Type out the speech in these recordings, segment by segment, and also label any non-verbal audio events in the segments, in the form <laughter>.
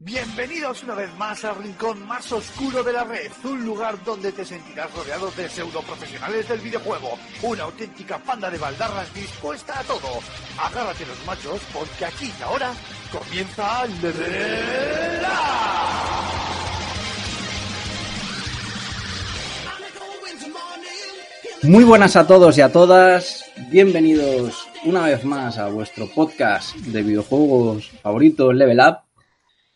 Bienvenidos una vez más al rincón más oscuro de la red, un lugar donde te sentirás rodeado de pseudo profesionales del videojuego, una auténtica panda de baldarras dispuesta a todo. Agárrate los machos porque aquí y ahora comienza Level Muy buenas a todos y a todas, bienvenidos una vez más a vuestro podcast de videojuegos favoritos Level Up.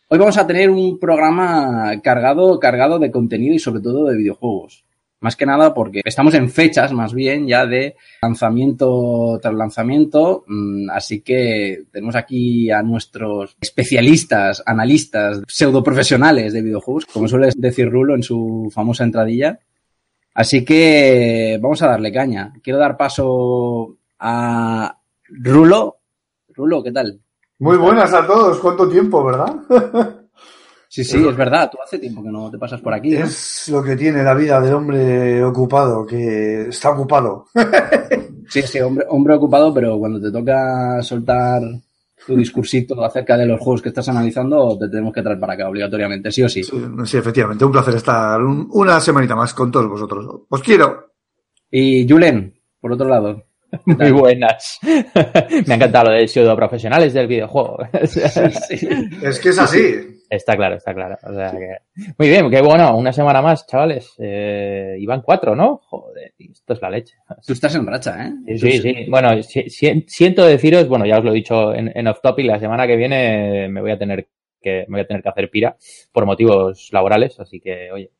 Hoy vamos a tener un programa cargado, cargado de contenido y sobre todo de videojuegos. Más que nada porque estamos en fechas más bien ya de lanzamiento tras lanzamiento, mm, así que tenemos aquí a nuestros especialistas, analistas, pseudo profesionales de videojuegos, como suele decir Rulo en su famosa entradilla. Así que vamos a darle caña. Quiero dar paso a Rulo. Rulo, ¿qué tal? Muy buenas a todos, ¿cuánto tiempo, verdad? <laughs> Sí, sí, es verdad, tú hace tiempo que no te pasas por aquí. ¿no? Es lo que tiene la vida del hombre ocupado, que está ocupado. <laughs> Sí, sí, hombre, hombre ocupado, pero cuando te toca soltar tu discursito acerca de los juegos que estás analizando, te tenemos que traer para acá obligatoriamente, sí o sí. Sí, sí, efectivamente, un placer estar un- una semanita más con todos vosotros. Os quiero. Y Julen, por otro lado. <laughs> Muy buenas. <laughs> Me ha encantado lo de pseudo profesionales del videojuego. Sí. <laughs> Es que es así. está claro, está claro. O sea que... Muy bien, qué bueno, una semana más, chavales. Eh, iban cuatro, ¿no? Joder, esto es la leche. Tú estás en racha, ¿eh? Sí, sí, sí. Bueno, si- si- siento deciros, bueno, ya os lo he dicho en, en off topic, la semana que viene me voy a tener que, me voy a tener que hacer pira por motivos laborales, así que, oye,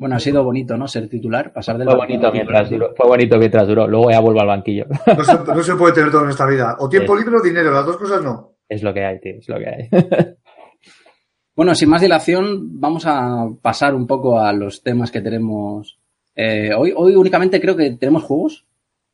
Bueno, ha sido bonito, ¿no? Ser titular, pasar del fue bonito mientras titular. duró, fue bonito mientras duró, luego ya vuelvo al banquillo. <laughs> No se, no se puede tener todo en esta vida. O tiempo Sí. libre o dinero, las dos cosas no. Es lo que hay, tío, es lo que hay. <laughs> Bueno, sin más dilación, vamos a pasar un poco a los temas que tenemos eh, hoy. Hoy únicamente creo que tenemos juegos,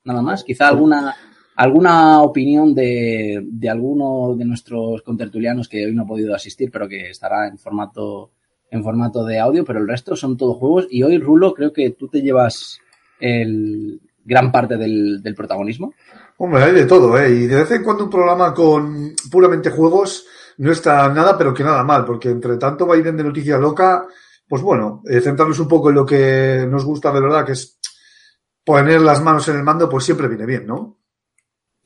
nada más. Quizá alguna, alguna opinión de, de alguno de nuestros contertulianos que hoy no ha podido asistir, pero que estará en formato, en formato de audio, pero el resto son todos juegos. Y hoy, Rulo, creo que tú te llevas el gran parte del, protagonismo. Hombre, hay de todo, ¿eh? Y de vez en cuando un programa con puramente juegos no está nada, pero que nada mal, porque entre tanto va de noticia loca, pues bueno, eh, centrarnos un poco en lo que nos gusta de verdad, que es poner las manos en el mando, pues siempre viene bien, ¿no?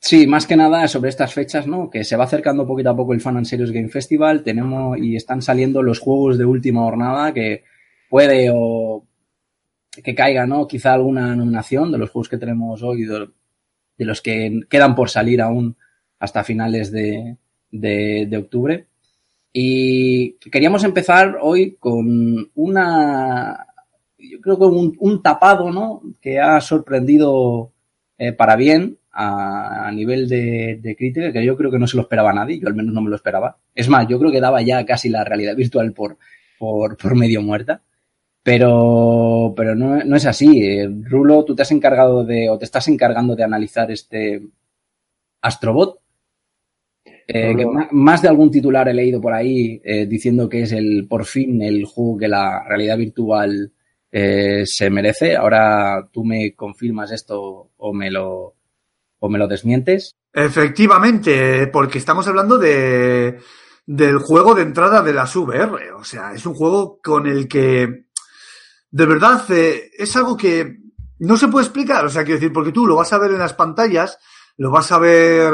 Sí, más que nada sobre estas fechas, ¿no? Que se va acercando poquito a poco el Fan and Serious Game Festival, tenemos y están saliendo los juegos de última jornada que puede o que caiga, ¿no? Quizá alguna nominación de los juegos que tenemos hoy, de, los que quedan por salir aún hasta finales de, de, octubre. Y queríamos empezar hoy con una, yo creo que un, un tapado, ¿no? Que ha sorprendido eh, para bien a, a nivel de, de, crítica, que yo creo que no se lo esperaba nadie, yo al menos no me lo esperaba. Es más, yo creo que daba ya casi la realidad virtual por, por, por medio muerta. Pero, pero no, no es así. Eh, Rulo, tú te has encargado de, o te estás encargando de analizar este Astrobot. Eh, que más de algún titular he leído por ahí eh, diciendo que es el por fin el juego que la realidad virtual eh, se merece. Ahora tú me confirmas esto o me lo, o me lo desmientes. Efectivamente, porque estamos hablando de del juego de entrada de las VR. O sea, es un juego con el que de verdad eh, es algo que no se puede explicar. O sea, quiero decir, porque tú lo vas a ver en las pantallas, lo vas a ver,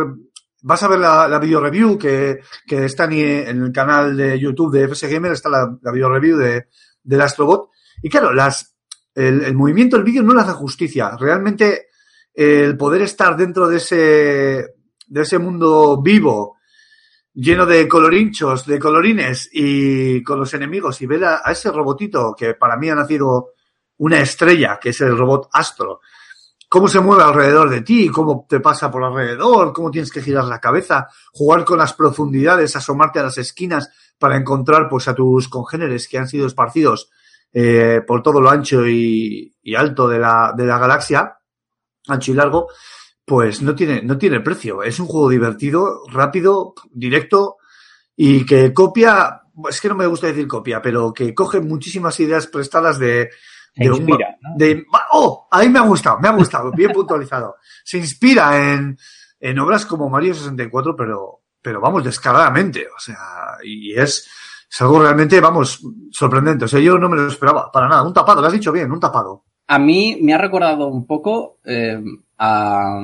vas a ver la, la video review que, que está en, el canal de YouTube de FS Gamer, está la, la video review de, del Astrobot. Y claro, las, el, el movimiento del vídeo no le hace justicia. Realmente, el poder estar dentro de ese, de ese mundo vivo, lleno de colorinchos, de colorines y con los enemigos y ver a, ese robotito que para mí ha nacido una estrella, que es el robot Astro, cómo se mueve alrededor de ti, cómo te pasa por alrededor, cómo tienes que girar la cabeza, jugar con las profundidades, asomarte a las esquinas para encontrar pues a tus congéneres que han sido esparcidos eh, por todo lo ancho y, y alto de la, de la galaxia, ancho y largo, pues no tiene, no tiene precio. Es un juego divertido, rápido, directo y que copia, es que no me gusta decir copia, pero que coge muchísimas ideas prestadas de, Se inspira, un, ¿no? de, oh, ahí me ha gustado, me ha gustado, bien <laughs> puntualizado. Se inspira en, en obras como Mario 64, pero, pero vamos, descaradamente. O sea, y es, es algo realmente, vamos, sorprendente. O sea, yo no me lo esperaba, para nada. Un tapado, lo has dicho bien, un tapado. A mí me ha recordado un poco eh, a,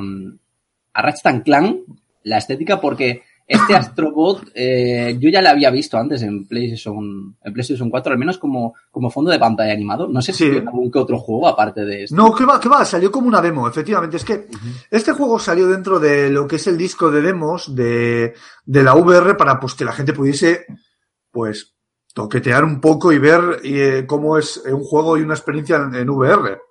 a Ratchet Clank la estética porque este <coughs> Astrobot eh, yo ya lo había visto antes en PlayStation, en PlayStation 4, al menos como, como fondo de pantalla animado. No sé si Sí. algún que otro juego aparte de esto. No, que va, que va, salió como una demo, efectivamente. Es que este juego salió dentro de lo que es el disco de demos de, de la VR para pues que la gente pudiese, pues, toquetear un poco y ver eh, cómo es un juego y una experiencia en, VR.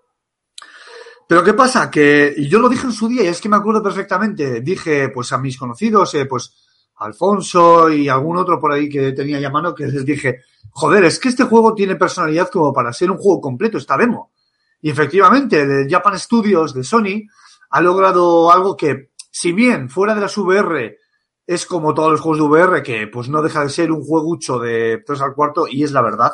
Pero ¿qué pasa? Que y yo lo dije en su día y es que me acuerdo perfectamente. Dije, pues a mis conocidos, eh, pues Alfonso y algún otro por ahí que tenía ya mano, que les dije, joder, es que este juego tiene personalidad como para ser un juego completo, esta demo. Y efectivamente, el Japan Studios de Sony ha logrado algo que, si bien fuera de las VR es como todos los juegos de VR, que pues no deja de ser un juegucho de 3 al cuarto, y es la verdad,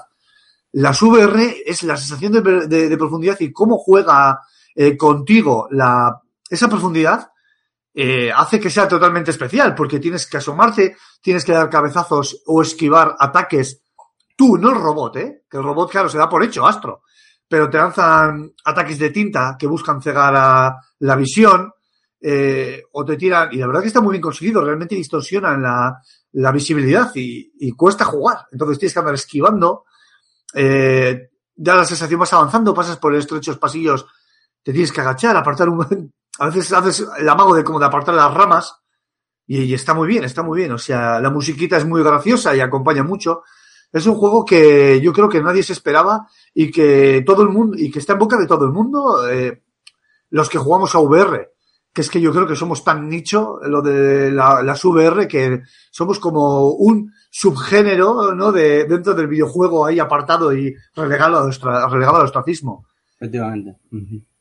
las VR es la sensación de, profundidad y cómo juega eh, contigo la, esa profundidad, eh, hace que sea totalmente especial, porque tienes que asomarte, tienes que dar cabezazos o esquivar ataques. Tú, no el robot, ¿eh? Que el robot, claro, se da por hecho, astro. Pero te lanzan ataques de tinta que buscan cegar a la visión, eh, o te tiran, y la verdad que está muy bien conseguido, realmente distorsionan la, la visibilidad y, y cuesta jugar. Entonces tienes que andar esquivando, eh, ya la sensación vas avanzando, pasas por estrechos pasillos, te tienes que agachar, apartar un, <laughs> a veces haces el amago de como de apartar las ramas, y, y está muy bien, está muy bien. O sea, la musiquita es muy graciosa y acompaña mucho. Es un juego que yo creo que nadie se esperaba y que todo el mundo, y que está en boca de todo el mundo, eh, los que jugamos a VR, que es que yo creo que somos tan nicho, lo de la- las VR, que somos como un subgénero, ¿no? De, dentro del videojuego ahí apartado y relegado, al ostra- relegado al ostracismo. Efectivamente.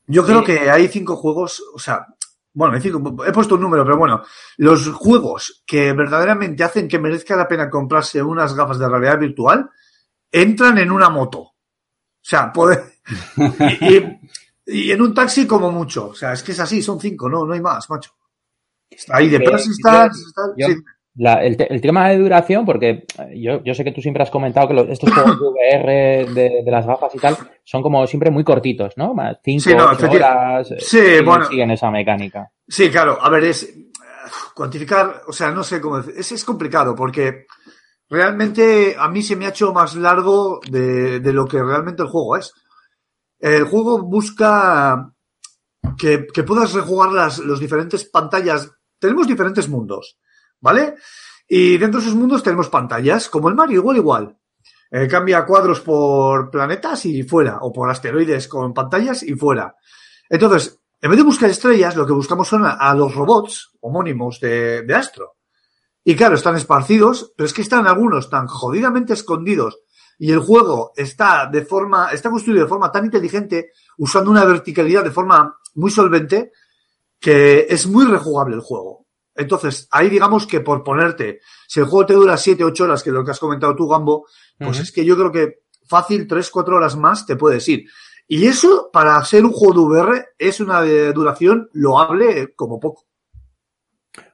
Yo creo Sí. que hay cinco juegos, o sea, bueno, hay cinco- he puesto un número, pero bueno, los juegos que verdaderamente hacen que merezca la pena comprarse unas gafas de realidad virtual entran en una moto. O sea, puede, <laughs> y, y- y en un taxi como mucho. O sea, es que es así, son cinco, no, no hay más, macho. Ahí de sí. La- el, te- el tema de duración, porque eh, yo, yo sé que tú siempre has comentado que los- estos juegos <coughs> de VR de, de las gafas y tal son como siempre muy cortitos, ¿no? Cinco, Sí, no, horas. eh, Sí, siguen- bueno. siguen esa mecánica. Sí, claro, a ver, es cuantificar, o sea, no sé cómo decir, es, es complicado porque realmente a mí se me ha hecho más largo de, de lo que realmente el juego es. El juego busca que, puedas rejugar las los diferentes pantallas. Tenemos diferentes mundos, ¿vale? Y dentro de esos mundos tenemos pantallas, como el Mario, igual, igual. Eh, cambia cuadros por planetas y fuera, o por asteroides con pantallas y fuera. Entonces, en vez de buscar estrellas, lo que buscamos son a, a los robots homónimos de, de Astro. Y claro, están esparcidos, pero es que están algunos tan jodidamente escondidos y el juego está de forma, está construido de forma tan inteligente, usando una verticalidad de forma muy solvente, que es muy rejugable el juego. Entonces, ahí digamos que por ponerte, si el juego te dura 7, 8 horas, que es lo que has comentado tú, Gambo, pues es que yo creo que fácil 3, 4 horas más te puedes ir. Y eso, para ser un juego de VR, es una de duración loable como poco.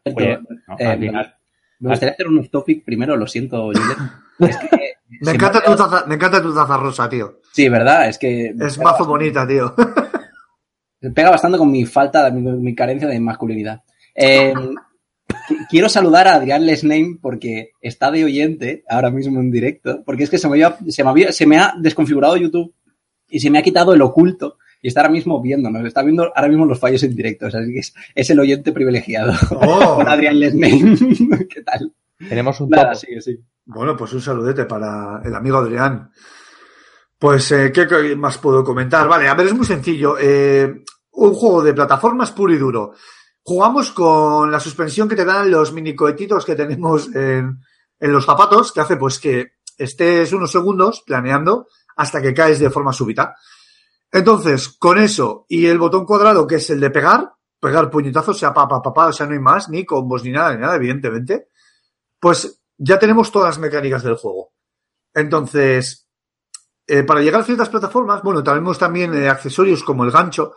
Oye, no, Eh, al final. Me gustaría hacer un off topic primero, lo siento. <laughs> Es que Me encanta, tu taza, me encanta tu taza rosa, tío. Sí, ¿verdad? Es que Es mazo bonita, tío. pega bastante con mi falta, mi, mi carencia de masculinidad. Eh, qu- quiero saludar a Adrián Lesname porque está de oyente ahora mismo en directo, porque es que se me, había- se me, había- se me ha desconfigurado YouTube y se me ha quitado el oculto y está ahora mismo viéndonos, está viendo ahora mismo los fallos en directo, o sea, es, que es, es el oyente privilegiado. Oh. Hola, <laughs> Adrián Lesname, <laughs> ¿qué tal? Tenemos un Nada, topo. sigue, sigue. Bueno, pues un saludete para el amigo Adrián. Pues, eh, ¿qué qué más puedo comentar? Vale, a ver, es muy sencillo. Eh, un juego de plataformas puro y duro. Jugamos con la suspensión que te dan los mini cohetitos que tenemos en, en los zapatos, que hace pues que estés unos segundos planeando hasta que caes de forma súbita. Entonces, con eso y el botón cuadrado, que es el de pegar, pegar puñetazos, sea pa, pa, pa, pa, o sea, no hay más, ni combos ni nada, ni nada, evidentemente, pues ya tenemos todas las mecánicas del juego. Entonces, eh, para llegar a ciertas plataformas, bueno, tenemos también eh, accesorios como el gancho,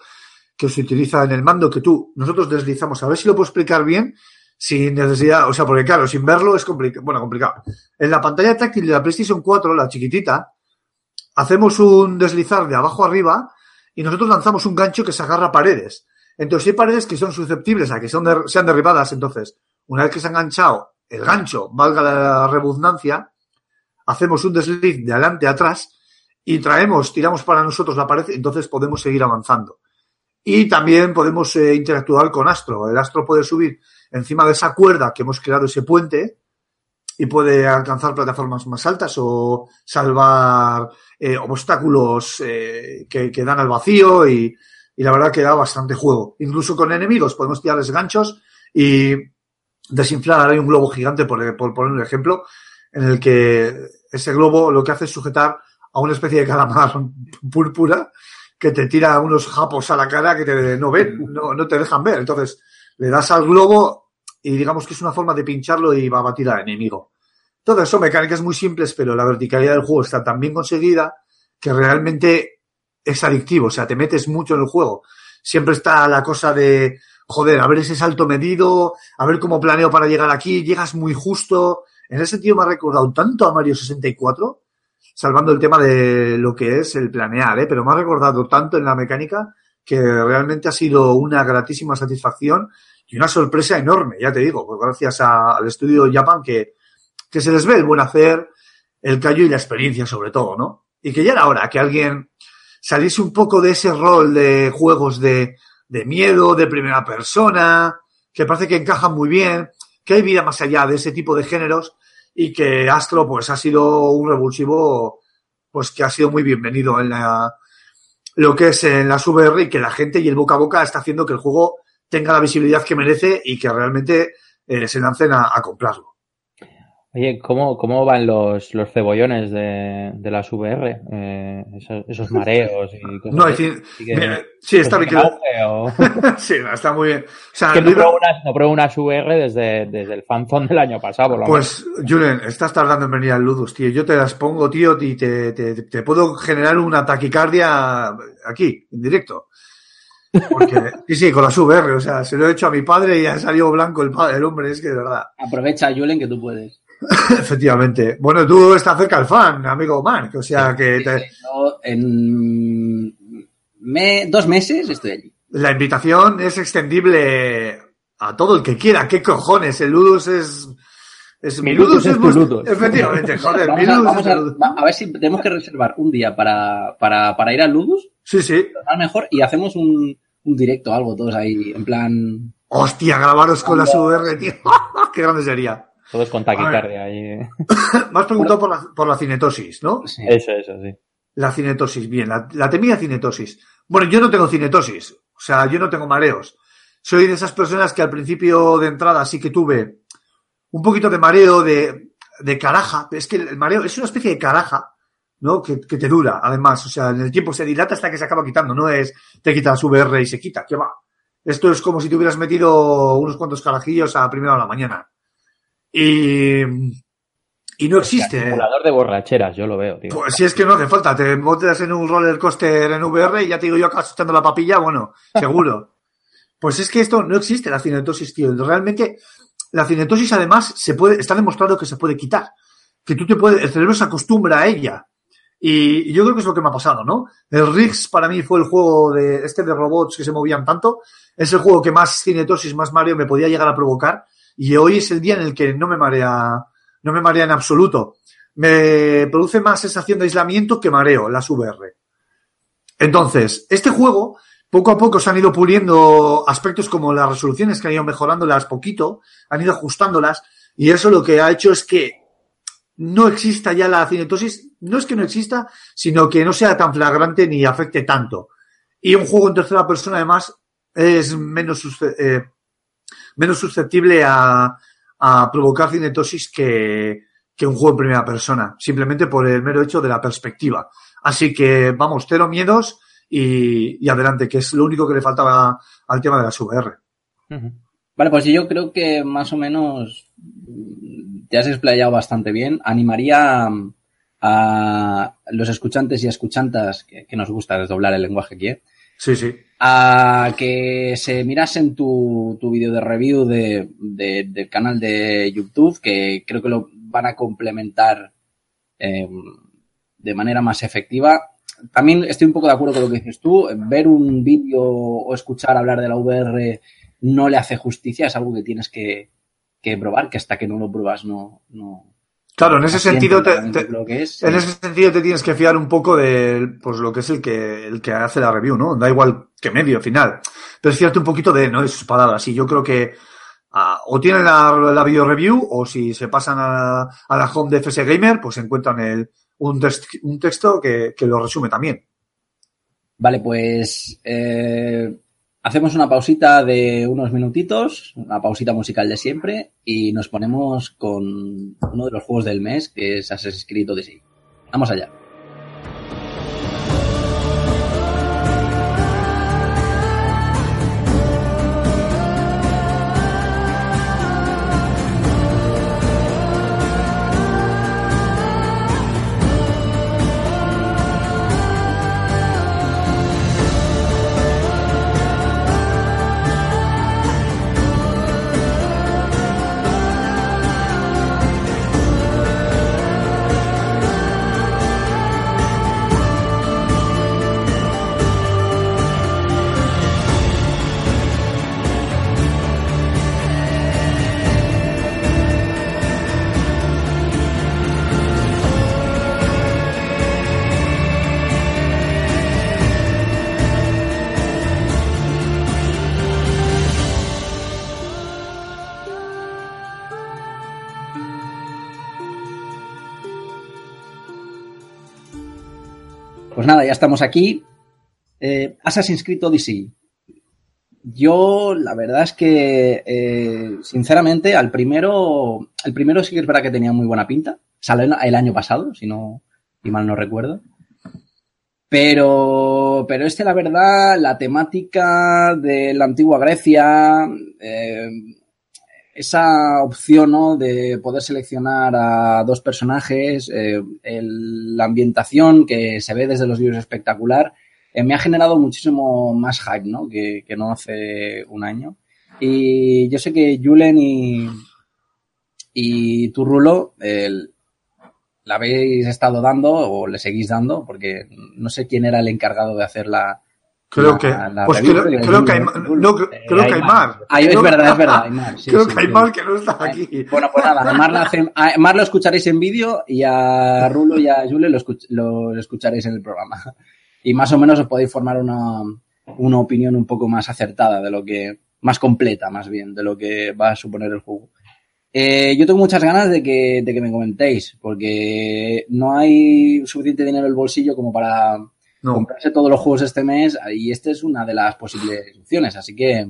que se utiliza en el mando, que tú, nosotros deslizamos. A ver si lo puedo explicar bien, sin necesidad, o sea, porque claro, sin verlo es complicado, bueno, complicado. En la pantalla táctil de la PlayStation 4, la chiquitita, hacemos un deslizar de abajo arriba y nosotros lanzamos un gancho que se agarra a paredes. Entonces, hay paredes que son susceptibles a que sean derribadas, entonces, una vez que se ha enganchado el gancho, valga la redundancia, hacemos un desliz de adelante a atrás y traemos, tiramos para nosotros la pared, entonces podemos seguir avanzando. Y también podemos eh, interactuar con Astro. El Astro puede subir encima de esa cuerda que hemos creado, ese puente, y puede alcanzar plataformas más altas o salvar eh, obstáculos eh, que, que, dan al vacío y, y, la verdad que da bastante juego. Incluso con enemigos podemos tirarles ganchos y desinflar. Hay un globo gigante, por, por poner un ejemplo, en el que ese globo lo que hace es sujetar a una especie de calamar <laughs> púrpura que te tira unos japos a la cara que te, no ven, no, no te dejan ver. Entonces, le das al globo y digamos que es una forma de pincharlo y va a batir al enemigo. Entonces, son mecánicas muy simples, pero la verticalidad del juego está tan bien conseguida que realmente es adictivo. O sea, te metes mucho en el juego. Siempre está la cosa de, joder, a ver ese salto medido, a ver cómo planeo para llegar aquí, llegas muy justo. En ese sentido me ha recordado tanto a Mario 64 salvando el tema de lo que es el planear, ¿eh? pero me ha recordado tanto en la mecánica que realmente ha sido una gratísima satisfacción y una sorpresa enorme, ya te digo, pues gracias al estudio Japan que, que se les ve el buen hacer, el callo y la experiencia sobre todo, ¿no? Y que ya era hora que alguien saliese un poco de ese rol de juegos de, de miedo, de primera persona, que parece que encajan muy bien, que hay vida más allá de ese tipo de géneros y que Astro pues ha sido un revulsivo pues que ha sido muy bienvenido en la lo que es en las VR y que la gente y el boca a boca está haciendo que el juego tenga la visibilidad que merece y que realmente eh, se lancen a, a comprarlo. Oye, ¿cómo, cómo van los, los cebollones de, de las VR? Eh, esos, esos, mareos y cosas No, es decir, mira, sí, está bien. O... <laughs> sí, está muy bien. O sea, es que no, pruebo unas, no pruebo unas VR desde, desde el fanzón del año pasado, por lo Pues, Julen, estás tardando en venir al Ludus, tío. Yo te las pongo, tío, y te, te, te puedo generar una taquicardia aquí, en directo. Porque, sí, sí, con las VR, o sea, se lo he hecho a mi padre y ha salido blanco el, padre, el hombre, es que de verdad. Aprovecha, Julen, que tú puedes. <laughs> Efectivamente. Bueno, tú estás cerca del fan, amigo Mark, o sea que... Te... Yo en me... dos meses estoy allí. La invitación es extendible a todo el que quiera. ¿Qué cojones? El Ludus es... Es, mi Ludus, es, es Ludus. Efectivamente, <laughs> joder. vamos, a, vamos a, a, ver si tenemos que reservar un día para, para, para ir al Ludus. Sí, sí. A mejor y hacemos un, un directo algo todos ahí, en plan... Hostia, grabaros con la VR, tío. <laughs> Qué grande sería. Todos con taquicardia ahí. <laughs> Me has preguntado por la, por la cinetosis, ¿no? Sí. Eso, eso, sí. La cinetosis, bien, la, la temida cinetosis. Bueno, yo no tengo cinetosis, o sea, yo no tengo mareos. Soy de esas personas que al principio de entrada sí que tuve un poquito de mareo, de, de caraja. Es que el mareo es una especie de caraja, ¿no? Que, que, te dura, además. O sea, en el tiempo se dilata hasta que se acaba quitando. No es te quitas VR y se quita, que va. Esto es como si te hubieras metido unos cuantos carajillos a primera de la mañana. Y, y no existe. Simulador de borracheras, yo lo veo, tío. Pues si es que no hace falta, te montas en un roller coaster en VR y ya te digo yo acá echando la papilla, bueno, <laughs> seguro. pues es que esto no existe, la cinetosis, tío. Realmente, la cinetosis además se puede, está demostrado que se puede quitar. Que tú te puedes, el cerebro se acostumbra a ella. Y yo creo que es lo que me ha pasado, ¿no? El Riggs para mí fue el juego de este de robots que se movían tanto. Es el juego que más cinetosis, más Mario me podía llegar a provocar. Y hoy es el día en el que no me marea, no me marea en absoluto. Me produce más sensación de aislamiento que mareo, las VR. Entonces, este juego, poco a poco se han ido puliendo aspectos como las resoluciones que han ido mejorándolas poquito, han ido ajustándolas, y eso lo que ha hecho es que no exista ya la cinetosis, no es que no exista, sino que no sea tan flagrante ni afecte tanto. Y un juego en tercera persona, además, es menos, eh, menos susceptible a, provocar cinetosis que, que, un juego en primera persona, simplemente por el mero hecho de la perspectiva. Así que, vamos, cero miedos y, y adelante, que es lo único que le faltaba al tema de las VR. Vale, pues yo creo que más o menos te has explayado bastante bien. Animaría a los escuchantes y escuchantas, que, que nos gusta desdoblar el lenguaje aquí, ¿eh? Sí, sí. a que se mirasen tu, tu vídeo de review de, de- del canal de YouTube, que creo que lo van a complementar eh, de manera más efectiva. También estoy un poco de acuerdo con lo que dices tú. Ver un vídeo o escuchar hablar de la VR no le hace justicia, es algo que tienes que, que probar, que hasta que no lo pruebas no... no Claro, en ese sentido te, creo que es. en ese sentido te tienes que fiar un poco de pues lo que es el que el que hace la review, ¿no? Da igual que medio final, pero es cierto un poquito de no de sus palabras. Y yo creo que ah, o tienen la, la video review o si se pasan a, a la home de FS Gamer, pues encuentran el un, text- un texto que, que lo resume también. Vale, pues eh, hacemos una pausita de unos minutitos, una pausita musical de siempre, y nos ponemos con uno de los juegos del mes, que es Assassin's Creed Odyssey. Vamos allá. Ya estamos aquí. Eh, Assassin's Creed Odyssey. Yo, la verdad es que, eh, sinceramente, al primero, el primero sí que es verdad que tenía muy buena pinta. Salió el año pasado, si no, si mal no recuerdo. Pero, pero este, la verdad, la temática de la antigua Grecia, eh, esa opción ¿no? de poder seleccionar a dos personajes, eh, el- la ambientación que se ve desde los vídeos espectacular, eh, me ha generado muchísimo más hype ¿no? Que, que no hace un año. Y yo sé que Julen y, y tú, Rulo, la habéis estado dando o le seguís dando, porque no sé quién era el encargado de hacer la. Creo que pues creo, creo que hay, no, creo, creo que hay mar. Ah, es verdad, es <laughs> verdad. Aymar, sí, creo sí, que hay mar que no está aquí. Bueno, pues nada, a Mar, la hace- a Mar lo escucharéis en vídeo y a Rulo y a Jule lo, escuch- lo escucharéis en el programa. Y más o menos os podéis formar una, una opinión un poco más acertada de lo que, más completa más bien, de lo que va a suponer el juego. Eh, yo tengo muchas ganas de que, de que me comentéis, porque no hay suficiente dinero en el bolsillo como para No. comprarse todos los juegos este mes y esta es una de las posibles opciones, así que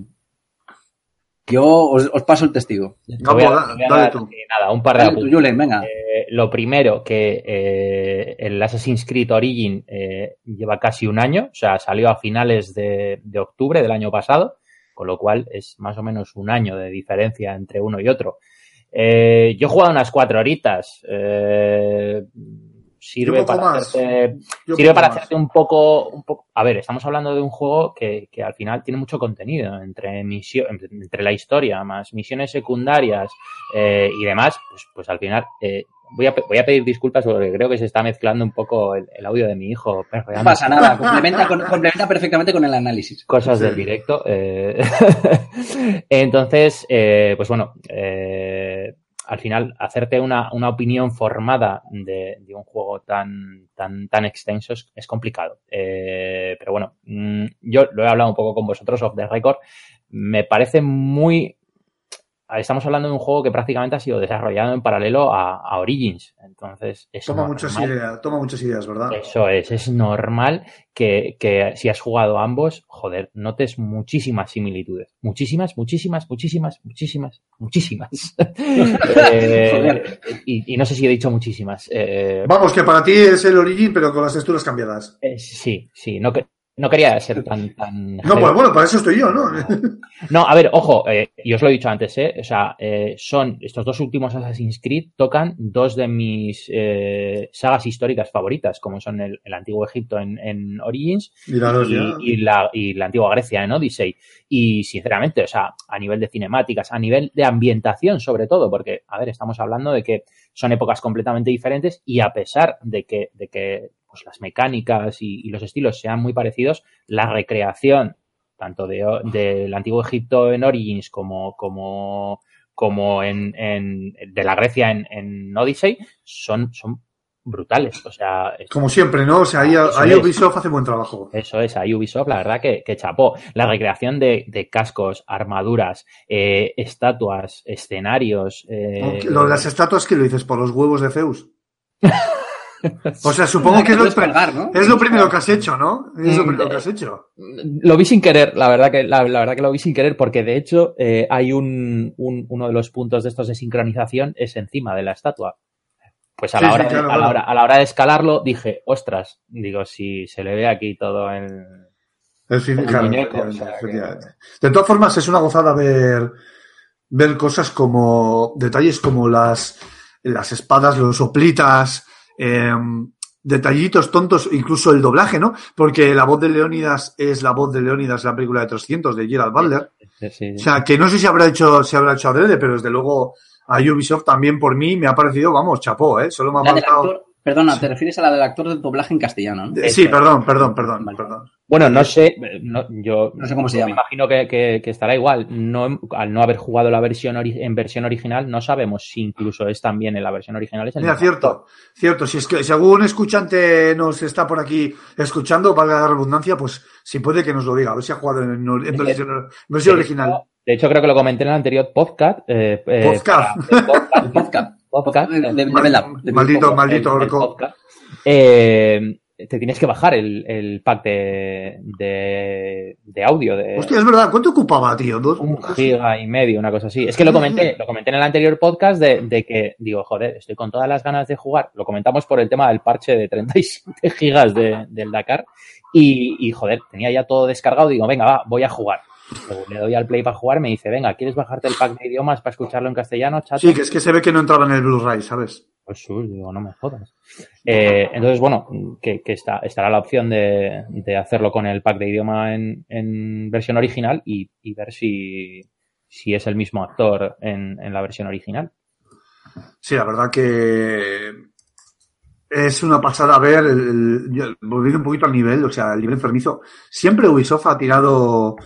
yo os, os paso el testigo. Te Vamos, voy a- da- te voy a dale dar, tú. eh, nada, un par de tú, apuntes. Julen, venga. Eh, lo primero, que eh, el Assassin's Creed Origin eh, lleva casi un año, o sea, salió a finales de, de octubre del año pasado, con lo cual es más o menos un año de diferencia entre uno y otro. Eh, yo he jugado unas cuatro horitas. eh, sirve para más. hacerte Yo sirve para más. hacerte un poco, un poco. A ver, estamos hablando de un juego que, que al final tiene mucho contenido entre misio- entre la historia, más misiones secundarias eh, y demás. Pues, pues al final eh, voy, a, voy a pedir disculpas porque creo que se está mezclando un poco el, el audio de mi hijo No pasa nada, <laughs> complementa, con- complementa perfectamente con el análisis. cosas Sí. del directo. eh. <laughs> Entonces, eh, pues bueno, eh, al final, hacerte una, una opinión formada de, de un juego tan, tan, tan extenso es, es complicado. Eh, pero bueno, mm, yo lo he hablado un poco con vosotros off the record. Me parece muy. Estamos hablando de un juego que prácticamente ha sido desarrollado en paralelo a, a Origins. Entonces, es Toma muchas normal. ideas, toma muchas ideas, ¿verdad? Eso es, es normal que, que si has jugado ambos, joder, notes muchísimas similitudes. Muchísimas, muchísimas, muchísimas, muchísimas, muchísimas. <laughs> Eh, Joder. y, y no sé si he dicho muchísimas. Eh, Vamos, que para ti es el Origin, pero con las texturas cambiadas. eh, sí, sí, no, que- no quería ser tan... tan no, pues bueno, para eso estoy yo, ¿no? <laughs> no, a ver, ojo, eh, y os lo he dicho antes, ¿eh? O sea, eh, son estos dos últimos Assassin's Creed tocan dos de mis eh, sagas históricas favoritas, como son el, el Antiguo Egipto en, en Origins y, y, la, y la Antigua Grecia en Odyssey. Y sinceramente, o sea, a nivel de cinemáticas, a nivel de ambientación sobre todo, porque, a ver, estamos hablando de que son épocas completamente diferentes y a pesar de que, de que pues las mecánicas y, los estilos sean muy parecidos, la recreación tanto del de, Antiguo Egipto en Origins como, como, como en, en, de la Grecia en, en Odyssey son, son brutales. O sea, como siempre, ¿no? O sea, ahí, Ubisoft hace buen trabajo. Eso es, ahí Ubisoft, la verdad que, que chapó. La recreación de, de cascos, armaduras, eh, estatuas, escenarios. Eh... Lo de las estatuas que lo dices por los huevos de Zeus. <laughs> O sea, supongo que, es, lo, es lo primero que has hecho, ¿no? Es lo mm, primero que has hecho. Lo vi sin querer, la verdad que, la, verdad que lo vi sin querer, porque de hecho eh, hay un, un, uno de los puntos de estos de sincronización es encima de la estatua. Pues a la, hora, de, a, la hora, a la hora de escalarlo dije, ostras, digo, si se le ve aquí todo el... el, De todas formas, es una gozada ver, ver cosas como, detalles como las, las espadas, los soplitas, eh, detallitos tontos, incluso el doblaje, ¿no? Porque la voz de Leónidas es la voz de Leónidas la película de 300 de Gerald Butler. O sea, que no sé si habrá hecho, si habrá hecho adrede, pero desde luego a Ubisoft también por mí me ha parecido, vamos, chapó, ¿eh? Solo me ha faltado... Perdona, te refieres a la del actor del doblaje en castellano, ¿no? Sí, perdón, perdón, perdón, perdón. Bueno, no sé, yo no sé cómo se llama. Me imagino que, estará igual. No, al no haber jugado la versión en versión original, no sabemos si incluso es también en la versión original. Es Mira, cierto, cierto. Si es que si algún escuchante nos está por aquí escuchando, valga la redundancia, pues si puede que nos lo diga, a ver si ha jugado en, versión, original. de hecho, creo que lo comenté en el anterior podcast. Eh, eh podcast. podcast podcast maldito, maldito orco. Eh, te tienes que bajar el, el pack de, de, de, audio. De, Hostia, es verdad. ¿Cuánto ocupaba, tío? ¿Dos? Un giga y medio, una cosa así. Es que lo comenté, lo comenté en el anterior podcast de, de, que, digo, joder, estoy con todas las ganas de jugar. Lo comentamos por el tema del parche de 37 <laughs> gigas de, del Dakar. Y, y, joder, tenía ya todo descargado. Digo, venga, va, voy a jugar le doy al play para jugar, me dice, venga, ¿quieres bajarte el pack de idiomas para escucharlo en castellano, chato? Sí, que es que se ve que no entraba en el Blu-ray, ¿sabes? Pues sí, digo, no me jodas. Eh, entonces, bueno, que, que está, estará la opción de, de, hacerlo con el pack de idioma en, en versión original y, y ver si, si, es el mismo actor en, en la versión original. Sí, la verdad que es una pasada ver, el, volviendo un poquito al nivel, o sea, el nivel enfermizo. Siempre Ubisoft ha tirado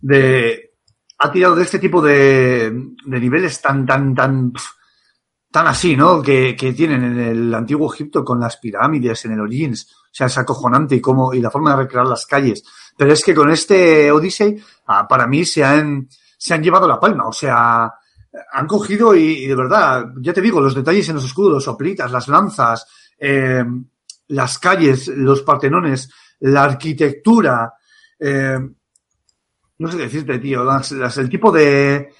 de, ha tirado de este tipo de, de niveles tan, tan, tan, tan así, ¿no? Que, que, tienen en el antiguo Egipto con las pirámides, en el Origins. O sea, es acojonante y cómo, y la forma de recrear las calles. Pero es que con este Odyssey, ah, para mí se han, se han llevado la palma. O sea, han cogido y, de verdad, ya te digo, los detalles en los escudos, los soplitas, las lanzas, eh, las calles, los partenones, la arquitectura, eh, no sé qué decirte, tío, el tipo de,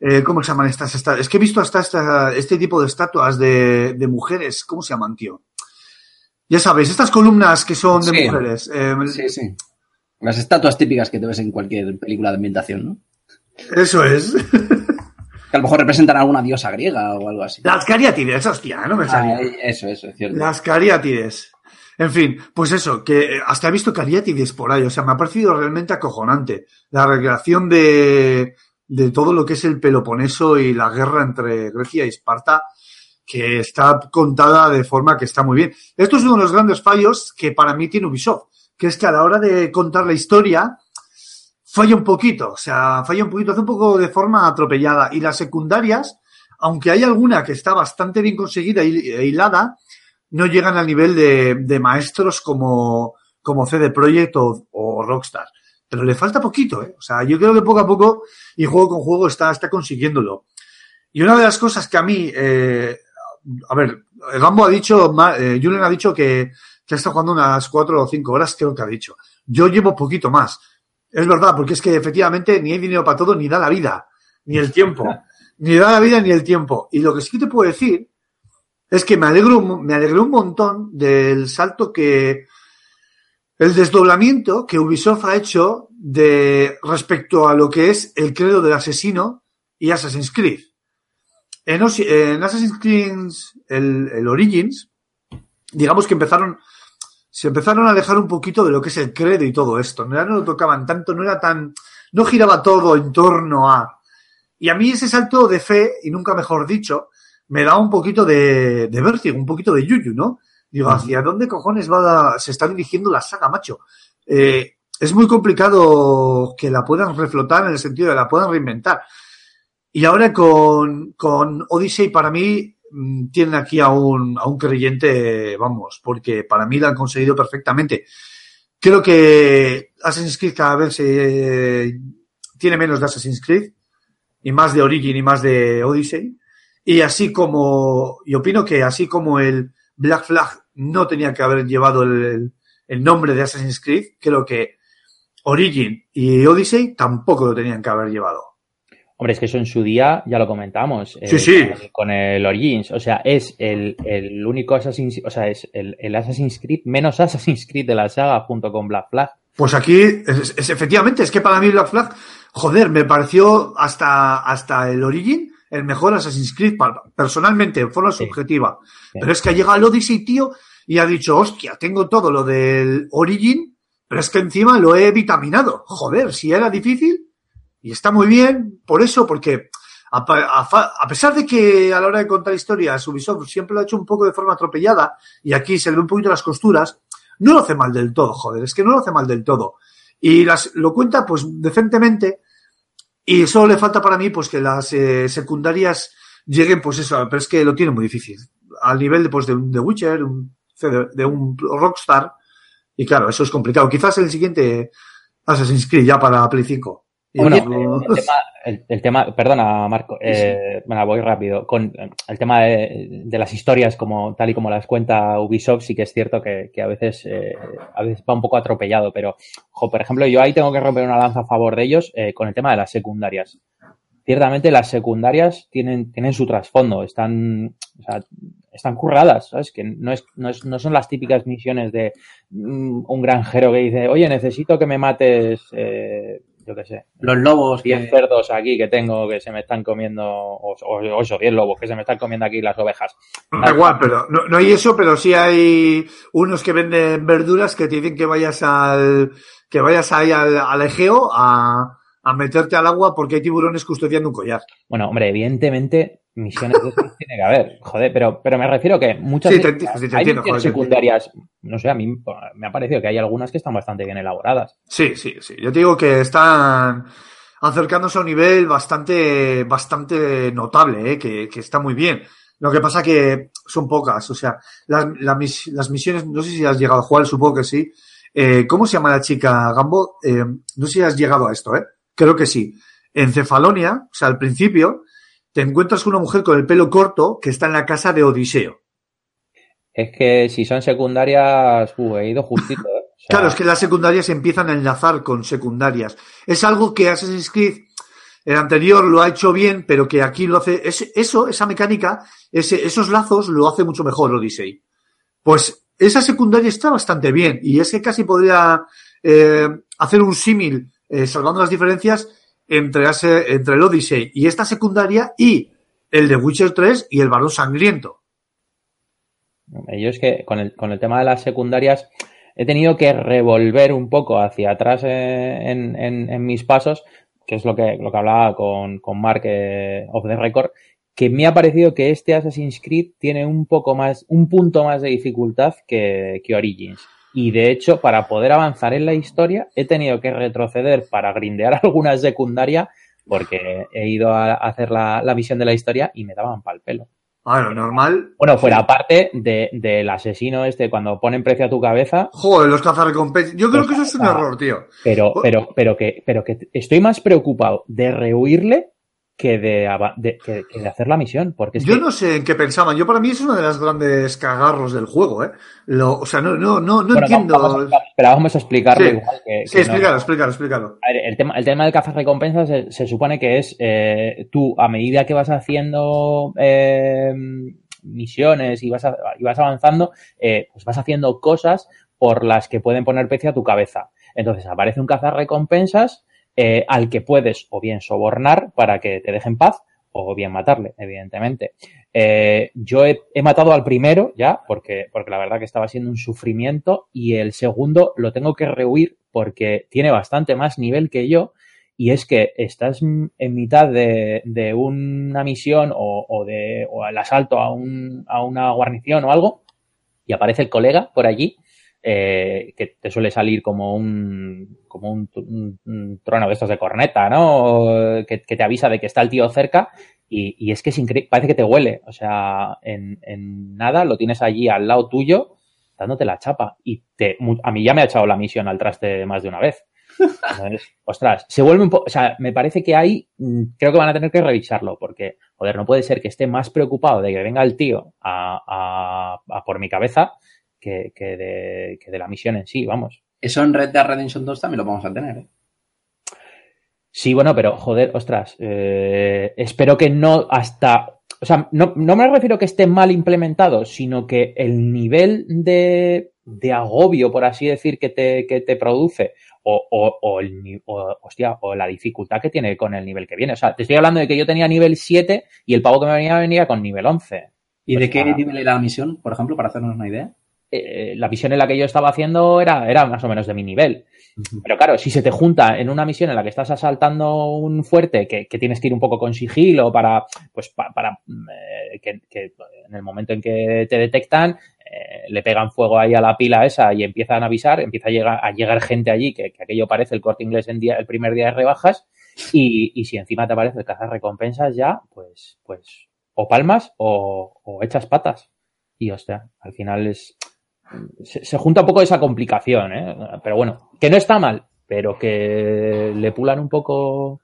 eh, ¿cómo se llaman estas, Es que he visto hasta esta, este tipo de estatuas de, de, mujeres, ¿cómo se llaman, tío? Ya sabes, estas columnas que son de mujeres. Eh, sí, sí. Las estatuas típicas que te ves en cualquier película de ambientación, ¿no? Eso es. Que a lo mejor representan a alguna diosa griega o algo así. Las cariátides, hostia, no me salía. Ah, eso, eso, es cierto. Las cariátides. En fin, pues eso, que hasta he visto cariátides por ahí, o sea, me ha parecido realmente acojonante. La recreación de, de todo lo que es el Peloponeso y la guerra entre Grecia y Esparta, que está contada de forma que está muy bien. Esto es uno de los grandes fallos que para mí tiene Ubisoft, que es que a la hora de contar la historia, falla un poquito, o sea, falla un poquito, hace un poco de forma atropellada. Y las secundarias, aunque hay alguna que está bastante bien conseguida e hilada, no llegan al nivel de, de maestros como, como CD Projekt o, o, Rockstar. Pero le falta poquito, ¿eh? O sea, yo creo que poco a poco, y juego con juego, está, está consiguiéndolo. Y una de las cosas que a mí, eh, a ver, Gambo ha dicho, eh, Julian ha dicho que, que estado jugando unas cuatro o cinco horas, creo que ha dicho. Yo llevo poquito más. Es verdad, porque es que efectivamente ni hay dinero para todo, ni da la vida, ni el tiempo. <laughs> ni da la vida ni el tiempo. Y lo que sí te puedo decir es que me alegro, me alegré un montón del salto que el desdoblamiento que Ubisoft ha hecho de respecto a lo que es el credo del asesino y Assassin's Creed. En, Assassin's Creed, el, Origins, digamos que empezaron, se empezaron a alejar un poquito de lo que es el credo y todo esto. No, no lo tocaban tanto, no era tan, no giraba todo en torno a. Y a mí ese salto de fe, y nunca mejor dicho, me da un poquito de, de vértigo, un poquito de yuyu, ¿no? Digo, ¿hacia dónde cojones va se está dirigiendo la saga, macho? Eh, es muy complicado que la puedan reflotar en el sentido de la puedan reinventar. Y ahora con, con Odyssey, para mí, mm, tienen aquí a un, a un creyente, vamos, porque para mí lo han conseguido perfectamente. Creo que Assassin's Creed cada vez se, tiene menos de Assassin's Creed y más de Origin y más de Odyssey. Y así como, y opino que así como el Black Flag no tenía que haber llevado el, el nombre de Assassin's Creed, creo que Origin y Odyssey tampoco lo tenían que haber llevado. Hombre, es que eso en su día ya lo comentamos. Sí, sí. Con, el Origins. O sea, es el, el único Assassin's o sea, es el, el, Assassin's Creed menos <laughs> Assassin's Creed de la saga junto con Black Flag. Pues aquí, es, efectivamente, es que para mí Black Flag, joder, me pareció hasta, hasta el Origin el mejor Assassin's Creed, personalmente, en forma subjetiva. Pero es que ha llegado el Odyssey, tío, y ha dicho, hostia, tengo todo lo del Origin, pero es que encima lo he vitaminado. Joder, si era difícil, y está muy bien por eso, porque a, pesar de que a la hora de contar historias Ubisoft siempre lo ha hecho un poco de forma atropellada, y aquí se le ve un poquito las costuras, no lo hace mal del todo, joder, es que no lo hace mal del todo. Y las, lo cuenta pues decentemente, y solo le falta para mí pues que las eh, secundarias lleguen pues eso, pero es que lo tiene muy difícil. Al nivel de, pues, de The Witcher, un, de un Rockstar, y claro, eso es complicado. Quizás el siguiente Assassin's Creed ya para Play 5. Bueno, el, tema, perdona Marco, eh, bueno, voy rápido. Con el tema de, las historias, como tal y como las cuenta Ubisoft, sí que es cierto que, a veces eh, a veces va un poco atropellado, pero, por ejemplo, yo ahí tengo que romper una lanza a favor de ellos eh, con el tema de las secundarias. Ciertamente las secundarias tienen, tienen su trasfondo, están, o sea, están curradas, ¿sabes? Que no, es, no, es, no son las típicas misiones de mm, un granjero que dice, oye, necesito que me mates eh, yo qué sé. Los lobos. 10 cerdos aquí que tengo que se me están comiendo, o, o, 10 lobos que se me están comiendo aquí las ovejas. Da igual, pero no, hay eso, pero sí hay unos que venden verduras que te dicen que vayas al, que vayas ahí al, al Egeo a, a meterte al agua porque hay tiburones custodiando un collar. Bueno, hombre, evidentemente misiones de tiene que haber, joder, pero, pero me refiero que muchas sí, hay secundarias, no sé, a mí me ha parecido que hay algunas que están bastante bien elaboradas. Sí, sí, sí. Yo te digo que están acercándose a un nivel bastante, bastante notable, ¿eh? que, que está muy bien. Lo que pasa que son pocas, o sea, las, las, misiones, no sé si has llegado a jugar, supongo que sí. Eh, ¿Cómo se llama la chica Gambo? Eh, no sé si has llegado a esto, ¿eh? Creo que sí. En Cefalonia, o sea, al principio, te encuentras con una mujer con el pelo corto que está en la casa de Odiseo. Es que si son secundarias, uh, he ido justito. ¿eh? <laughs> claro, es que las secundarias empiezan a enlazar con secundarias. Es algo que Assassin's Creed, el anterior lo ha hecho bien, pero que aquí lo hace. eso, esa mecánica, ese, esos lazos lo hace mucho mejor Odyssey. Pues esa secundaria está bastante bien y es que casi podría eh, hacer un símil, eh, salvando las diferencias, entre, entre el Odyssey y esta secundaria y el de Witcher 3 y el Barón Sangriento. Yo es que con el, con el tema de las secundarias he tenido que revolver un poco hacia atrás en, en, mis pasos, que es lo que, lo que hablaba con, con Mark eh, of the Record, que me ha parecido que este Assassin's Creed tiene un poco más, un punto más de dificultad que, que Origins. Y de hecho, para poder avanzar en la historia, he tenido que retroceder para grindear <laughs> alguna secundaria porque he ido a hacer la, la visión de la historia y me daban pal pelo. Bueno, normal. Bueno, fuera aparte de, del asesino este, cuando ponen precio a tu cabeza. Joder, los cazarrecompensas. Yo creo que eso es un error, tío. Pero, pero, pero que, pero que estoy más preocupado de rehuirle que de, de, de hacer la misión. Porque Yo no sé en qué pensaban. Yo para mí es uno de los grandes cagarros del juego, ¿eh? Lo, o sea, no, no, no, no entiendo. Vamos, pero vamos a explicarlo sí. igual que, Sí, explícalo, explícalo, explícalo. A ver, el tema, el tema del cazar recompensas se, se, supone que es eh, tú, a medida que vas haciendo eh, misiones y vas, a, y vas avanzando, eh, pues vas haciendo cosas por las que pueden poner precio a tu cabeza. Entonces aparece un cazarrecompensas eh, al que puedes o bien sobornar para que te dejen paz o bien matarle, evidentemente. Eh, yo he, matado al primero ya, porque, porque la verdad que estaba siendo un sufrimiento, y el segundo lo tengo que rehuir porque tiene bastante más nivel que yo, y es que estás en mitad de, de una misión o, o de o el asalto a, un, a una guarnición o algo, y aparece el colega por allí, eh, que te suele salir como un como un, trono de estos de corneta, ¿no? Que, te avisa de que está el tío cerca y, y es que es increíble, parece que te huele, o sea, en, en, nada lo tienes allí al lado tuyo dándote la chapa y te, a mí ya me ha echado la misión al traste más de una vez. <laughs> ostras, se vuelve un poco, o sea, me parece que ahí mm, creo que van a tener que revisarlo porque, joder, no puede ser que esté más preocupado de que venga el tío a, a, a por mi cabeza que, que, de, que de la misión en sí, vamos. Eso en Red Dead Redemption 2 también lo vamos a tener, ¿eh? Sí, bueno, pero joder, ostras, eh, espero que no hasta, o sea, no, no, me refiero que esté mal implementado, sino que el nivel de, de agobio, por así decir, que te, que te produce, o, o, o, el, o, hostia, o la dificultad que tiene con el nivel que viene. O sea, te estoy hablando de que yo tenía nivel 7 y el pavo que me venía venía con nivel 11. ¿Y de qué nivel era la misión, por ejemplo, para hacernos una idea? Eh, la misión en la que yo estaba haciendo era, era más o menos de mi nivel. Pero claro, si se te junta en una misión en la que estás asaltando un fuerte que, que tienes que ir un poco con sigilo para, pues, para, eh, que, que, en el momento en que te detectan, eh, le pegan fuego ahí a la pila esa y empiezan a avisar, empieza a llegar, a llegar gente allí, que, que aquello parece el corte inglés en día, el primer día de rebajas, y, y si encima te aparece el cazar recompensas ya, pues, pues, o palmas o, o echas patas. Y hostia, al final es, se, junta un poco esa complicación, ¿eh? Pero bueno, que no está mal, pero que le pulan un poco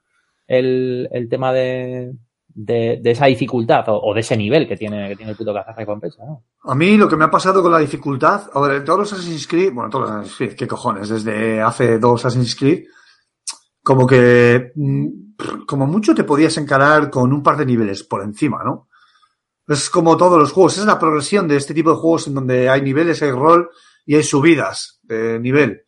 el, el tema de, de, esa dificultad o, de ese nivel que tiene, que tiene el puto cazar recompensa. A mí lo que me ha pasado con la dificultad, a ver, todos los Assassin's Creed, bueno, todos los Assassin's Creed, qué cojones, desde hace dos Assassin's Creed, como que, mm, como mucho te podías encarar con un par de niveles por encima, ¿no? Es como todos los juegos, es la progresión de este tipo de juegos en donde hay niveles, hay rol y hay subidas de nivel.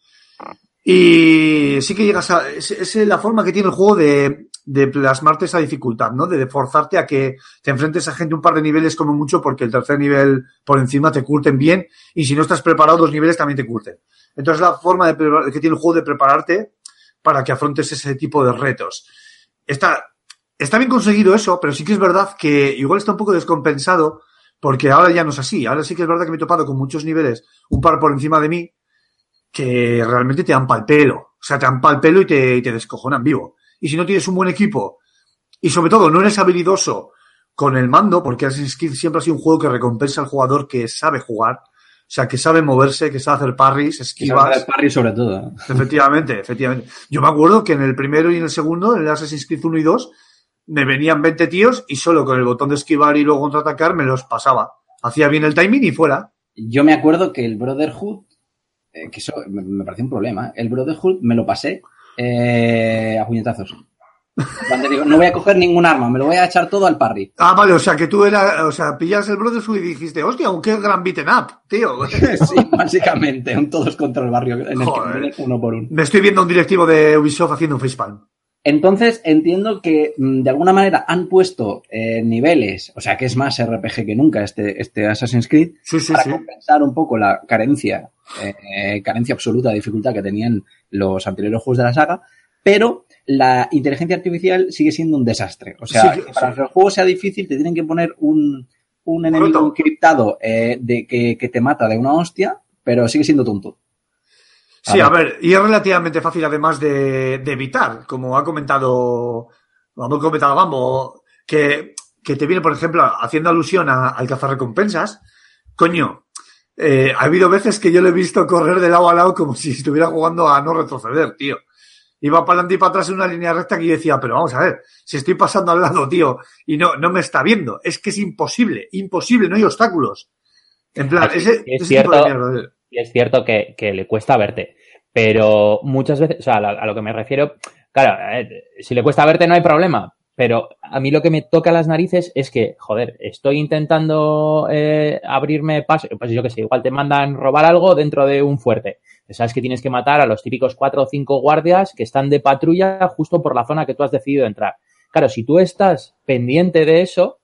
Y sí que llegas a. Es, es la forma que tiene el juego de, de, plasmarte esa dificultad, ¿no? De forzarte a que te enfrentes a gente un par de niveles como mucho, porque el tercer nivel por encima te curten bien, y si no estás preparado, dos niveles también te curten. Entonces, la forma de, que tiene el juego de prepararte para que afrontes ese tipo de retos. Está, está bien conseguido eso, pero sí que es verdad que igual está un poco descompensado, porque ahora ya no es así. Ahora sí que es verdad que me he topado con muchos niveles, un par por encima de mí, que realmente te dan pal pelo. O sea, te dan pal pelo y te, y te descojonan vivo. Y si no tienes un buen equipo, y sobre todo no eres habilidoso con el mando, porque Assassin's Creed siempre ha sido un juego que recompensa al jugador que sabe jugar, o sea, que sabe moverse, que sabe hacer parries, esquivas. sabe hacer parries sobre todo. Efectivamente, efectivamente. Yo me acuerdo que en el primero y en el segundo, en el Assassin's Creed 1 y 2, me venían 20 tíos y solo con el botón de esquivar y luego contraatacar me los pasaba. Hacía bien el timing y fuera. Yo me acuerdo que el Brotherhood, eh, que eso me, me pareció un problema, el Brotherhood me lo pasé eh, a puñetazos. Digo, no voy a coger ningún arma, me lo voy a echar todo al parry. Ah, vale, o sea que tú eras, o sea, pillas el Brotherhood y dijiste, hostia, qué gran beaten up, tío. <laughs> sí, básicamente, un todos contra el barrio en el Joder. que uno por uno. Me estoy viendo un directivo de Ubisoft haciendo un facepalm. Entonces entiendo que mm, de alguna manera han puesto eh, niveles, o sea que es más RPG que nunca este, este Assassin's Creed, sí, sí, para sí. compensar un poco la carencia, eh, carencia absoluta de dificultad que tenían los anteriores juegos de la saga, pero la inteligencia artificial sigue siendo un desastre. O sea, para que el juego sea difícil te tienen que poner un, un enemigo encriptado eh, de, que, que te mata de una hostia, pero sigue siendo tonto. Sí, A a ver, y es relativamente fácil además de, de evitar, como ha comentado, ha comentado Bambo, que, que te viene, por ejemplo, haciendo alusión a- al cazarrecompensas, coño, eh, ha habido veces que yo lo he visto correr de lado a lado como si estuviera jugando a no retroceder, tío. Iba para adelante y para atrás en una línea recta que yo decía, pero vamos a ver, si estoy pasando al lado, tío, y no, no me está viendo, es que es imposible, imposible, no hay obstáculos. En plan, Así ese, es ese tipo de mierda. Y es cierto que, que le cuesta verte, pero muchas veces, o sea, a, lo que me refiero, claro, si le cuesta verte no hay problema, pero a mí lo que me toca las narices es que, joder, estoy intentando eh, abrirme paso, pues yo que sé, igual te mandan robar algo dentro de un fuerte. Sabes que tienes que matar a los típicos cuatro o cinco guardias que están de patrulla justo por la zona que tú has decidido entrar. Claro, si tú estás pendiente de eso,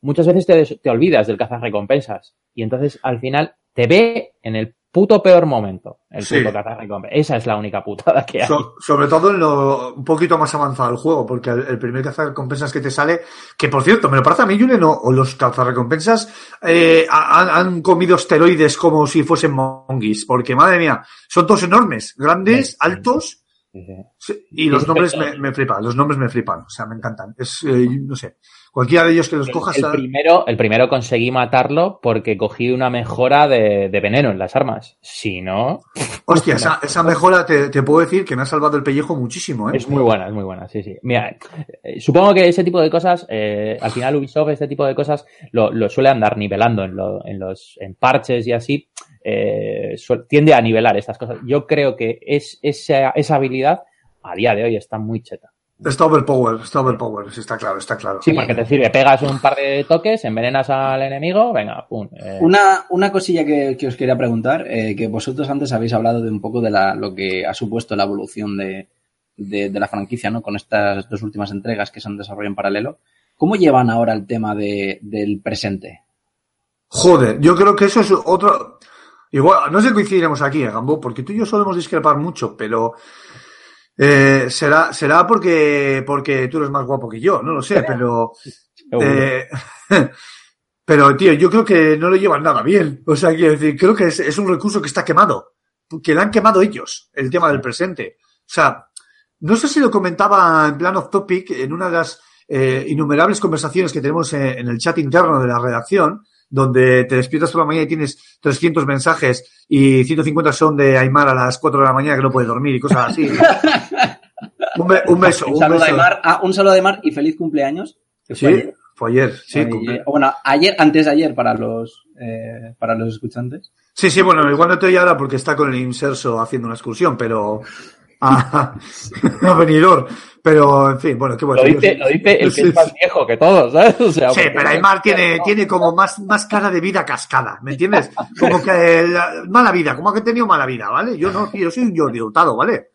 muchas veces te, te olvidas del recompensas Y entonces, al final, te ve en el puto peor momento. El puto cazarrecompensas. Esa es la única putada que hay. sobre todo en lo un poquito más avanzado del juego, porque el, primer cazarrecompensas que te sale, que por cierto, me lo parece a mí, Julen, o los cazarrecompensas eh, han, han, comido esteroides como si fuesen monguis, porque madre mía, son todos enormes, grandes, altos. Y los nombres me, me, flipan, los nombres me flipan, o sea, me encantan. Es, eh, no sé, Cualquiera de ellos que los cojas. El, primero, el primero conseguí matarlo porque cogí una mejora de, veneno en las armas. Si no. <laughs> Hostia, esa, <laughs> mejora te, puedo decir que me ha salvado el pellejo muchísimo, ¿eh? Es muy buena, es muy buena, sí, sí. Mira, eh, supongo que ese tipo de cosas, eh, al final Ubisoft, este tipo de cosas, lo, suele andar nivelando en, en los en parches y así. Eh, tiende a nivelar estas cosas. Yo creo que es, esa, esa habilidad a día de hoy está muy cheta. Está overpower, está overpower, está claro, está claro. Sí, porque te sirve, pegas un par de toques, envenenas al enemigo, venga, pum. Eh. Una, una cosilla que, os quería preguntar, eh, que vosotros antes habéis hablado de un poco de la, lo que ha supuesto la evolución de, de, la franquicia, ¿no? Con estas dos últimas entregas que se han desarrollado en paralelo. ¿Cómo llevan ahora el tema de, del presente? Joder, yo creo que eso es otro... Igual, no sé coincidiremos aquí, eh, Gambo, porque tú y yo solemos discrepar mucho, pero eh, será, será porque, porque tú eres más guapo que yo, no lo sé, pero. Eh, <laughs> pero, tío, yo creo que no lo llevan nada bien. O sea, quiero decir, creo que es, un recurso que está quemado. Que lo han quemado ellos, el tema del presente. O sea, no sé si lo comentaba en plan of topic en una de las eh, innumerables conversaciones que tenemos en, el chat interno de la redacción, donde te despiertas por la mañana y tienes 300 mensajes y 150 son de Aymar a las 4 de la mañana que no puede dormir y cosas así. un, beso. Un, saludo a Aymar. Ah, un saludo Aymar y feliz cumpleaños. Sí, fue ayer. sí, bueno, ayer, antes de ayer para los, eh, para los escuchantes. Sí, sí, bueno, igual no te ahora porque está con el inserso haciendo una excursión, pero <laughs> a, a venidor. Pero, en fin, bueno, qué bueno. Lo dice, lo dice el que es más viejo que todos, ¿sabes? O sea, sí, pero Aymar tiene, tiene como más, más cara de vida cascada, ¿me entiendes? Como que mala vida, como que he tenido mala vida, ¿vale? Yo no, tío, soy un yo dotado, ¿vale?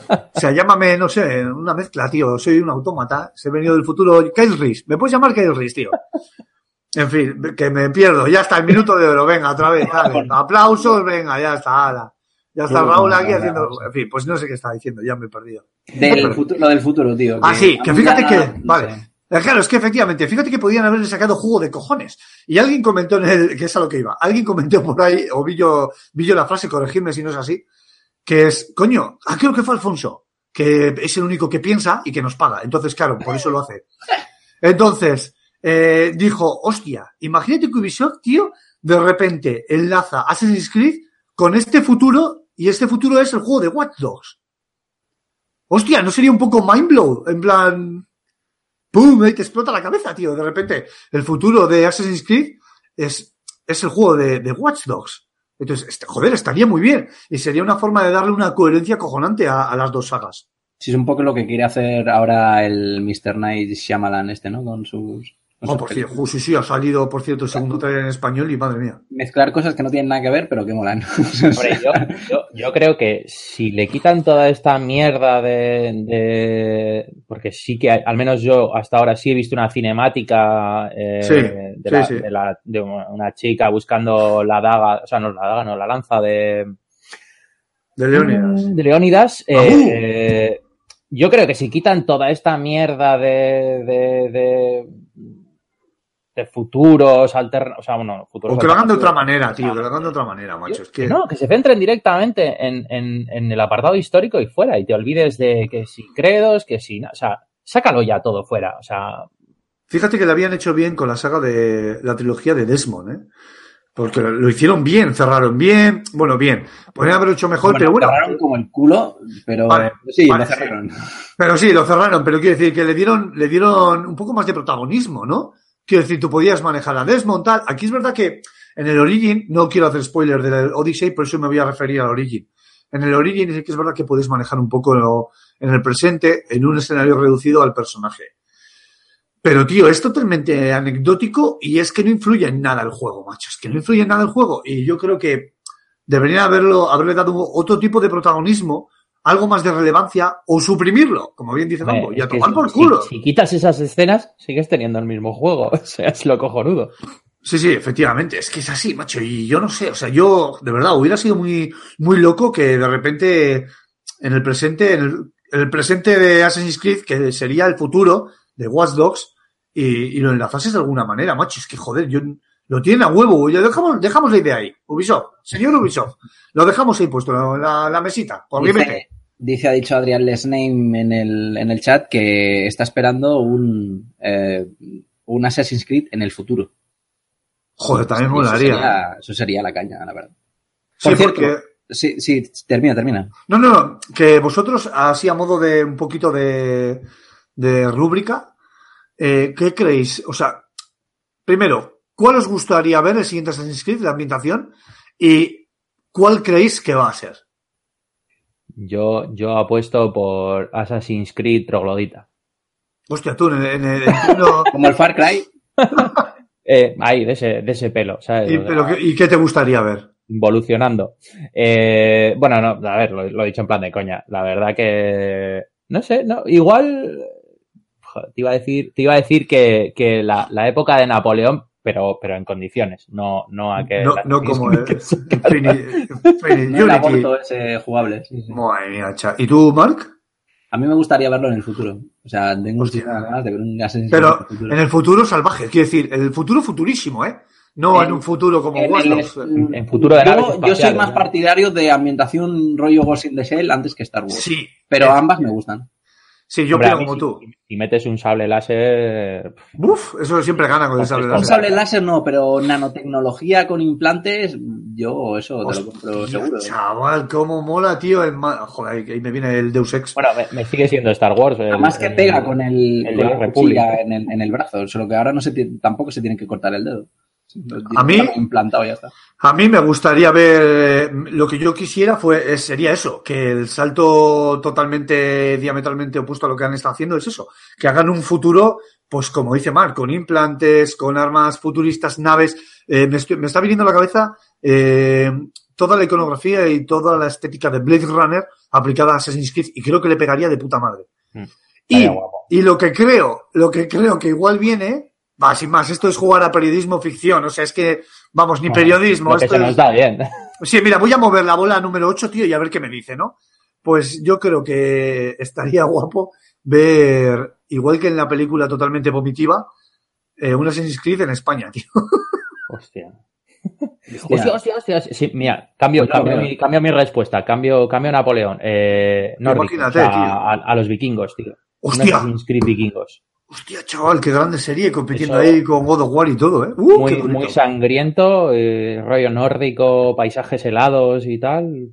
O sea, llámame, no sé, una mezcla, tío, soy un autómata, se he venido del futuro, Kyle Reese, ¿me puedes llamar Kyle Reese, tío? En fin, que me pierdo, ya está, el minuto de oro, venga, otra vez, dale. aplausos, venga, ya está, ala. Ya está Raúl aquí haciendo. En fin, pues no sé qué estaba diciendo, ya me he perdido. Del futuro, lo del futuro, tío. Ah, sí, que fíjate que. vale. Eh, claro, es que efectivamente, fíjate que podían haberle sacado jugo de cojones. Y alguien comentó en el, que es a lo que iba, alguien comentó por ahí, o vi yo, vi yo la frase, corregirme si no es así, que es, coño, ah, creo que fue Alfonso, que es el único que piensa y que nos paga. Entonces, claro, por eso lo hace. Entonces, eh, dijo, hostia, imagínate que Ubisoft, tío, de repente enlaza Assassin's Creed con este futuro y este futuro es el juego de Watch Dogs. Hostia, ¿no sería un poco mindblow? En plan... ¡Pum! Ahí te explota la cabeza, tío. De repente, el futuro de Assassin's Creed es, es el juego de, de Watch Dogs. Entonces, este, joder, estaría muy bien. Y sería una forma de darle una coherencia cojonante a, a las dos sagas. Sí, es un poco lo que quiere hacer ahora el Mr. Knight Shyamalan este, ¿no? Con sus no, por cierto, sí, sí, ha salido, por cierto, el segundo trailer en español y madre mía. Mezclar cosas que no tienen nada que ver, pero que molan. <laughs> Hombre, yo, creo que si le quitan toda esta mierda de, Porque sí que, al menos yo hasta ahora sí he visto una cinemática eh, de, una chica buscando la daga, o sea, no la daga, no, la lanza de... De Leónidas. De Leónidas. Eh, yo creo que si quitan toda esta mierda de de futuros alternativos, o sea, bueno, futuros. O que lo hagan de otra manera, tío, que lo hagan de otra manera, macho. Es que... No, que se centren directamente en, en, en, el apartado histórico y fuera, y te olvides de que si credos, que si, o sea, sácalo ya todo fuera, o sea. Fíjate que lo habían hecho bien con la saga de la trilogía de Desmond, ¿eh? Porque lo hicieron bien, cerraron bien, bueno, bien. Podrían haberlo hecho mejor, pero bueno. cerraron como el culo, pero sí, lo cerraron. Pero sí, lo cerraron, pero quiero decir que le dieron, le dieron un poco más de protagonismo, ¿no? Quiero decir, tú podías manejar a desmontar. Aquí es verdad que en el Origin, no quiero hacer spoiler del Odyssey, por eso me voy a referir al Origin. En el Origin es que es verdad que puedes manejar un poco en el presente, en un escenario reducido al personaje. Pero, tío, es totalmente anecdótico y es que no influye en nada el juego, macho. Es que no influye en nada el juego. Y yo creo que deberían haberlo, haberle dado otro tipo de protagonismo, algo más de relevancia, o suprimirlo, como bien dice Mambo, y a tomar por culo. Si, quitas esas escenas, sigues teniendo el mismo juego. <laughs> O sea, es lo cojonudo. Sí, sí, efectivamente. Es que es así, macho. Y yo no sé, o sea, yo, de verdad, hubiera sido muy, muy loco que de repente, en el presente, en el, en el presente de Assassin's Creed, que sería el futuro de Watch Dogs, y, y lo enlazases de alguna manera, macho. Es que, joder, yo, lo tienen a huevo. Ya dejamos, dejamos la idea ahí. Ubisoft, señor Ubisoft, lo dejamos ahí puesto en la, la mesita. Por dice, dice, ha dicho Adrián Lesname en el, en el chat que está esperando un, eh, un Assassin's Creed en el futuro. Joder, también molaría. Eso sería, eso sería la caña, la verdad. Por sí, cierto, porque... sí, sí, termina, termina. No, no, no, que vosotros, así a modo de un poquito de, de rúbrica, eh, ¿qué creéis? O sea, primero, ¿cuál os gustaría ver el siguiente Assassin's Creed, la ambientación? ¿Y cuál creéis que va a ser? Yo, yo apuesto por Assassin's Creed Troglodita. Hostia, tú, en, en, en, <laughs> Como el Far Cry. <laughs> eh, ahí, de ese, de ese pelo, ¿sabes? ¿Y, pero, ¿Y qué te gustaría ver? Involucionando. Eh, bueno, no, a ver, lo, lo, he dicho en plan de coña. La verdad que. No sé, no, igual te iba a decir, te iba a decir que, que la, la, época de Napoleón, pero, pero en condiciones, no, no a que. No, no como <laughs> el, el <laughs> aborto ese jugable. Sí, sí. Madre mía, ¿Y tú, Mark? A mí me gustaría verlo en el futuro. O sea, tengo ganas de ver un Assassin's Pero en el futuro. en el futuro salvaje, quiero decir, el futuro futurísimo, ¿eh? No en, en un futuro como en, En, en, futuro de yo, yo soy más partidario de ambientación rollo Ghost in the Shell antes que Star Wars. Sí. Pero ambas me gustan. Sí, yo Hombre, como si, tú. Si metes un sable láser. Uf, eso siempre gana con el sable láser. Un sable láser no, pero nanotecnología con implantes, yo eso te lo compro seguro. Chaval, cómo mola, tío. El Joder, ahí me viene el Deus Ex. Bueno, me, me sigue siendo Star Wars. El, Además que pega con el, el con la República en el, en el brazo, solo que ahora no se tampoco se tiene que cortar el dedo. A mí, implantado ya está. a mí me gustaría ver lo que yo quisiera fue sería eso, que el salto totalmente diametralmente opuesto a lo que han estado haciendo es eso, que hagan un futuro, pues como dice Mark, con implantes, con armas futuristas, naves. Eh, me, estoy, me, está viniendo a la cabeza eh, toda la iconografía y toda la estética de Blade Runner aplicada a Assassin's Creed y creo que le pegaría de puta madre. Mm. Y, y lo que creo, lo que creo que igual viene Va, sin más, esto es jugar a periodismo ficción, o sea, es que, vamos, ni periodismo. Lo que esto se nos es... da bien. <laughs> Sí, mira, voy a mover la bola número 8, tío, y a ver qué me dice, ¿no? Pues yo creo que estaría <laughs> guapo ver, igual que en la película totalmente vomitiva, eh, un Assassin's Creed en España, tío. <laughs> Hostia. Hostia, hostia, hostia. Sí, mira, cambio, Pues cambio, mi, cambio mi respuesta, cambio, cambio Napoleón. Eh, nórdico, Imagínate, o sea, tío. a, a los vikingos, tío. Hostia. Assassin's Creed vikingos. Hostia, chaval, qué grande serie compitiendo Eso- ahí con God of War y todo, ¿eh? Uh, muy, qué bonito. muy sangriento, eh, rollo nórdico, paisajes helados y tal.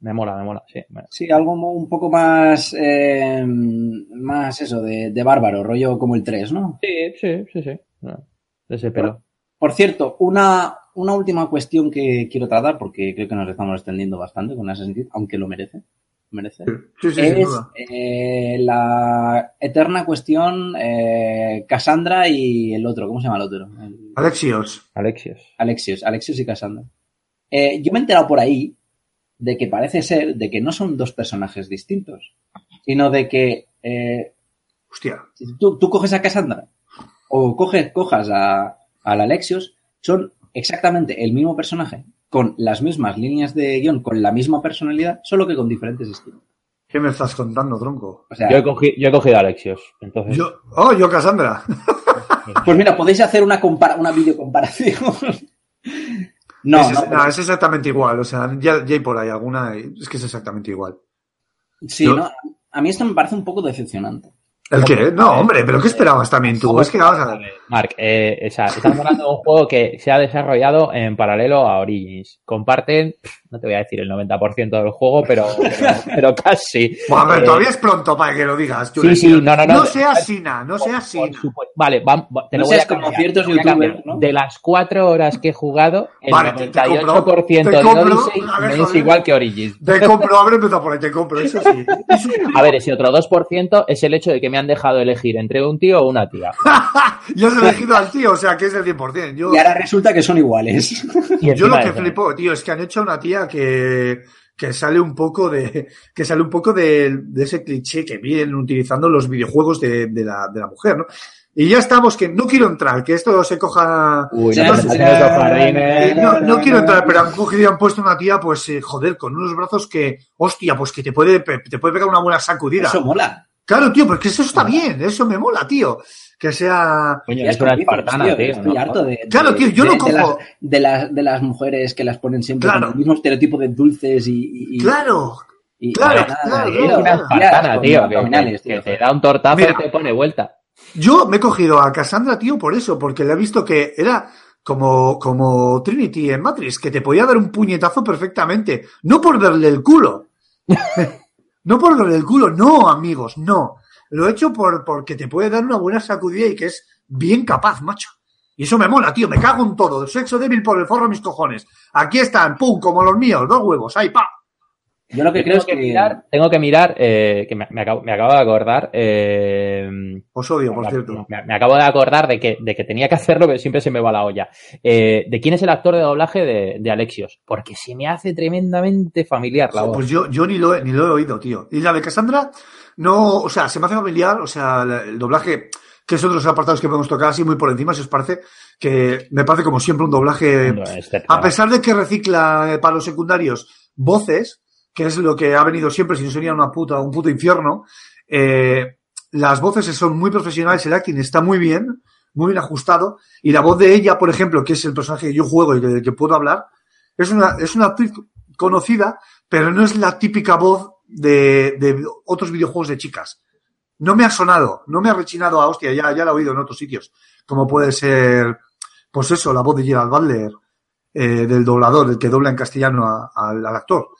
Me mola, me mola, sí. me- Sí, algo un poco más, eh, más eso, de, de bárbaro, rollo como el 3, ¿no? Sí, sí, sí, sí. No, De ese pelo. Por cierto, una, una última cuestión que quiero tratar, porque creo que nos estamos extendiendo bastante con Assassin's Creed, aunque lo merece. Merece. Sí, sí, sin es duda. eh, la eterna cuestión eh, Cassandra y el otro, ¿cómo se llama el otro? El- Alexios. Alexios. Alexios, Alexios y Cassandra. Eh, yo me he enterado por ahí de que parece ser de que no son dos personajes distintos, sino de que eh, Hostia. si tú, tú coges a Cassandra o coges, cojas a, al Alexios, son exactamente el mismo personaje, con las mismas líneas de guion, con la misma personalidad, solo que con diferentes estilos. ¿Qué me estás contando, tronco? O sea, Yo he, cogido, yo he cogido a Alexios. Entonces, Yo, oh, yo Cassandra. <laughs> pues mira, podéis hacer una, compara una videocomparación. <laughs> no, es, no, no, es exactamente igual. O sea, ya, ya hay por ahí alguna. Es que es exactamente igual. sí, yo- no, a mí esto me parece un poco decepcionante. ¿El qué? No, hombre, pero ¿qué esperabas también tú? Es que vamos a ver. Mark, eh, o sea, estamos hablando de un juego que se ha desarrollado en paralelo a Origins. Comparten, no te voy a decir el 90% del juego, pero, pero, pero casi. Bueno, a ver, Eh, todavía es pronto para que lo digas. Sí, sí, no, no, no. No seas Sina, no seas Sina. Vale, va- te No lo voy seas a como ciertos te voy a youtubers. De las cuatro horas que he jugado, el Vale, te- te 98% compro, te de compro. Odyssey ver, es joder. igual que Origins. Te compro, habré empezado por ahí, te compro, eso sí. Eso sí. A ver, ese otro 2% es el hecho de que me han dejado elegir entre un tío o una tía. <laughs> Yo he elegido al tío, o sea, que es el 100%. Yo, Y ahora resulta que son iguales. Y yo lo que flipo, tío, es que han hecho una tía que, que sale un poco de, que sale un poco de, de ese cliché que vienen utilizando los videojuegos de, de la, de la mujer, ¿no? Y ya estamos, que no quiero entrar, que esto se coja, Uy, no. Eh, no, no quiero entrar, pero han cogido y han puesto una tía, pues, eh, joder, con unos brazos que, hostia, pues que te puede, te puede pegar una buena sacudida. Eso mola. Claro, tío, porque eso está bien, eso me mola, tío. Que sea, Coño, es una espartana, tío, tío. Estoy ¿no? harto de, Claro, de- tío, yo de- no de cojo- las, de, las, de las mujeres que las ponen siempre Claro. con el mismo estereotipo de dulces y... y- claro, y- claro, nada, claro, tío, Es una espartana, tío. Que, que tío. te da un tortazo Mira. y te pone vuelta. Yo me he cogido a Cassandra, tío, por eso, porque le he visto que era como, como Trinity en Matrix, que te podía dar un puñetazo perfectamente. No por verle el culo. <laughs> no por verle el culo, no, amigos, no. Lo he hecho por, porque te puede dar una buena sacudida y que es bien capaz, macho. Y eso me mola, tío, me cago en todo. El sexo débil por el forro de mis cojones. Aquí están, pum, como los míos, dos huevos, ahí, pa. Yo lo que Yo creo tengo es que que... mirar, tengo que mirar, eh, que me, me acabo, me acabo de acordar, eh, Os odio, por me, cierto. me- me acabo de acordar de que, de que tenía que hacerlo, pero siempre se me va la olla. Eh, ¿De quién es el actor de doblaje de, de Alexios? Porque se me hace tremendamente familiar la voz. Pues yo, yo ni, lo he, ni lo he oído, tío. Y la de Cassandra, no, o sea, se me hace familiar, o sea, el doblaje, que es otro de los apartados que podemos tocar así muy por encima, si os parece, que me parece como siempre un doblaje, No, este- a pesar de que recicla eh, para los secundarios voces, que es lo que ha venido siempre, si no sería una puta, un puto infierno, eh, las voces son muy profesionales, el acting está muy bien, muy bien ajustado, y la voz de ella, por ejemplo, que es el personaje que yo juego y del que puedo hablar, es una, es una actriz conocida, pero no es la típica voz de, otros videojuegos de chicas. No me ha sonado, no me ha rechinado a hostia, ya, ya la he oído en otros sitios, como puede ser, pues eso, la voz de Gerald Butler, eh, del doblador, el que dobla en castellano a- al, actor.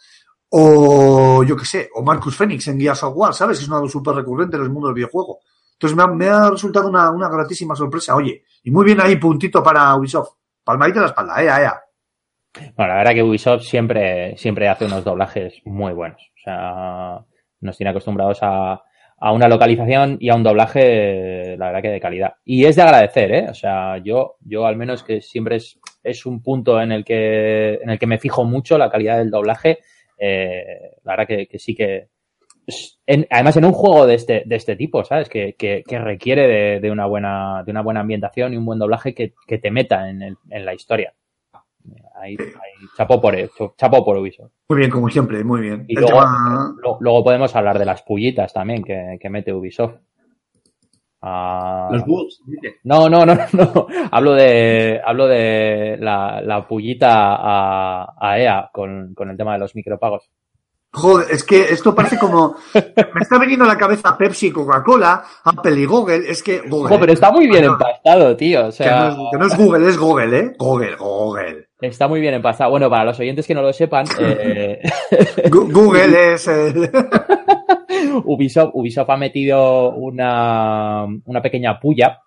O yo qué sé, o Marcus Phoenix en Gears of War, ¿sabes? Es una súper recurrente en el mundo del videojuego. Entonces me ha, me ha resultado una, una gratísima sorpresa. Oye, y muy bien ahí, puntito para Ubisoft. Palmadita en la espalda, ea, ea. Bueno, la verdad que Ubisoft siempre, siempre hace unos doblajes muy buenos. Sea, nos tiene acostumbrados a, a una localización y a un doblaje, la verdad que de calidad. Y es de agradecer, ¿eh? O sea, yo, yo al menos que siempre es, es un punto en el que, en el que me fijo mucho la calidad del doblaje. eh, la verdad que, sí que, en- además en un juego de este, de este tipo, ¿sabes? Que, que, que requiere de, de una buena, de una buena ambientación y un buen doblaje que, que te meta en, el- en la historia. Ahí, ahí, chapó por eso, chapó por Ubisoft. Muy bien, como siempre, muy bien. Y luego, tema- lo- luego podemos hablar de las pullitas también que, que mete Ubisoft. Ah, Los bugs, no, no, no, no. Hablo de, hablo de la, la pullita a, a EA con, con el tema de los micropagos. Joder, es que esto parece como. Me está veniendo a la cabeza Pepsi, Coca-Cola, Apple y Google. Es que. Google, Ojo, pero está muy bien empastado, tío. O Que no, sea, es, que no es Google, es Google, ¿eh? Google, Google. Está muy bien empastado. Bueno, para los oyentes que no lo sepan, <laughs> eh, Google es el. <laughs> Ubisoft, Ubisoft ha metido una, una pequeña puya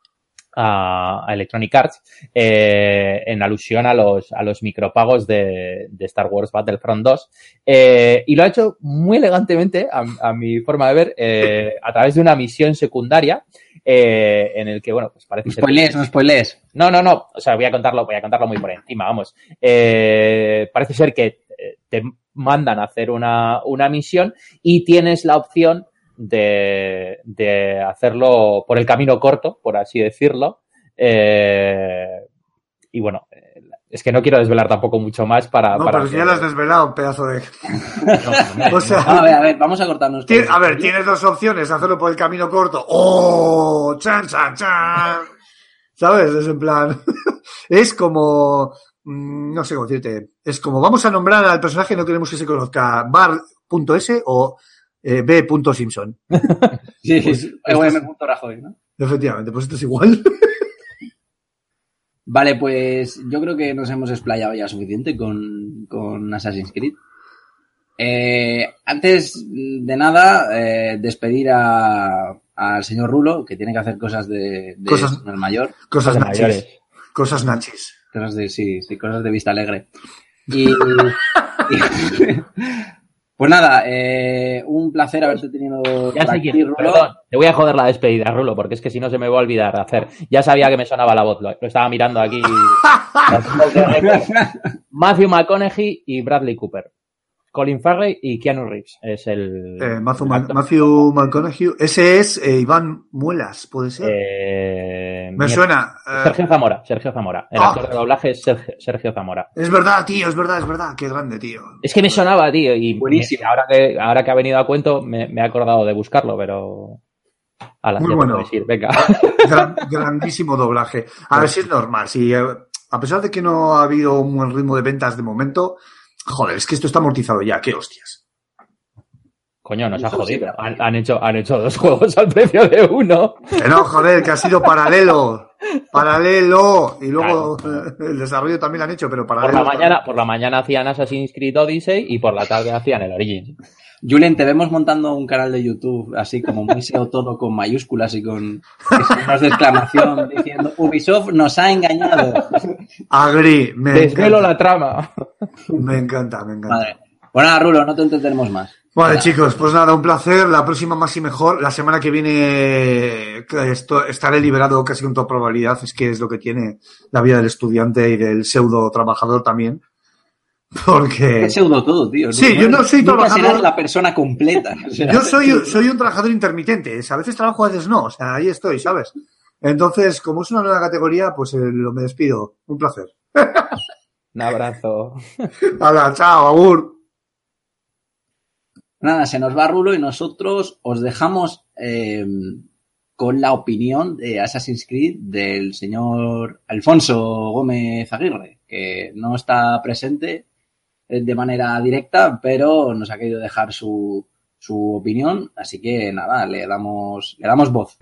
a, a Electronic Arts eh, en alusión a los, a los micropagos de, de Star Wars Battlefront 2 eh, y lo ha hecho muy elegantemente, a, a mi forma de ver, a través de una misión secundaria eh, en el que, bueno, pues parece No ser... no spoilees. No, no, no. O sea, voy a contarlo, voy a contarlo muy por encima, vamos. Eh, parece ser que eh, te mandan a hacer una, una misión y tienes la opción de, de hacerlo por el camino corto, por así decirlo. Eh, y bueno, es que no quiero desvelar tampoco mucho más para. No, para pero si que- ya lo has desvelado, un pedazo de. No, <laughs> <laughs> O sea. A ver, a ver, vamos a cortarnos. Tien- a ver, tienes dos opciones, hacerlo por el camino corto. ¡Oh! ¡Chan, chan, chan! ¿Sabes? Es en plan. <laughs> es como. mm, No sé cómo decirte. Es como vamos a nombrar al personaje, no queremos que se conozca bar.s o eh, b.simpson. Sí, Pues, sí, EOM. Rajoy, ¿no? Efectivamente, pues esto es igual. Vale, pues yo creo que nos hemos explayado ya suficiente con, con Assassin's Creed. Eh, antes de nada, eh, despedir a- al señor Rulo, que tiene que hacer cosas de, de Cosas- señor mayor, Cosas nachis. mayores. Cosas nachis. cosas de, sí, sí, cosas de vista alegre. Y, <laughs> y- Pues nada, eh, un placer haberte tenido. Ya sé quién. Perdón, te voy a joder la despedida, Rulo, porque es que si no se me va a olvidar hacer. Ya sabía que me sonaba la voz, lo, estaba mirando aquí. <laughs> Matthew McConaughey y Bradley Cooper. Colin Farley y Keanu Reeves. Es el. Eh, Matthew, McConaughey. Ese es eh, Iván Muelas, ¿puede ser? Eh, Me suena. Sergio Zamora. Sergio Zamora. El ah. actor de doblaje es Sergio, Zamora. Es verdad, tío, es verdad, es verdad. Qué grande, tío. Es que me sonaba, tío. Y Buenísimo. ahora, que, ahora que ha venido a cuento, me, he acordado de buscarlo, pero. Muy bueno. Venga. <laughs> grandísimo doblaje. A ver si es normal. Si, a pesar de que no ha habido un buen ritmo de ventas de momento Joder, es que esto está amortizado ya, qué hostias. Coño, nos ha jodido. Han, hecho, han hecho dos <laughs> juegos al precio de uno. no, joder, que ha sido paralelo. Paralelo. Y luego <laughs> el desarrollo también lo han hecho, pero paralelo. Por la mañana, por la mañana hacían Assassin's Creed Odyssey y por la tarde hacían el Origins. Julen, te vemos montando un canal de YouTube así como muy SEO todo con mayúsculas y con signos de exclamación diciendo Ubisoft nos ha engañado. Agri, me Desvelo la trama. Me encanta, me encanta. Bueno, Rulo, no te entretenemos más. Vale, chicos, pues nada, un placer. La próxima más y mejor. La semana que viene esto, estaré liberado casi con toda probabilidad. Es que es lo que tiene la vida del estudiante y del pseudo trabajador también. <laughs> Porque. Es pseudo todo, tío. Sí, yo no soy trabajador. la persona completa. yo soy, soy un trabajador intermitente. A veces trabajo, a veces no. O sea, ahí estoy, ¿sabes? Entonces, como es una nueva categoría, pues eh, lo me despido. Un placer. <laughs> un abrazo. <laughs> Hola, chao, agur. Nada, se nos va Rulo y nosotros os dejamos eh, con la opinión de Assassin's Creed del señor Alfonso Gómez Aguirre, que no está presente de manera directa, pero nos ha querido dejar su, su opinión, así que nada, le damos, le damos voz.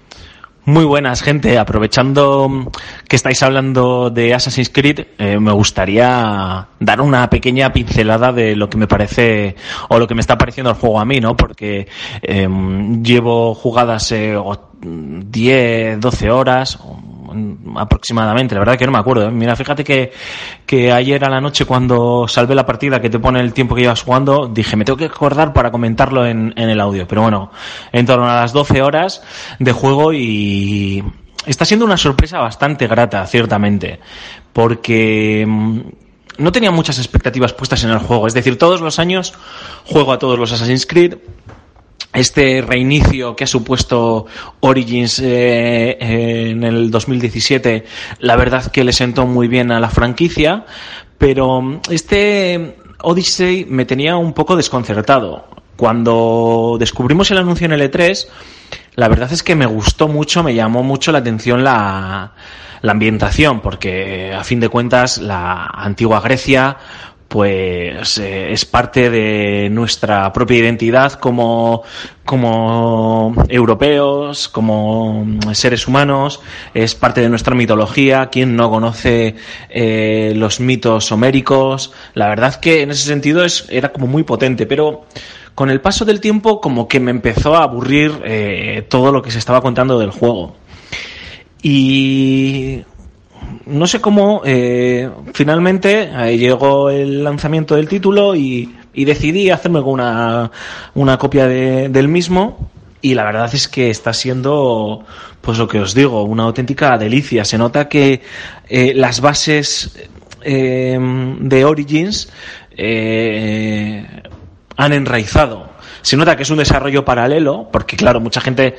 Muy buenas, gente. Aprovechando que estáis hablando de Assassin's Creed, eh, me gustaría dar una pequeña pincelada de lo que me parece o lo que me está pareciendo el juego a mí, ¿no? Porque em, llevo jugadas eh, 10, 12 horas, aproximadamente, la verdad que no me acuerdo. ¿eh? Mira, fíjate que, que ayer a la noche cuando salvé la partida que te pone el tiempo que llevas jugando, dije, me tengo que acordar para comentarlo en, en el audio. Pero bueno, en torno a las 12 horas de juego y está siendo una sorpresa bastante grata, ciertamente, porque mm, no tenía muchas expectativas puestas en el juego. Es decir, todos los años juego a todos los Assassin's Creed, este reinicio que ha supuesto Origins eh, en el 2017, la verdad que le sentó muy bien a la franquicia, pero este Odyssey me tenía un poco desconcertado. Cuando descubrimos el anuncio en L3, la verdad es que me gustó mucho, me llamó mucho la atención la, la ambientación, porque a fin de cuentas la antigua Grecia pues eh, es parte de nuestra propia identidad como, como europeos, como seres humanos, es parte de nuestra mitología, quien no conoce eh, los mitos homéricos, la verdad que en ese sentido es, era como muy potente, pero con el paso del tiempo como que me empezó a aburrir eh, todo lo que se estaba contando del juego. Y no sé cómo, eh, finalmente eh, llegó el lanzamiento del título y, decidí hacerme una, una copia del mismo. Y la verdad es que está siendo, pues lo que os digo, una auténtica delicia. Se nota que eh, las bases de Origins han enraizado. Se nota que es un desarrollo paralelo, porque claro, mucha gente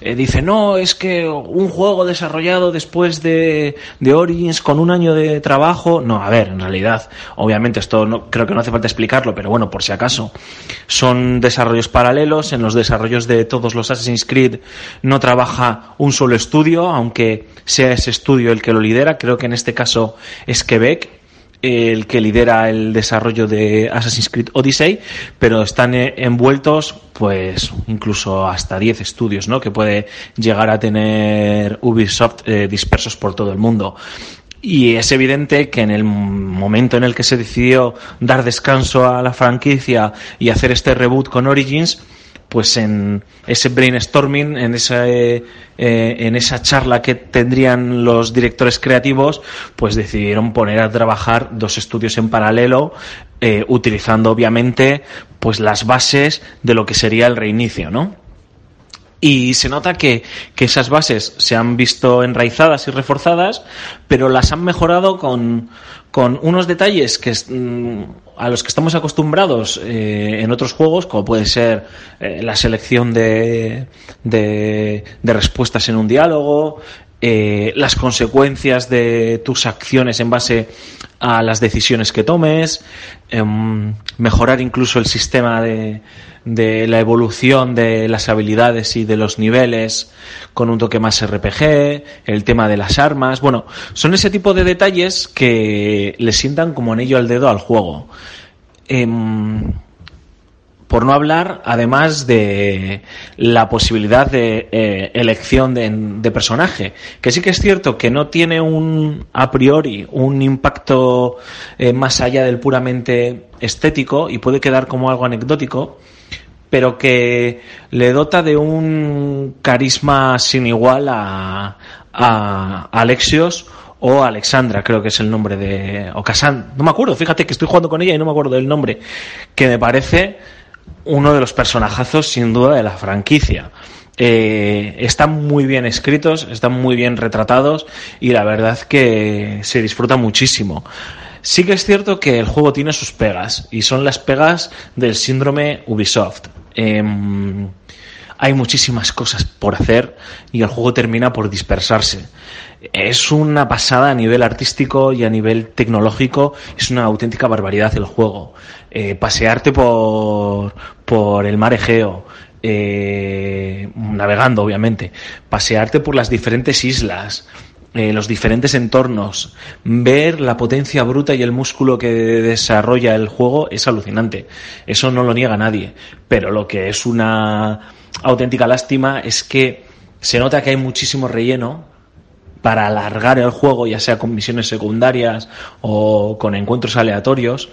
eh, dice, no, es que un juego desarrollado después de, de, Origins con un año de trabajo, no, a ver, en realidad, obviamente esto no, creo que no hace falta explicarlo, pero bueno, por si acaso, son desarrollos paralelos, en los desarrollos de todos los Assassin's Creed no trabaja un solo estudio, aunque sea ese estudio el que lo lidera, creo que en este caso es Quebec, el que lidera el desarrollo de Assassin's Creed Odyssey, pero están eh, envueltos pues incluso hasta 10 estudios, ¿no? que puede llegar a tener Ubisoft eh, dispersos por todo el mundo. Y es evidente que en el momento en el que se decidió dar descanso a la franquicia y hacer este reboot con Origins, pues en ese brainstorming, en esa, eh, en esa charla que tendrían los directores creativos, pues decidieron poner a trabajar dos estudios en paralelo, eh, utilizando obviamente pues las bases de lo que sería el reinicio, ¿no? Y se nota que, que, esas bases se han visto enraizadas y reforzadas, pero las han mejorado con, con unos detalles que mm, a los que estamos acostumbrados eh, en otros juegos, como puede ser eh, la selección de, de, de, respuestas en un diálogo, eh, las consecuencias de tus acciones en base a las decisiones que tomes, em, mejorar incluso el sistema de, de la evolución de las habilidades y de los niveles con un toque más RPG, el tema de las armas, bueno, son ese tipo de detalles que le sientan como anillo al dedo al juego. Em, por no hablar, además de la posibilidad de eh, elección de, personaje, que sí que es cierto que no tiene un a priori un impacto eh, más allá del puramente estético y puede quedar como algo anecdótico, pero que le dota de un carisma sin igual a, a Alexios o Alexandra, creo que es el nombre de. o Casan, no me acuerdo, fíjate que estoy jugando con ella y no me acuerdo del nombre, que me parece uno de los personajazos sin duda de la franquicia. Eh, están muy bien escritos, están muy bien retratados y la verdad que se disfruta muchísimo. Sí que es cierto que el juego tiene sus pegas y son las pegas del síndrome Ubisoft. Em, hay muchísimas cosas por hacer y el juego termina por dispersarse. Es una pasada a nivel artístico y a nivel tecnológico, es una auténtica barbaridad el juego. Eh, pasearte por, por el mar Egeo, eh, navegando obviamente, pasearte por las diferentes islas, eh, los diferentes entornos, ver la potencia bruta y el músculo que desarrolla el juego es alucinante. Eso no lo niega nadie. Pero lo que es una auténtica lástima es que se nota que hay muchísimo relleno para alargar el juego, ya sea con misiones secundarias o con encuentros aleatorios,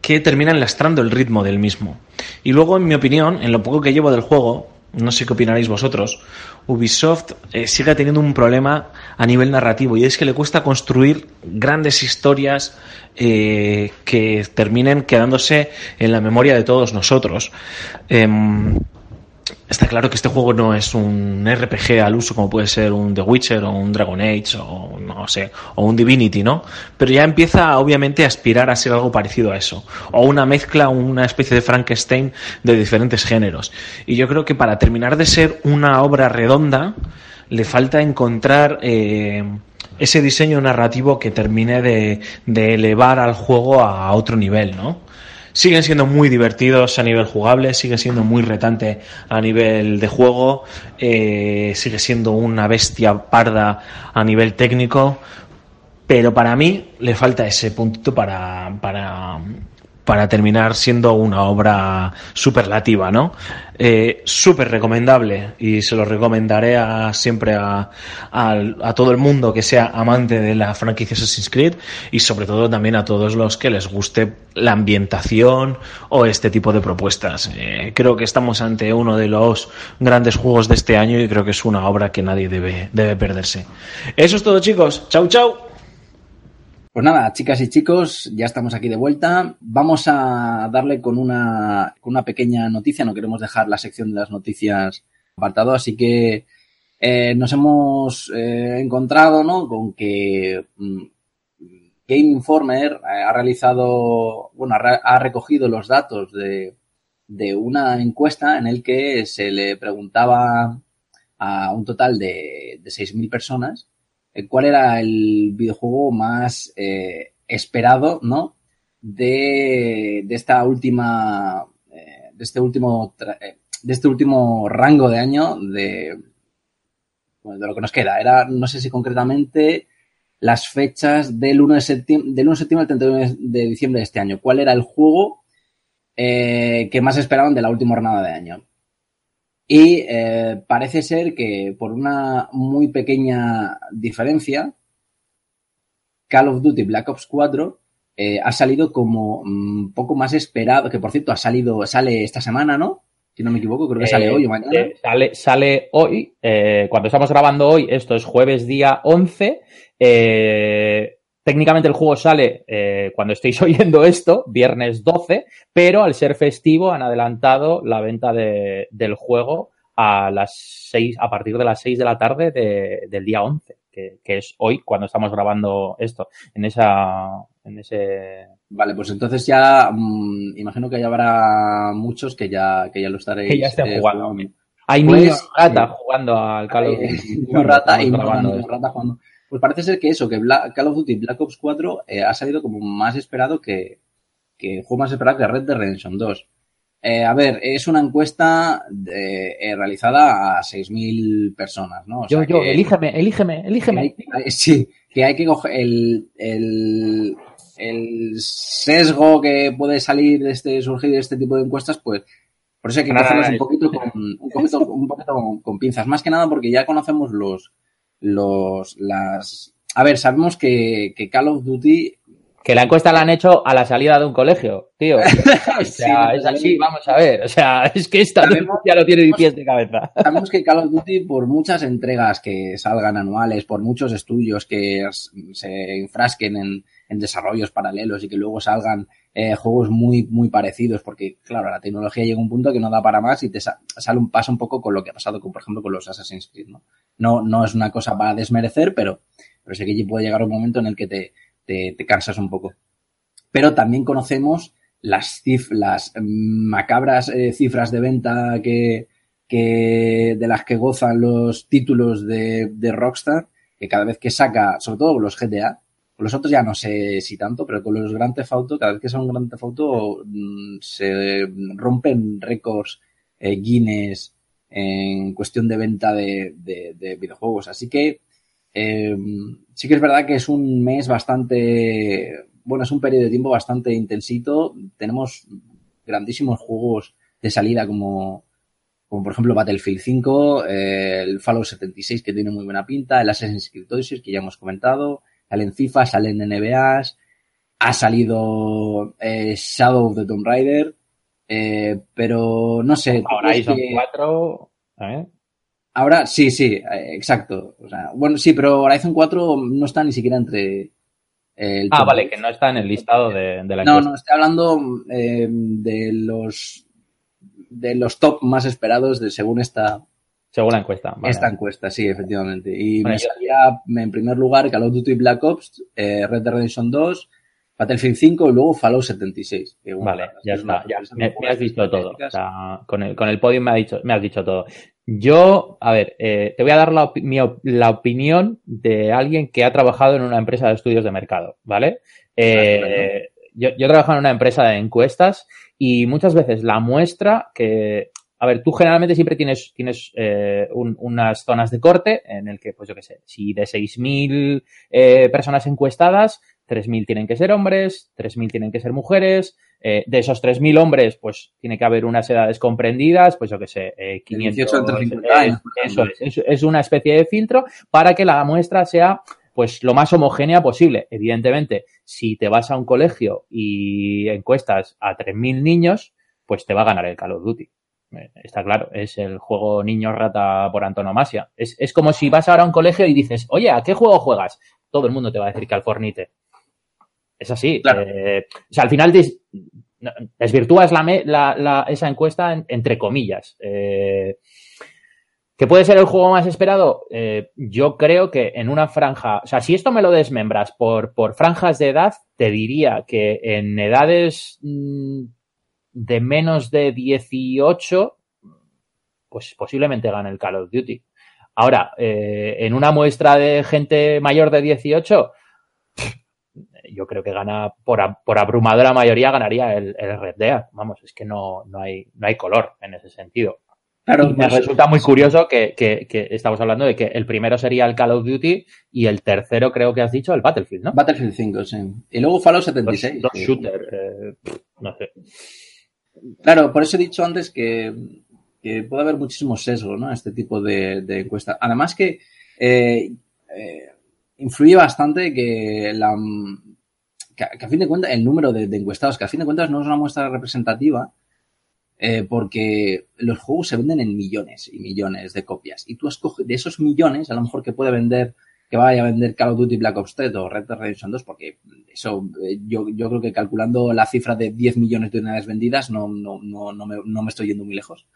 que terminan lastrando el ritmo del mismo. Y luego, en mi opinión, en lo poco que llevo del juego, no sé qué opinaréis vosotros, Ubisoft eh, sigue teniendo un problema a nivel narrativo y es que le cuesta construir grandes historias eh, que terminen quedándose en la memoria de todos nosotros. Em, Está claro que este juego no es un RPG al uso como puede ser un The Witcher o un Dragon Age o no sé, o un Divinity, ¿no? Pero ya empieza obviamente a aspirar a ser algo parecido a eso, o una mezcla, una especie de Frankenstein de diferentes géneros. Y yo creo que para terminar de ser una obra redonda, le falta encontrar eh, ese diseño narrativo que termine de, de elevar al juego a otro nivel, ¿no? Siguen siendo muy divertidos a nivel jugable, sigue siendo muy retante a nivel de juego, eh, sigue siendo una bestia parda a nivel técnico, pero para mí le falta ese puntito para, para para terminar siendo una obra superlativa, ¿no? Eh, Súper recomendable y se lo recomendaré a, siempre a, a, todo el mundo que sea amante de la franquicia Assassin's Creed y sobre todo también a todos los que les guste la ambientación o este tipo de propuestas. Eh, creo que estamos ante uno de los grandes juegos de este año y creo que es una obra que nadie debe, debe perderse. Eso es todo chicos. Chau chau. Pues nada, chicas y chicos, ya estamos aquí de vuelta. Vamos a darle con una, con una pequeña noticia. No queremos dejar la sección de las noticias apartado, así que eh, nos hemos eh, encontrado ¿no? con que mm, Game Informer eh, ha realizado, bueno, ha, recogido los datos de, de una encuesta en el que se le preguntaba a un total de, de 6.000 personas cuál era el videojuego más eh, esperado, ¿no? De, de esta última, eh, de este último, de este último rango de año de, de lo que nos queda. Era, no sé si concretamente las fechas del 1 de septiembre, del 1 de septiembre al 31 de diciembre de este año. ¿Cuál era el juego que más esperaban de la última jornada de año? Y eh, parece ser que por una muy pequeña diferencia, Call of Duty Black Ops 4 eh, ha salido como un mm, poco más esperado, que por cierto ha salido, sale esta semana, ¿no? Si no me equivoco, creo que sale Eh, hoy o mañana. eh, sale, sale hoy, eh, cuando estamos grabando hoy, esto es jueves día 11. Técnicamente el juego sale eh, cuando estéis <laughs> oyendo esto, viernes 12, pero al ser festivo han adelantado la venta de- del juego a las 6, a partir de las 6 de la tarde de- del día 11, que, que es hoy cuando estamos grabando esto, en esa, en ese, Vale, pues entonces ya mm, imagino que ya habrá muchos que ya, que ya lo estaréis Que ya estén eh, jugando. hay Pues, niños rata jugando al Call of Duty. niños rata y no, rata jugando. Pues parece ser que eso, que Bla- Call of Duty Black Ops 4 eh, ha salido como más esperado que, que juego más esperado que Red Dead Redemption 2. Eh, a ver, es una encuesta de- eh, realizada a 6.000 personas, ¿no? O Yo, sea yo, que- elígeme, elígeme, elígeme. hay- sí, que hay que coger el, el, el sesgo que puede salir de este, surgir de este tipo de encuestas, pues por eso hay que no, un poquito con, un poquito, un poquito con, con pinzas. Más que nada porque ya conocemos los, los, las, a ver, sabemos que, que Call of Duty Que la encuesta la han hecho a la salida de un colegio, tío. <laughs> O sea, Sí, es así, vamos a ver. O sea, es que esta Sabemos- ya no tiene ni pies de cabeza. Sabemos que Call of Duty, por muchas entregas que salgan anuales, por muchos estudios que se enfrasquen en, en desarrollos paralelos y que luego salgan eh, juegos muy, muy parecidos, porque, claro, la tecnología llega a un punto que no da para más y te sa- sale un paso un poco con lo que ha pasado, con, por ejemplo, con los Assassin's Creed, ¿no? No, no es una cosa para desmerecer, pero, pero sé que puede llegar un momento en el que te, te, te cansas un poco. Pero también conocemos las, cif las macabras eh, cifras de venta que, que de las que gozan los títulos de, de Rockstar, que cada vez que saca, sobre todo los GTA, los otros ya no sé si tanto, pero con los Grand Theft Auto, cada vez que son Grand Theft mm, se rompen récords eh, Guinness en cuestión de venta de, de- de videojuegos. Así que eh, sí que es verdad que es un mes bastante, bueno, es un periodo de tiempo bastante intensito. Tenemos grandísimos juegos de salida como, como por ejemplo Battlefield 5, eh, el Fallout 76 que tiene muy buena pinta, el Assassin's Creed Odyssey que ya hemos comentado, salen FIFA, salen NBAs, ha salido eh, Shadow of the Tomb Raider, eh, pero no sé. ¿tú Ahora que- cuatro. ¿eh? Ahora, sí, sí, eh, exacto. O sea, bueno, sí, pero Horizon 4 no está ni siquiera entre el Ah, vale, 10. que no está en el listado de, de la No, encuesta. no, estoy hablando eh, de los de los top más esperados de según esta, Según la encuesta. vale. esta encuesta, sí, efectivamente. Y Bueno, me yo- salía en primer lugar Call of Duty Black Ops, eh, Red Dead Redemption 2, Battlefield 5 y luego Fallout 76. que, bueno, Vale, ya está. Ya, me, has dicho todo. O estadísticas. sea, con el, con el podium me, ha dicho, me has dicho todo. Yo, a ver, eh, te voy a dar la, mi op- la opinión de alguien que ha trabajado en una empresa de estudios de mercado, ¿vale? Eh, yo, yo he trabajado en una empresa de encuestas y muchas veces la muestra que, a ver, tú generalmente siempre tienes, tienes eh, un- unas zonas de corte en el que, pues yo qué sé, si de 6.000 eh, personas encuestadas, 3.000 tienen que ser hombres, 3.000 tienen que ser mujeres, eh, de esos 3.000 hombres, pues tiene que haber unas edades comprendidas, pues yo qué sé, eh, 500. 18 entre 50 eh, años, por eso es, es una especie de filtro para que la muestra sea pues lo más homogénea posible. Evidentemente, si te vas a un colegio y encuestas a 3.000 niños, pues te va a ganar el Call of Duty. Está claro, es el juego niño rata por antonomasia. Es, es como si vas ahora a un colegio y dices, oye, ¿a qué juego juegas? Todo el mundo te va a decir que al Fornite. Es así. Claro. Eh, o sea, al final des- desvirtúas la, la- la- esa encuesta en- entre comillas. Eh, ¿Que puede ser el juego más esperado? Eh, yo creo que en una franja, o sea, si esto me lo desmembras por, por franjas de edad, te diría que en edades mm, de menos de 18, pues posiblemente gane el Call of Duty. Ahora, eh, en una muestra de gente mayor de 18, yo creo que gana por, a- por abrumadora mayoría ganaría el, el Red Dead. Vamos, es que no, no, hay, no hay color en ese sentido. Claro, Y me pues, resulta muy curioso que, que- que estamos hablando de que el primero sería el Call of Duty y el tercero creo que has dicho el Battlefield, ¿no? Battlefield 5, sí. Y luego Fallout Dos, 76. dos que- shooters, eh, no sé. Claro, por eso he dicho antes que, puede haber muchísimo sesgo, ¿no? Este tipo de, de encuesta. Además que eh, eh, influye bastante que la que, a- a fin de cuentas el número de, de encuestados, que a fin de cuentas no es una muestra representativa, eh, porque los juegos se venden en millones y millones de copias. Y tú escoges de esos millones, a lo mejor que puede vender, que vaya a vender Call of Duty Black Ops 3 o Red Dead Redemption 2, porque eso, eh, yo, yo creo que calculando la cifra de 10 millones de unidades vendidas, no, no, no, no, me, no me estoy yendo muy lejos.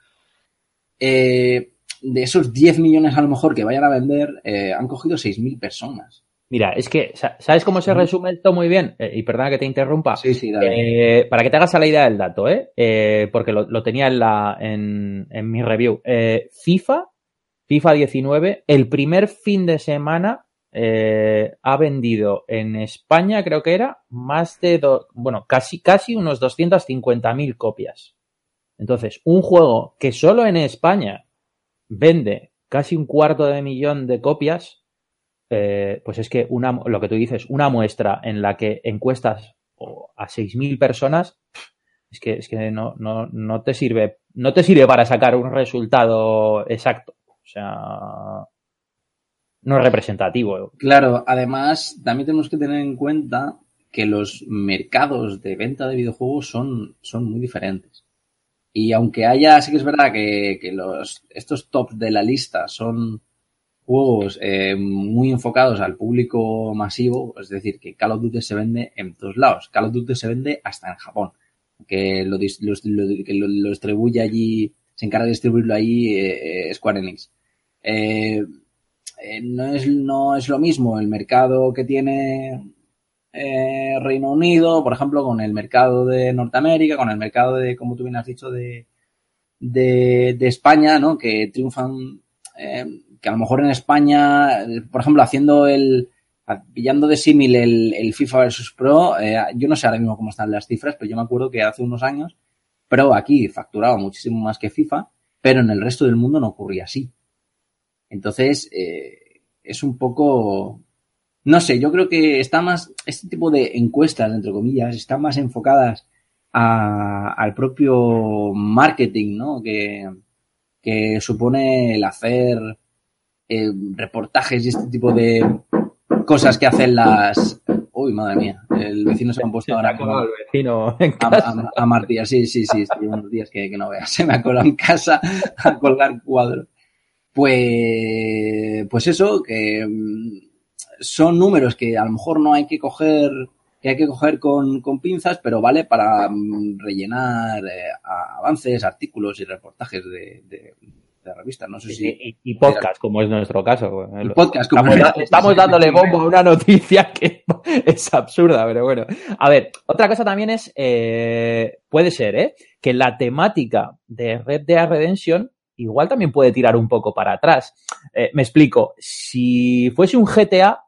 Eh, de esos 10 millones a lo mejor que vayan a vender, eh, han cogido 6.000 personas. Mira, es que, ¿sabes cómo se resume esto muy bien? Eh, y perdona que te interrumpa. Sí, sí, dale. Eh, para que te hagas a la idea del dato, ¿eh? eh porque lo, lo, tenía en, la, en, en mi review. Eh, FIFA, FIFA 19, el primer fin de semana eh, ha vendido en España, creo que era, más de, do, bueno, casi, casi unos 250.000 copias. Entonces, un juego que solo en España vende casi un cuarto de millón de copias, eh, pues es que una, lo que tú dices, una muestra en la que encuestas a 6.000 personas, es que, es que no, no, no, te sirve, no te sirve para sacar un resultado exacto. O sea, no es representativo. Claro, además, también tenemos que tener en cuenta que los mercados de venta de videojuegos son, son muy diferentes. Y aunque haya, sí que es verdad que, que los, estos tops de la lista son juegos eh, muy enfocados al público masivo, es decir, que Call of Duty se vende en todos lados. Call of Duty se vende hasta en Japón, que lo, lo, lo, que lo distribuye allí, se encarga de distribuirlo allí eh, Square Enix. Eh, no, es, no es lo mismo el mercado que tiene Reino Unido, por ejemplo, con el mercado de Norteamérica, con el mercado de, como tú bien has dicho, de, de, España, ¿no? Que triunfan eh, que a lo mejor en España, por ejemplo, haciendo el, pillando de símil el, el, FIFA versus Pro, eh, yo no sé ahora mismo cómo están las cifras, pero yo me acuerdo que hace unos años, Pro aquí facturaba muchísimo más que FIFA, pero en el resto del mundo no ocurría así. Entonces, eh, es un poco, no sé, yo creo que está más, este tipo de encuestas, entre comillas, están más enfocadas a, al propio marketing, ¿no? Que, que supone el hacer eh, reportajes y este tipo de cosas que hacen las... Uy, madre mía, el vecino se ha puesto ahora el vecino a, a, a, martillar, sí, sí, sí, estoy unos días que, que no veas, <laughs> se me ha colado en casa a colgar cuadros. Pues, pues eso, que son números que a lo mejor no hay que coger que hay que coger con, con pinzas, pero vale para rellenar eh, avances, artículos y reportajes de, de, de revistas. No sé si. Y, y podcast, como es nuestro caso. Y podcast, como estamos, estamos dándole bombo a una noticia <laughs> que es absurda, pero bueno. A ver, otra cosa también es, eh, puede ser, ¿eh? Que la temática de Red Dead Redemption igual también puede tirar un poco para atrás. Eh, me explico. Si fuese un GTA,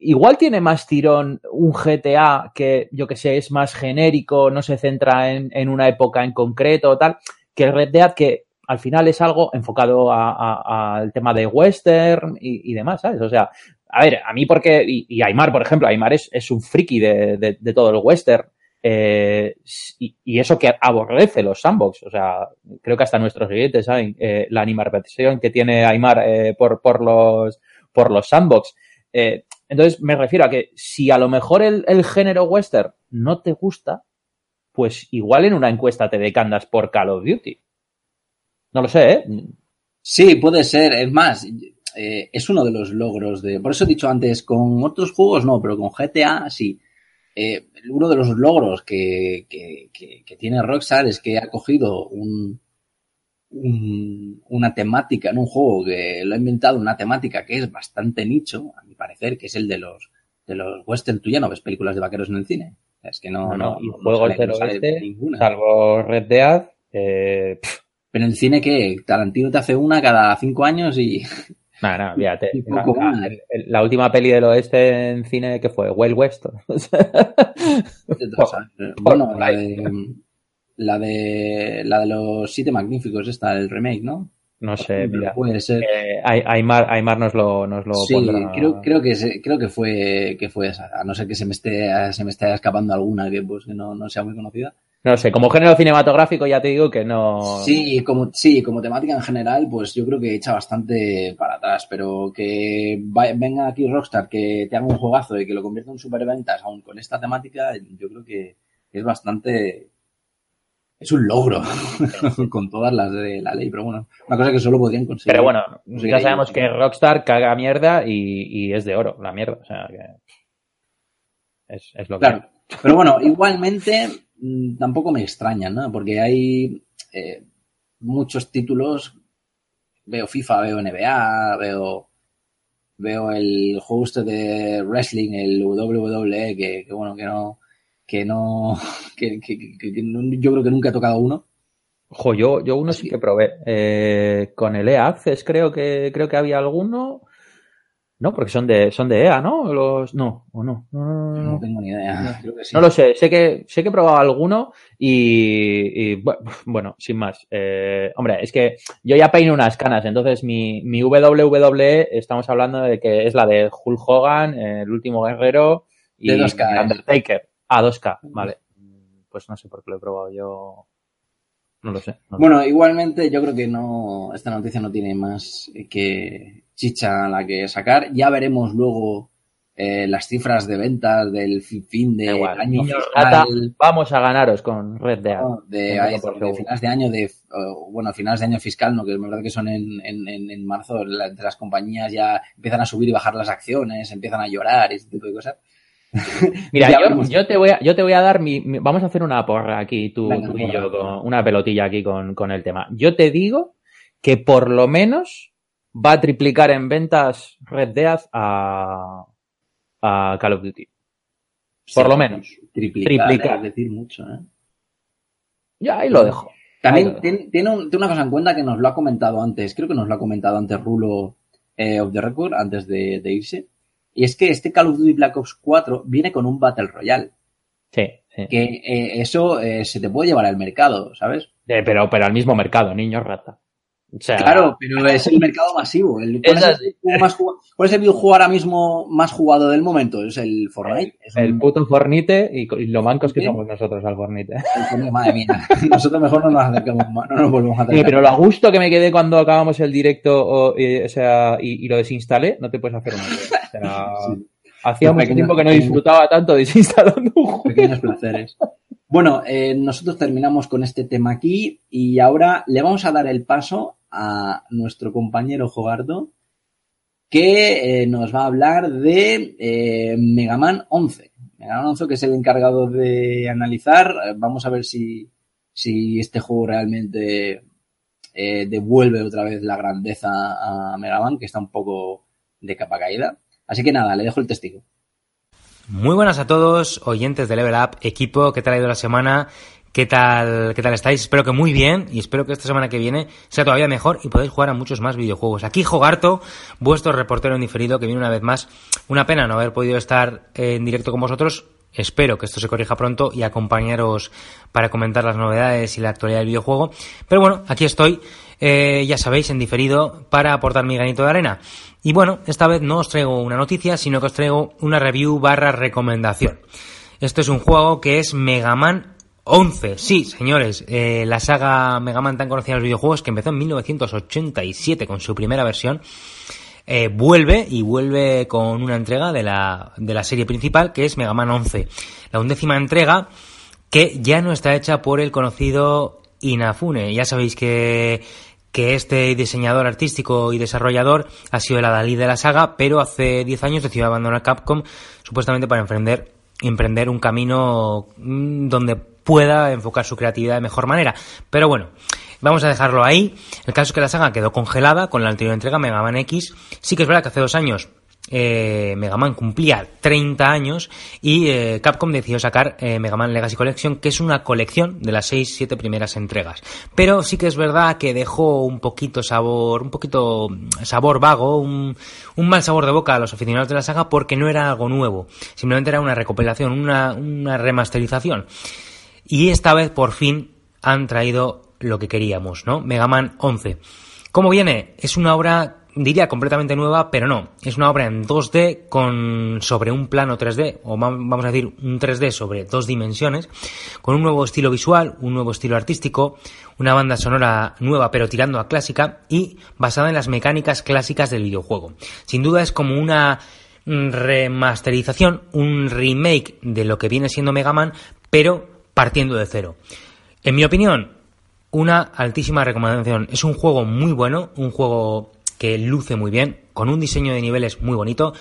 igual tiene más tirón un GTA que, yo que sé, es más genérico, no se centra en, en una época en concreto o tal, que Red Dead que al final es algo enfocado al tema de western y, y, demás, ¿sabes? O sea, a ver, a mí porque, y, y Aymar, por ejemplo, Aymar es, es un friki de, de, de, todo el western. Eh, y, y, eso que aborrece los sandbox, o sea, creo que hasta nuestros siguientes saben eh, la animación que tiene Aymar eh, por, por, los, por los sandbox. Eh, entonces, me refiero a que si a lo mejor el, el, género western no te gusta, pues igual en una encuesta te decantas por Call of Duty. No lo sé, ¿eh? Sí, puede ser. Es más, eh, es uno de los logros de. Por eso he dicho antes, con otros juegos no, pero con GTA sí. Eh, uno de los logros que, que, que, que, tiene Rockstar es que ha cogido un, un, una temática en un juego que lo ha inventado, una temática que es bastante nicho, a mi parecer, que es el de los de los western. Tú ya no ves películas de vaqueros en el cine. Es que no, no, no, y juegos del oeste, salvo Red Dead, eh, pff, pero en el cine, ¿qué? Tarantino te hace una cada cinco años y... <laughs> No, no, fíjate. La, la, la, última peli del oeste en cine, ¿qué fue? Wild West. <laughs> bueno, la de, la de, la de los siete magníficos, esta, el remake, ¿no? No sé, mira. Puede ser. Eh, Aymar, Aymar nos lo, nos lo sí, pondrá. creo, creo que creo que fue, que fue esa. A no ser que se me esté, se me esté escapando alguna que pues que no, no sea muy conocida. No sé, como género cinematográfico ya te digo que no. Sí, como, sí, como temática en general, pues yo creo que echa bastante para atrás, pero que venga aquí Rockstar, que te haga un juegazo y que lo convierta en superventas, aún con esta temática, yo creo que es bastante, es un logro <laughs> con todas las de la ley, pero bueno, una cosa que solo podrían conseguir. Pero bueno, ya sabemos que Rockstar caga mierda y, es de oro, la mierda. O sea que es, es lo claro. Pero bueno, igualmente tampoco me extraña, ¿no? Porque hay eh, muchos títulos. Veo FIFA, veo NBA, veo veo el juego este de wrestling, el WWE, que, que bueno, que no que no, <laughs> que, que, que, yo creo que nunca he tocado uno. Ojo, yo, yo uno sí que probé. Eh, con el EA Access creo que, creo que había alguno. No, porque son de, son de EA, ¿no? Los, no, o no. No, no tengo ni idea. No, lo sé. Sé que, sé que he probado alguno y, y bueno, sin más. Eh, hombre, es que yo ya peino unas canas, entonces mi, mi WWE estamos hablando de que es la de Hulk Hogan, el último guerrero y de Undertaker. A 2K, vale. Pues no sé por qué lo he probado yo. No lo sé. bueno, igualmente yo creo que no, esta noticia no tiene más que chicha a la que sacar. Ya veremos luego eh, las cifras de ventas del fin de año fiscal. vamos a ganaros con Red Dead. de, finales de año, de, bueno, finales de año fiscal, no que es verdad que son en, en, en marzo, las compañías ya empiezan a subir y bajar las acciones, empiezan a llorar y ese tipo de cosas. <laughs> Mira, yo, te voy a, yo te voy a dar mi, Vamos a hacer una porra aquí, tú, y yo, una pelotilla aquí con, el tema. Yo te digo que por lo menos va a triplicar en ventas Red Dead a, a Call of Duty. Por lo menos. Triplicar, Es decir mucho, ¿eh? Ya, ahí lo dejo. También tiene, una cosa en cuenta que nos lo ha comentado antes, creo que nos lo ha comentado antes Rulo eh, of the Record, antes de irse y es que este Call of Duty Black Ops 4 viene con un Battle Royale. Sí, Que eh, eso eh, se te puede llevar al mercado, ¿sabes? pero, pero al mismo mercado, niño rata claro, pero es el mercado masivo. El, ¿cuál, es el, videojuego ahora mismo más jugado del momento? Es el Fortnite. el puto Fornite y, lo mancos que somos nosotros al Fortnite. <laughs> madre mía. <laughs> Nosotros mejor no nos acercamos no nos volvemos a acercar. pero lo a gusto que me quedé cuando acabamos el directo o, sea, y, lo desinstalé, no te puedes hacer una <laughs> Hacía mucho tiempo que no disfrutaba tanto desinstalando un juego. Pequeños placeres. Bueno, eh, nosotros terminamos con este tema aquí y ahora le vamos a dar el paso a nuestro compañero Jogardo, que eh, nos va a hablar de eh, Megaman 11. Megaman 11, que es el encargado de analizar. Eh, vamos a ver si, si este juego realmente devuelve otra vez la grandeza a Megaman, que está un poco de capa caída. Así que nada, le dejo el testigo. Muy buenas a todos, oyentes de Level Up, equipo, ¿qué tal ha ido la semana? ¿Qué tal, ¿Qué tal estáis? Espero que muy bien y espero que esta semana que viene sea todavía mejor y podáis jugar a muchos más videojuegos. Aquí Jogarto, vuestro reportero en diferido, que viene una vez más. Una pena no haber podido estar en directo con vosotros. Espero que esto se corrija pronto y acompañaros para comentar las novedades y la actualidad del videojuego. Pero bueno, aquí estoy, eh, ya sabéis, en diferido para aportar mi granito de arena. Y bueno, esta vez no os traigo una noticia, sino que os traigo una review barra recomendación. Esto es un juego que es Mega Man 11, sí, señores, eh, la saga Mega Man tan conocida en los videojuegos que empezó en 1987 con su primera versión, eh, vuelve y vuelve con una entrega de la, de la serie principal que es Mega Man 11. La undécima entrega que ya no está hecha por el conocido Inafune. Ya sabéis que, que este diseñador artístico y desarrollador ha sido el adalí de la saga, pero hace 10 años decidió abandonar Capcom supuestamente para emprender, emprender un camino mm, donde pueda enfocar su creatividad de mejor manera. Pero bueno, vamos a dejarlo ahí. El caso es que la saga quedó congelada con la anterior entrega Mega Man X. Sí que es verdad que hace dos años eh, Mega Man cumplía 30 años y eh, Capcom decidió sacar eh, Mega Man Legacy Collection, que es una colección de las 6-7 primeras entregas. Pero sí que es verdad que dejó un poquito sabor, un poquito sabor vago, un, un mal sabor de boca a los aficionados de la saga porque no era algo nuevo. Simplemente era una recopilación, una, una remasterización. Y esta vez por fin han traído lo que queríamos, ¿no? Mega Man 11. ¿Cómo viene? Es una obra, diría, completamente nueva, pero no. Es una obra en 2D con, sobre un plano 3D, o vamos a decir un 3D sobre dos dimensiones, con un nuevo estilo visual, un nuevo estilo artístico, una banda sonora nueva pero tirando a clásica y basada en las mecánicas clásicas del videojuego. Sin duda es como una remasterización, un remake de lo que viene siendo Mega Man, pero partiendo de cero. En mi opinión, una altísima recomendación. Es un juego muy bueno, un juego que luce muy bien, con un diseño de niveles muy bonito,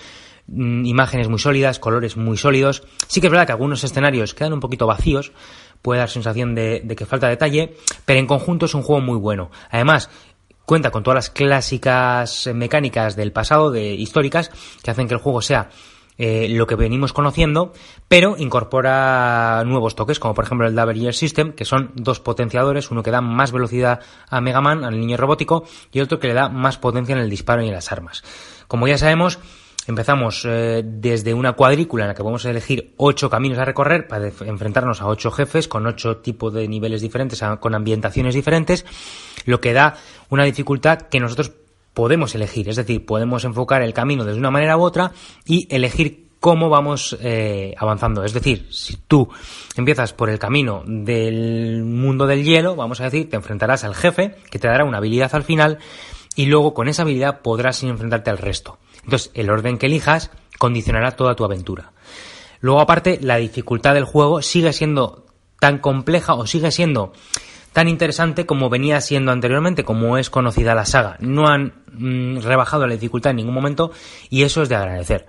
mm, imágenes muy sólidas, colores muy sólidos. Sí que es verdad que algunos escenarios quedan un poquito vacíos, puede dar sensación de, que falta detalle, pero en conjunto es un juego muy bueno. Además, cuenta con todas las clásicas mecánicas del pasado, de históricas, que hacen que el juego sea eh, lo que venimos conociendo, pero incorpora nuevos toques, como por ejemplo el Double Year System, que son dos potenciadores, uno que da más velocidad a Mega Man, al niño robótico, y otro que le da más potencia en el disparo y en las armas. Como ya sabemos, Empezamos eh, desde una cuadrícula en la que a elegir ocho caminos a recorrer para enfrentarnos a ocho jefes con ocho tipos de niveles diferentes, con ambientaciones diferentes, lo que da una dificultad que nosotros podemos elegir. Es decir, podemos enfocar el camino de una manera u otra y elegir cómo vamos eh, avanzando. Es decir, si tú empiezas por el camino del mundo del hielo, vamos a decir, te enfrentarás al jefe, que te dará una habilidad al final, y luego con esa habilidad podrás enfrentarte al resto. Entonces, el orden que elijas condicionará toda tu aventura. Luego, aparte, la dificultad del juego sigue siendo tan compleja o sigue siendo tan interesante como venía siendo anteriormente, como es conocida la saga. No han mm, rebajado la dificultad en ningún momento y eso es de agradecer.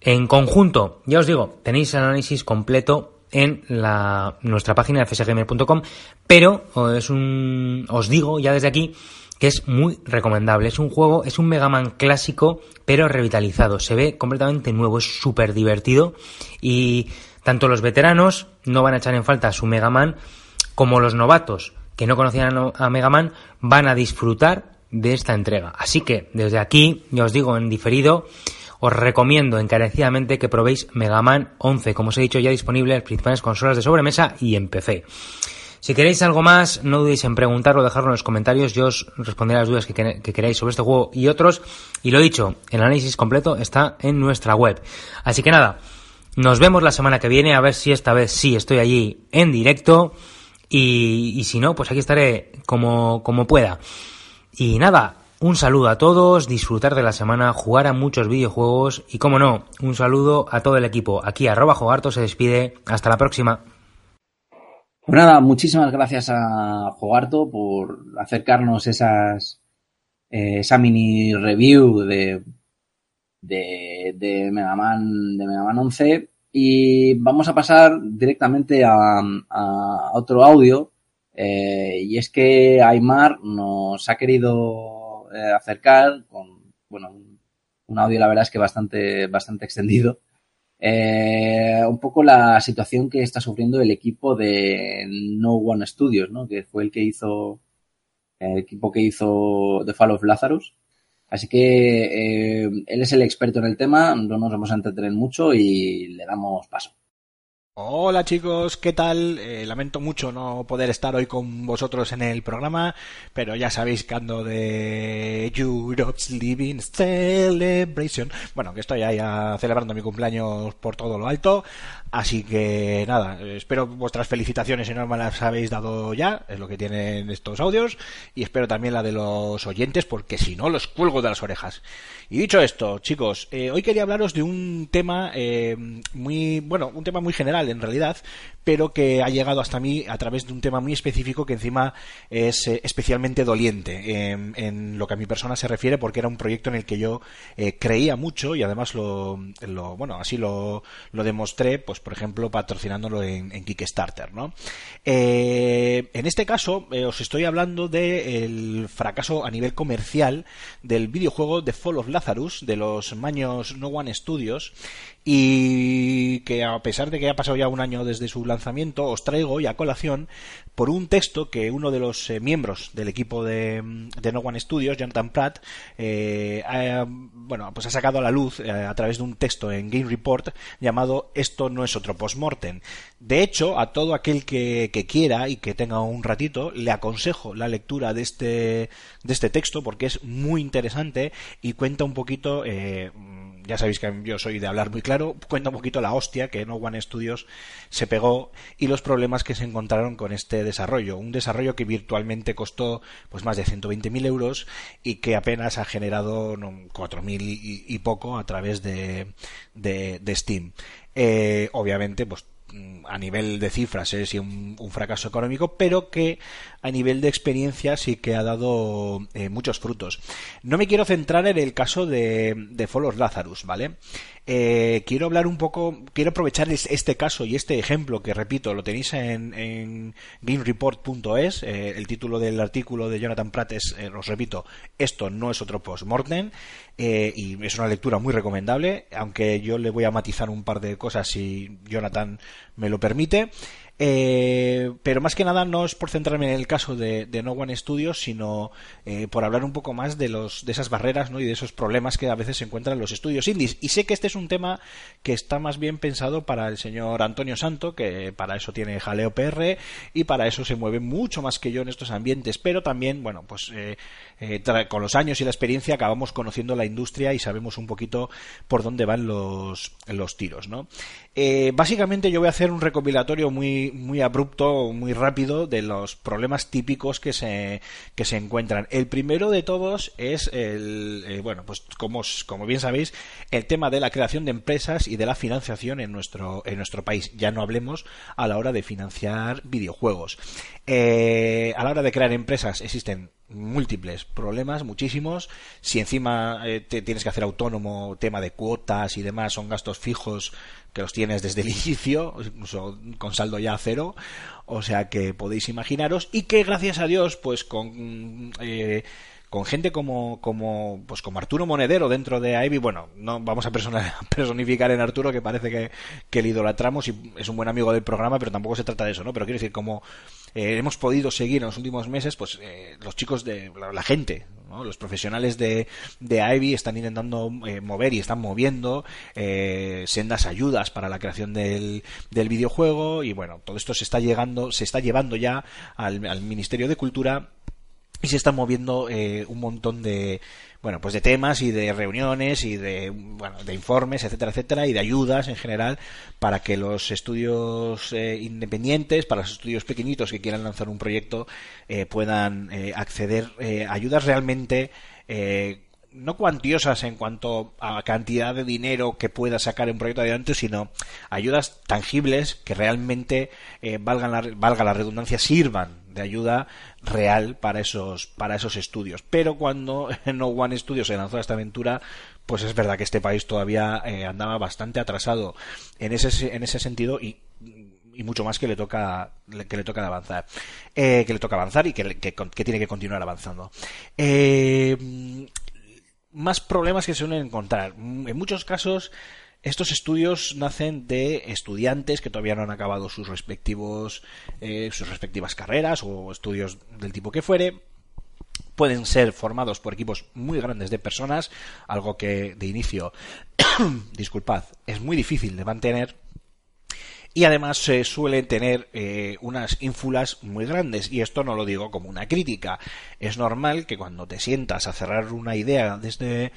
En conjunto, ya os digo, tenéis el análisis completo en nuestra página de fsgamer.com, pero es un, os digo ya desde aquí que es muy recomendable. Es un juego, es un Mega Man clásico, pero revitalizado. Se ve completamente nuevo, es súper divertido y tanto los veteranos no van a echar en falta a su Mega Man como los novatos que no conocían a Mega Man van a disfrutar de esta entrega. Así que desde aquí, ya os digo en diferido, os recomiendo encarecidamente que probéis Mega Man 11, como os he dicho ya disponible en las principales consolas de sobremesa y en PC. Si queréis algo más, no dudéis en preguntarlo dejarlo en los comentarios. Yo os responderé las dudas que, queráis sobre este juego y otros. Y lo dicho, el análisis completo está en nuestra web. Así que nada, nos vemos la semana que viene a ver si esta vez sí estoy allí en directo. Y, si no, pues aquí estaré como, como pueda. Y nada, un saludo a todos, disfrutar de la semana, jugar a muchos videojuegos y como no, un saludo a todo el equipo. Aquí arroba Jogarto se despide. Hasta la próxima. Pues nada, muchísimas gracias a Jogarto por acercarnos esas, eh, esa mini review de, de, de Mega Man, de Mega Man 11 y vamos a pasar directamente a, otro audio eh, y es que Aymar nos ha querido eh, acercar con, bueno, un audio la verdad es que bastante, bastante extendido eh, un poco la situación que está sufriendo el equipo de No One Studios, ¿no? que fue el que hizo el equipo que hizo The Fall of Lazarus. Así que eh, él es el experto en el tema, no nos vamos a entretener mucho y le damos paso. Hola chicos, ¿qué tal? Eh, lamento mucho no poder estar hoy con vosotros en el programa, pero ya sabéis que ando de Europe's Living Celebration. Bueno, que estoy ahí celebrando mi cumpleaños por todo lo alto, así que nada, espero vuestras felicitaciones si no las habéis dado ya, es lo que tienen estos audios, y espero también la de los oyentes, porque si no los cuelgo de las orejas. Y dicho esto, chicos, eh, hoy quería hablaros de un tema eh, muy, bueno, un tema muy general en realidad, pero que ha llegado hasta mí a través de un tema muy específico que encima es eh, especialmente doliente en, lo que a mi persona se refiere, porque era un proyecto en el que yo creía mucho y además lo, bueno, así lo, demostré, pues por ejemplo, patrocinándolo en, Kickstarter, ¿no? en este caso, os estoy hablando del fracaso a nivel comercial del videojuego de Fall of Lazarus de los maños No One Studios y que a pesar de que ha pasado ya un año desde su lanzamiento os traigo hoy a colación por un texto que uno de los eh, miembros del equipo de, No One Studios, Jonathan Pratt, eh, ha, bueno, pues ha sacado a la luz eh, a través de un texto en Game Report llamado Esto no es otro postmortem. De hecho, a todo aquel que, quiera y que tenga un ratito, le aconsejo la lectura de este, de este texto porque es muy interesante y cuenta un poquito ya sabéis que yo soy de hablar muy claro, cuenta un poquito la hostia que No One Studios se pegó y los problemas que se encontraron con este desarrollo. Un desarrollo que virtualmente costó pues más de 120.000 euros y que apenas ha generado 4.000 y, y, poco a través de, de, Steam. Eh, obviamente, pues a nivel de cifras es un, un, fracaso económico, pero que a nivel de experiencia sí que ha dado eh, muchos frutos. No me quiero centrar en el caso de, de Lazarus, ¿vale? Eh, quiero hablar un poco, quiero aprovechar este caso y este ejemplo que repito, lo tenéis en, en gamereport.es, eh, el título del artículo de Jonathan Pratt es, eh, os repito, esto no es otro post-mortem eh, y es una lectura muy recomendable, aunque yo le voy a matizar un par de cosas si Jonathan me lo permite. Eh, pero más que nada no es por centrarme en el caso de, No One Studios, sino eh, por hablar un poco más de los de esas barreras ¿no? y de esos problemas que a veces se encuentran en los estudios indies. Y sé que este es un tema que está más bien pensado para el señor Antonio Santo, que para eso tiene Jaleo PR y para eso se mueve mucho más que yo en estos ambientes. Pero también, bueno, pues eh, eh, con los años y la experiencia acabamos conociendo la industria y sabemos un poquito por dónde van los, los tiros, ¿no? Eh, básicamente yo voy a hacer un recopilatorio muy, muy abrupto, muy rápido de los problemas típicos que se, que se encuentran. El primero de todos es el, eh, bueno, pues como, como bien sabéis, el tema de la creación de empresas y de la financiación en nuestro, en nuestro país. Ya no hablemos a la hora de financiar videojuegos. Eh, a la hora de crear empresas existen múltiples problemas, muchísimos. Si encima eh, te tienes que hacer autónomo, tema de cuotas y demás, son gastos fijos que los tienes desde el <laughs> inicio, incluso con saldo ya a cero. O sea que podéis imaginaros. Y que gracias a Dios, pues con eh, con gente como, como, pues como Arturo Monedero dentro de Ivy, bueno, no vamos a <laughs> personificar en Arturo, que parece que, que le idolatramos y es un buen amigo del programa, pero tampoco se trata de eso, ¿no? Pero quiero decir, como eh, hemos podido seguir en los últimos meses, pues eh, los chicos de la, gente, los profesionales de, de Ivy están intentando eh, mover y están moviendo eh, sendas ayudas para la creación del, del videojuego y bueno, todo esto se está llegando, se está llevando ya al, al Ministerio de Cultura y se están moviendo eh, un montón de bueno pues de temas y de reuniones y de bueno de informes etcétera etcétera y de ayudas en general para que los estudios eh, independientes para los estudios pequeñitos que quieran lanzar un proyecto eh, puedan eh, acceder a ayudas realmente no cuantiosas en cuanto a cantidad de dinero que pueda sacar un proyecto adelante, sino ayudas tangibles que realmente eh, valgan valga la redundancia, sirvan de ayuda real para esos, para esos estudios. Pero cuando <laughs> No One Studios se lanzó a esta aventura, pues es verdad que este país todavía eh, andaba bastante atrasado en ese, en ese sentido y mucho más que le toca que le toca avanzar eh, que le toca avanzar y que, que tiene que continuar avanzando eh, más problemas que se suelen encontrar. En muchos casos, estos estudios nacen de estudiantes que todavía no han acabado sus respectivos, eh, sus respectivas carreras o estudios del tipo que fuere. Pueden ser formados por equipos muy grandes de personas, algo que de inicio, <coughs> disculpad, es muy difícil de mantener y además se suelen tener eh, unas ínfulas muy grandes y esto no lo digo como una crítica es normal que cuando te sientas a cerrar una idea desde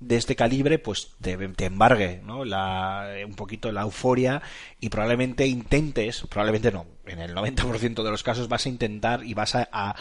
de este calibre pues te, te embargue ¿no? la, un poquito la euforia y probablemente intentes probablemente no en el 90% de los casos vas a intentar y vas a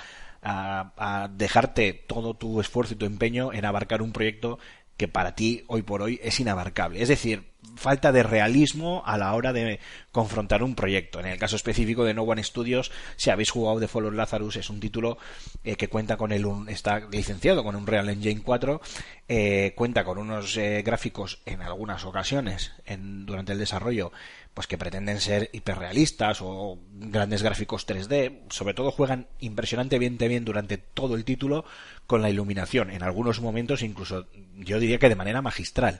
a, a, dejarte todo tu esfuerzo y tu empeño en abarcar un proyecto que para ti hoy por hoy es inabarcable. Es decir, falta de realismo a la hora de confrontar un proyecto. En el caso específico de No One Studios, si habéis jugado The Fallen Lazarus, es un título eh, que cuenta con el un, está licenciado con un Real Engine 4, eh, cuenta con unos eh, gráficos en algunas ocasiones en, durante el desarrollo pues que pretenden ser hiperrealistas o grandes gráficos 3D, sobre todo juegan impresionantemente bien durante todo el título con la iluminación, en algunos momentos incluso yo diría que de manera magistral.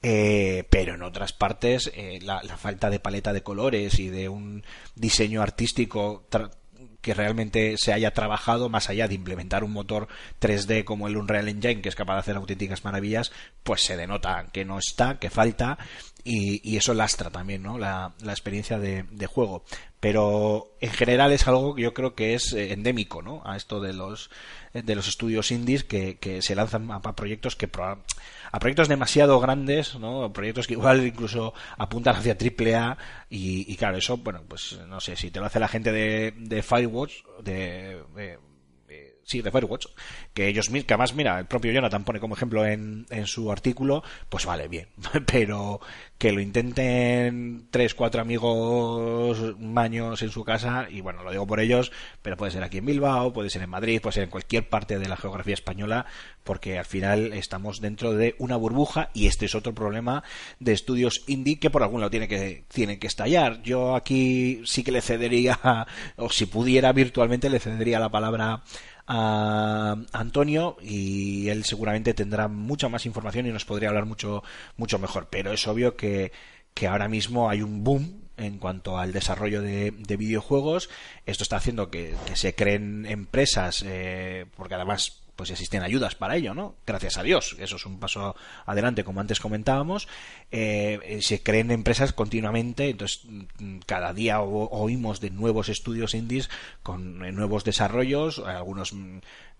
Eh, pero en otras partes eh, la, la, falta de paleta de colores y de un diseño artístico que realmente se haya trabajado más allá de implementar un motor 3D como el Unreal Engine que es capaz de hacer auténticas maravillas, pues se denota que no está, que falta y, y eso lastra también ¿no? la, experiencia de, de, juego. Pero en general es algo que yo creo que es eh, endémico ¿no? a esto de los, de los estudios indies que, que se lanzan a, proyectos que a proyectos demasiado grandes, ¿no? Proyectos que igual incluso apuntan hacia triple A y, y, claro, eso, bueno, pues no sé, si te lo hace la gente de, de Firewatch, de, de sí, de Firewatch, que ellos que además, mira, el propio Jonathan pone como ejemplo en, en su artículo, pues vale, bien, <laughs> pero que lo intenten tres, cuatro amigos maños en su casa, y bueno, lo digo por ellos, pero puede ser aquí en Bilbao, puede ser en Madrid, puede ser en cualquier parte de la geografía española, porque al final estamos dentro de una burbuja y este es otro problema de estudios indie que por algún lado tiene que, tiene que estallar. Yo aquí sí que le cedería, <laughs> o si pudiera virtualmente, le cedería la palabra a Antonio y él seguramente tendrá mucha más información y nos podría hablar mucho, mucho mejor. Pero es obvio que, que ahora mismo hay un boom en cuanto al desarrollo de, videojuegos. Esto está haciendo que, se creen empresas, eh, porque además pues existen ayudas para ello, ¿no? Gracias a Dios, eso es un paso adelante, como antes comentábamos. Eh, se creen empresas continuamente, entonces mm, cada día oímos de nuevos estudios indies con eh, nuevos desarrollos, algunos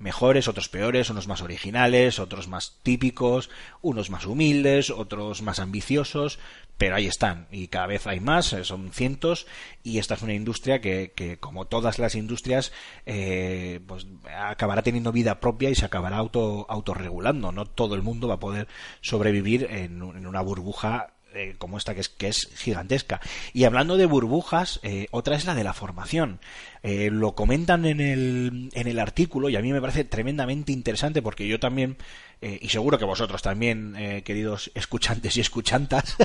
mejores, otros peores, unos más originales, otros más típicos, unos más humildes, otros más ambiciosos, pero ahí están y cada vez hay más, eh, son cientos y esta es una industria que, que como todas las industrias eh, pues acabará teniendo vida propia y se acabará auto autorregulando, no todo el mundo va a poder sobrevivir en, en una burbuja eh, como esta que es, que es gigantesca. Y hablando de burbujas, eh, otra es la de la formación. Eh, lo comentan en el, en el artículo y a mí me parece tremendamente interesante porque yo también, y seguro que vosotros también, queridos escuchantes y escuchantas,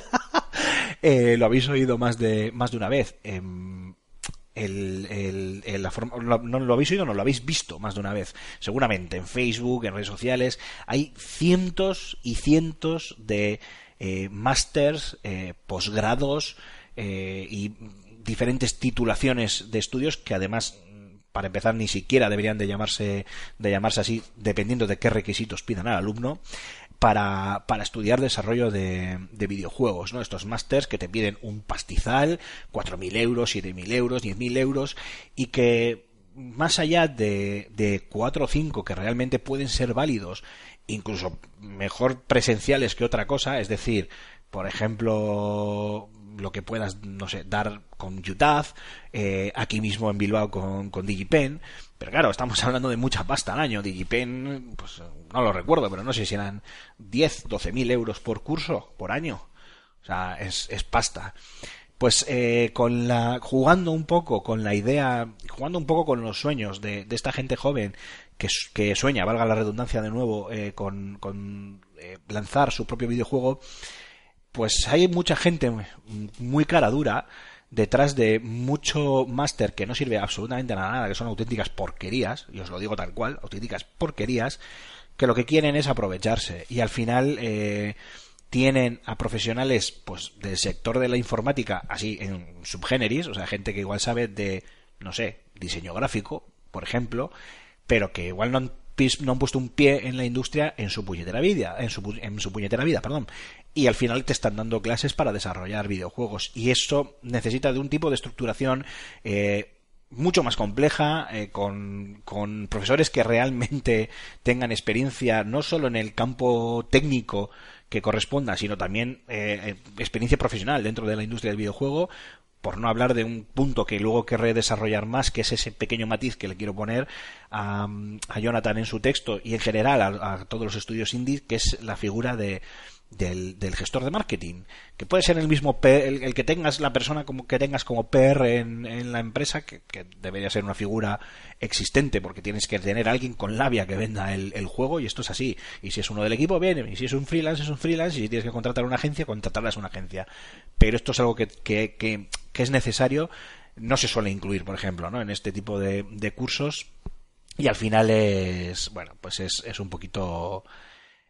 <laughs> lo habéis oído más de, más de una vez. El, el, la forma, no lo habéis oído, no lo habéis visto más de una vez. Seguramente en Facebook, en redes sociales, hay cientos y cientos de eh, másters, eh, posgrados eh, y diferentes titulaciones de estudios que además para empezar ni siquiera deberían de llamarse de llamarse así dependiendo de qué requisitos pidan al alumno para, para estudiar desarrollo de, de, videojuegos, ¿no? Estos másters que te piden un pastizal, 4.000 euros, 7.000 euros, 10.000 euros, y que más allá de, de 4 o 5 que realmente pueden ser válidos incluso mejor presenciales que otra cosa, es decir, por ejemplo, lo que puedas, no sé, dar con UTAF, eh, aquí mismo en Bilbao con, con DigiPen, pero claro, estamos hablando de mucha pasta al año. DigiPen, pues no lo recuerdo, pero no sé si eran 10, 12 mil euros por curso, por año. O sea, es, es pasta. Pues eh, con la, jugando un poco con la idea, jugando un poco con los sueños de, de esta gente joven que, sueña, valga la redundancia de nuevo, eh, con, eh, lanzar su propio videojuego, pues hay mucha gente muy cara dura detrás de mucho máster que no sirve absolutamente nada, nada, que son auténticas porquerías, y os lo digo tal cual, auténticas porquerías, que lo que quieren es aprovecharse y al final eh, tienen a profesionales pues del sector de la informática así en subgéneris, o sea, gente que igual sabe de no sé, diseño gráfico, por ejemplo, pero que igual no han, no han puesto un pie en la industria en su puñetera vida, en su, en su puñetera vida, perdón. Y al final te están dando clases para desarrollar videojuegos. Y eso necesita de un tipo de estructuración eh, mucho más compleja, eh, con, con, profesores que realmente <laughs> tengan experiencia no solo en el campo técnico que corresponda, sino también eh, experiencia profesional dentro de la industria del videojuego, por no hablar de un punto que luego querré desarrollar más, que es ese pequeño matiz que le quiero poner a, Jonathan en su texto y en general a, todos los estudios indie, que es la figura de, del, gestor de marketing, que puede ser el mismo el, que tengas la persona como que tengas como PR en, la empresa, que, debería ser una figura existente, porque tienes que tener a alguien con labia que venda el, juego, y esto es así. Y si es uno del equipo, bien, y si es un freelance, es un freelance, y si tienes que contratar una agencia, contratarlas a una agencia. Pero esto es algo que, que que es necesario no se suele incluir, por ejemplo, ¿no? en este tipo de, de cursos y al final es, bueno, pues es, es un poquito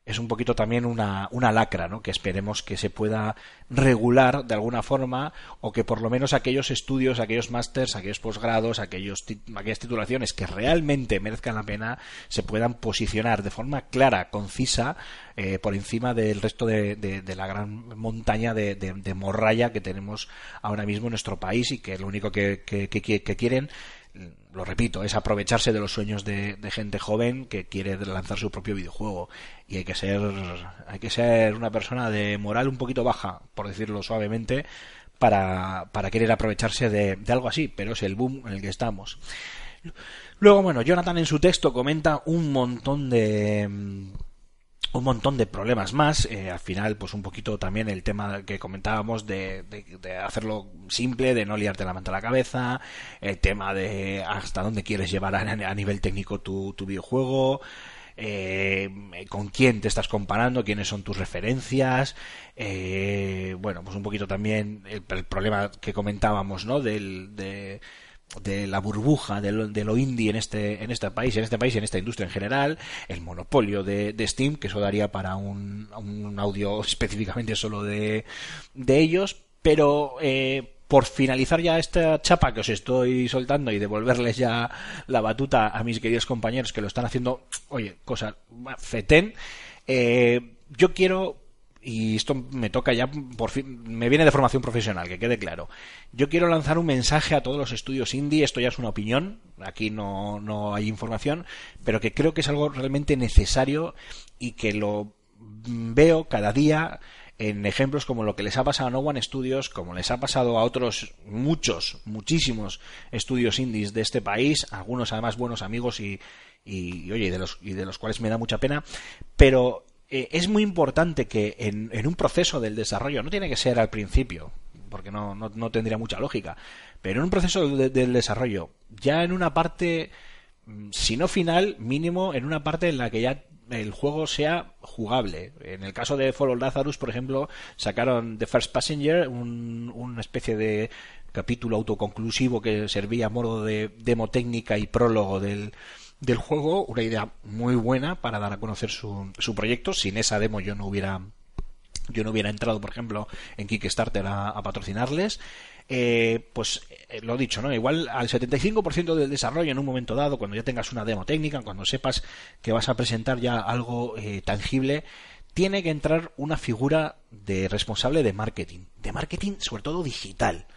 es un poquito también una, una lacra, ¿no? Que esperemos que se pueda regular de alguna forma o que por lo menos aquellos estudios, aquellos másters, aquellos posgrados, aquellos, aquellas titulaciones que realmente merezcan la pena se puedan posicionar de forma clara, concisa, eh, por encima del resto de, de, la gran montaña de, de, morralla que tenemos ahora mismo en nuestro país y que lo único que, que, que quieren lo repito, es aprovecharse de los sueños de, gente joven que quiere lanzar su propio videojuego. Y hay que ser, hay que ser una persona de moral un poquito baja, por decirlo suavemente, para, para querer aprovecharse de, algo así, pero es el boom en el que estamos. Luego, bueno, Jonathan en su texto comenta un montón de un montón de problemas más. Eh, al final, pues un poquito también el tema que comentábamos de, hacerlo simple, de no liarte la manta a la cabeza, el tema de hasta dónde quieres llevar a, nivel técnico tu, tu videojuego. Eh, con quién te estás comparando, quiénes son tus referencias, eh, bueno, pues un poquito también el, problema que comentábamos, ¿no? Del, de, de la burbuja de lo, indie en este, en este país, en este país en esta industria en general, el monopolio de, Steam, que eso daría para un, un audio específicamente solo de, de ellos, pero eh, por finalizar ya esta chapa que os estoy soltando y devolverles ya la batuta a mis queridos compañeros que lo están haciendo, oye, cosa fetén, eh, yo quiero y esto me toca ya, por fin, me viene de formación profesional, que quede claro. Yo quiero lanzar un mensaje a todos los estudios indie, esto ya es una opinión, aquí no, no hay información, pero que creo que es algo realmente necesario y que lo veo cada día en ejemplos como lo que les ha pasado a No One Studios, como les ha pasado a otros muchos, muchísimos estudios indies de este país, algunos además buenos amigos y, y, oye, de los, y de los cuales me da mucha pena, pero eh, es muy importante que en, un proceso del desarrollo, no tiene que ser al principio, porque no, no, tendría mucha lógica, pero en un proceso del desarrollo, ya en una parte, mm, si no final, mínimo en una parte en la que ya el juego sea jugable. En el caso de Follow Lazarus, por ejemplo, sacaron The First Passenger, un, una especie de capítulo autoconclusivo que servía a modo de demo técnica y prólogo del, del juego, una idea muy buena para dar a conocer su, su proyecto. Sin esa demo yo no hubiera yo no hubiera entrado, por ejemplo, en Kickstarter a, patrocinarles. Eh, pues eh, lo dicho, ¿no? Igual al 75% del desarrollo en un momento dado, cuando ya tengas una demo técnica, cuando sepas que vas a presentar ya algo eh, tangible, tiene que entrar una figura de responsable de marketing, de marketing sobre todo digital.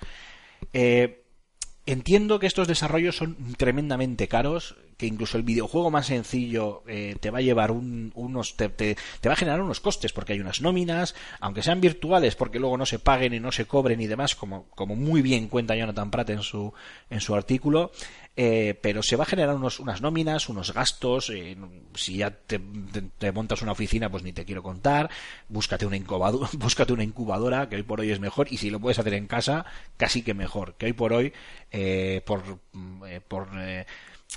entiendo que estos desarrollos son tremendamente caros, que incluso el videojuego más sencillo eh, te va a llevar unos te, te, va a generar unos costes porque hay unas nóminas aunque sean virtuales porque luego no se paguen y no se cobren y demás como, como muy bien cuenta Jonathan Pratt en su en su artículo eh, pero se va a generar unos, unas nóminas, unos gastos. Eh, si ya te, montas una oficina, pues ni te quiero contar. Búscate una, incubadora, <laughs> búscate una incubadora, que hoy por hoy es mejor. Y si lo puedes hacer en casa, casi que mejor. Que hoy por hoy, por, por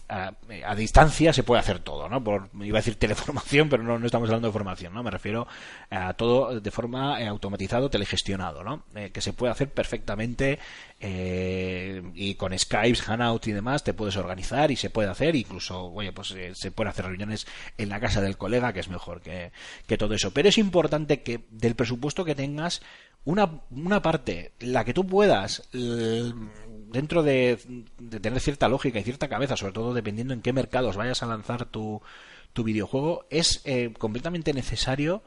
a, distancia se puede hacer todo, ¿no? Por, iba a decir teleformación, pero no, no estamos hablando de formación, ¿no? Me refiero a todo de forma eh, automatizado, telegestionado, ¿no? Eh, que se puede hacer perfectamente eh, y con Skype, Hangout y demás te puedes organizar y se puede hacer, incluso, oye, pues se puede hacer reuniones en la casa del colega, que es mejor que, que todo eso. Pero es importante que del presupuesto que tengas, una, una parte, la que tú puedas, dentro de, tener cierta lógica y cierta cabeza, sobre todo dependiendo en qué mercados vayas a lanzar tu, tu videojuego, es eh, completamente necesario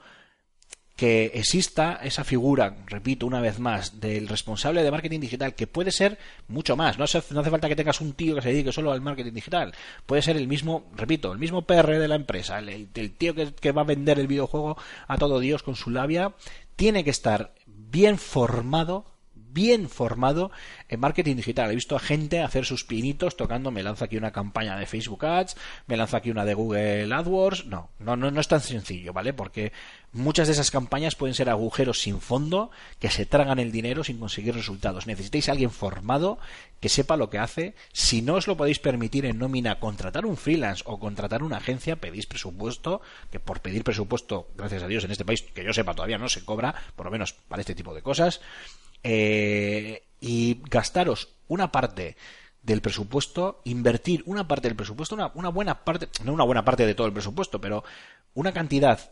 que exista esa figura, repito una vez más, del responsable de marketing digital, que puede ser mucho más. No hace, no hace falta que tengas un tío que se dedique solo al marketing digital. Puede ser el mismo, repito, el mismo PR de la empresa, el, el tío que, que va a vender el videojuego a todo Dios con su labia. Tiene que estar bien formado bien formado en marketing digital. He visto a gente hacer sus pinitos tocando, me lanza aquí una campaña de Facebook Ads, me lanza aquí una de Google AdWords. No, no, no, no es tan sencillo, ¿vale? Porque muchas de esas campañas pueden ser agujeros sin fondo que se tragan el dinero sin conseguir resultados. Necesitáis a alguien formado que sepa lo que hace. Si no os lo podéis permitir en nómina contratar un freelance o contratar una agencia, pedís presupuesto, que por pedir presupuesto, gracias a Dios, en este país, que yo sepa, todavía no se cobra, por lo menos para este tipo de cosas. Eh, y gastaros una parte del presupuesto, invertir una parte del presupuesto, una, una, buena parte, no una buena parte de todo el presupuesto, pero una cantidad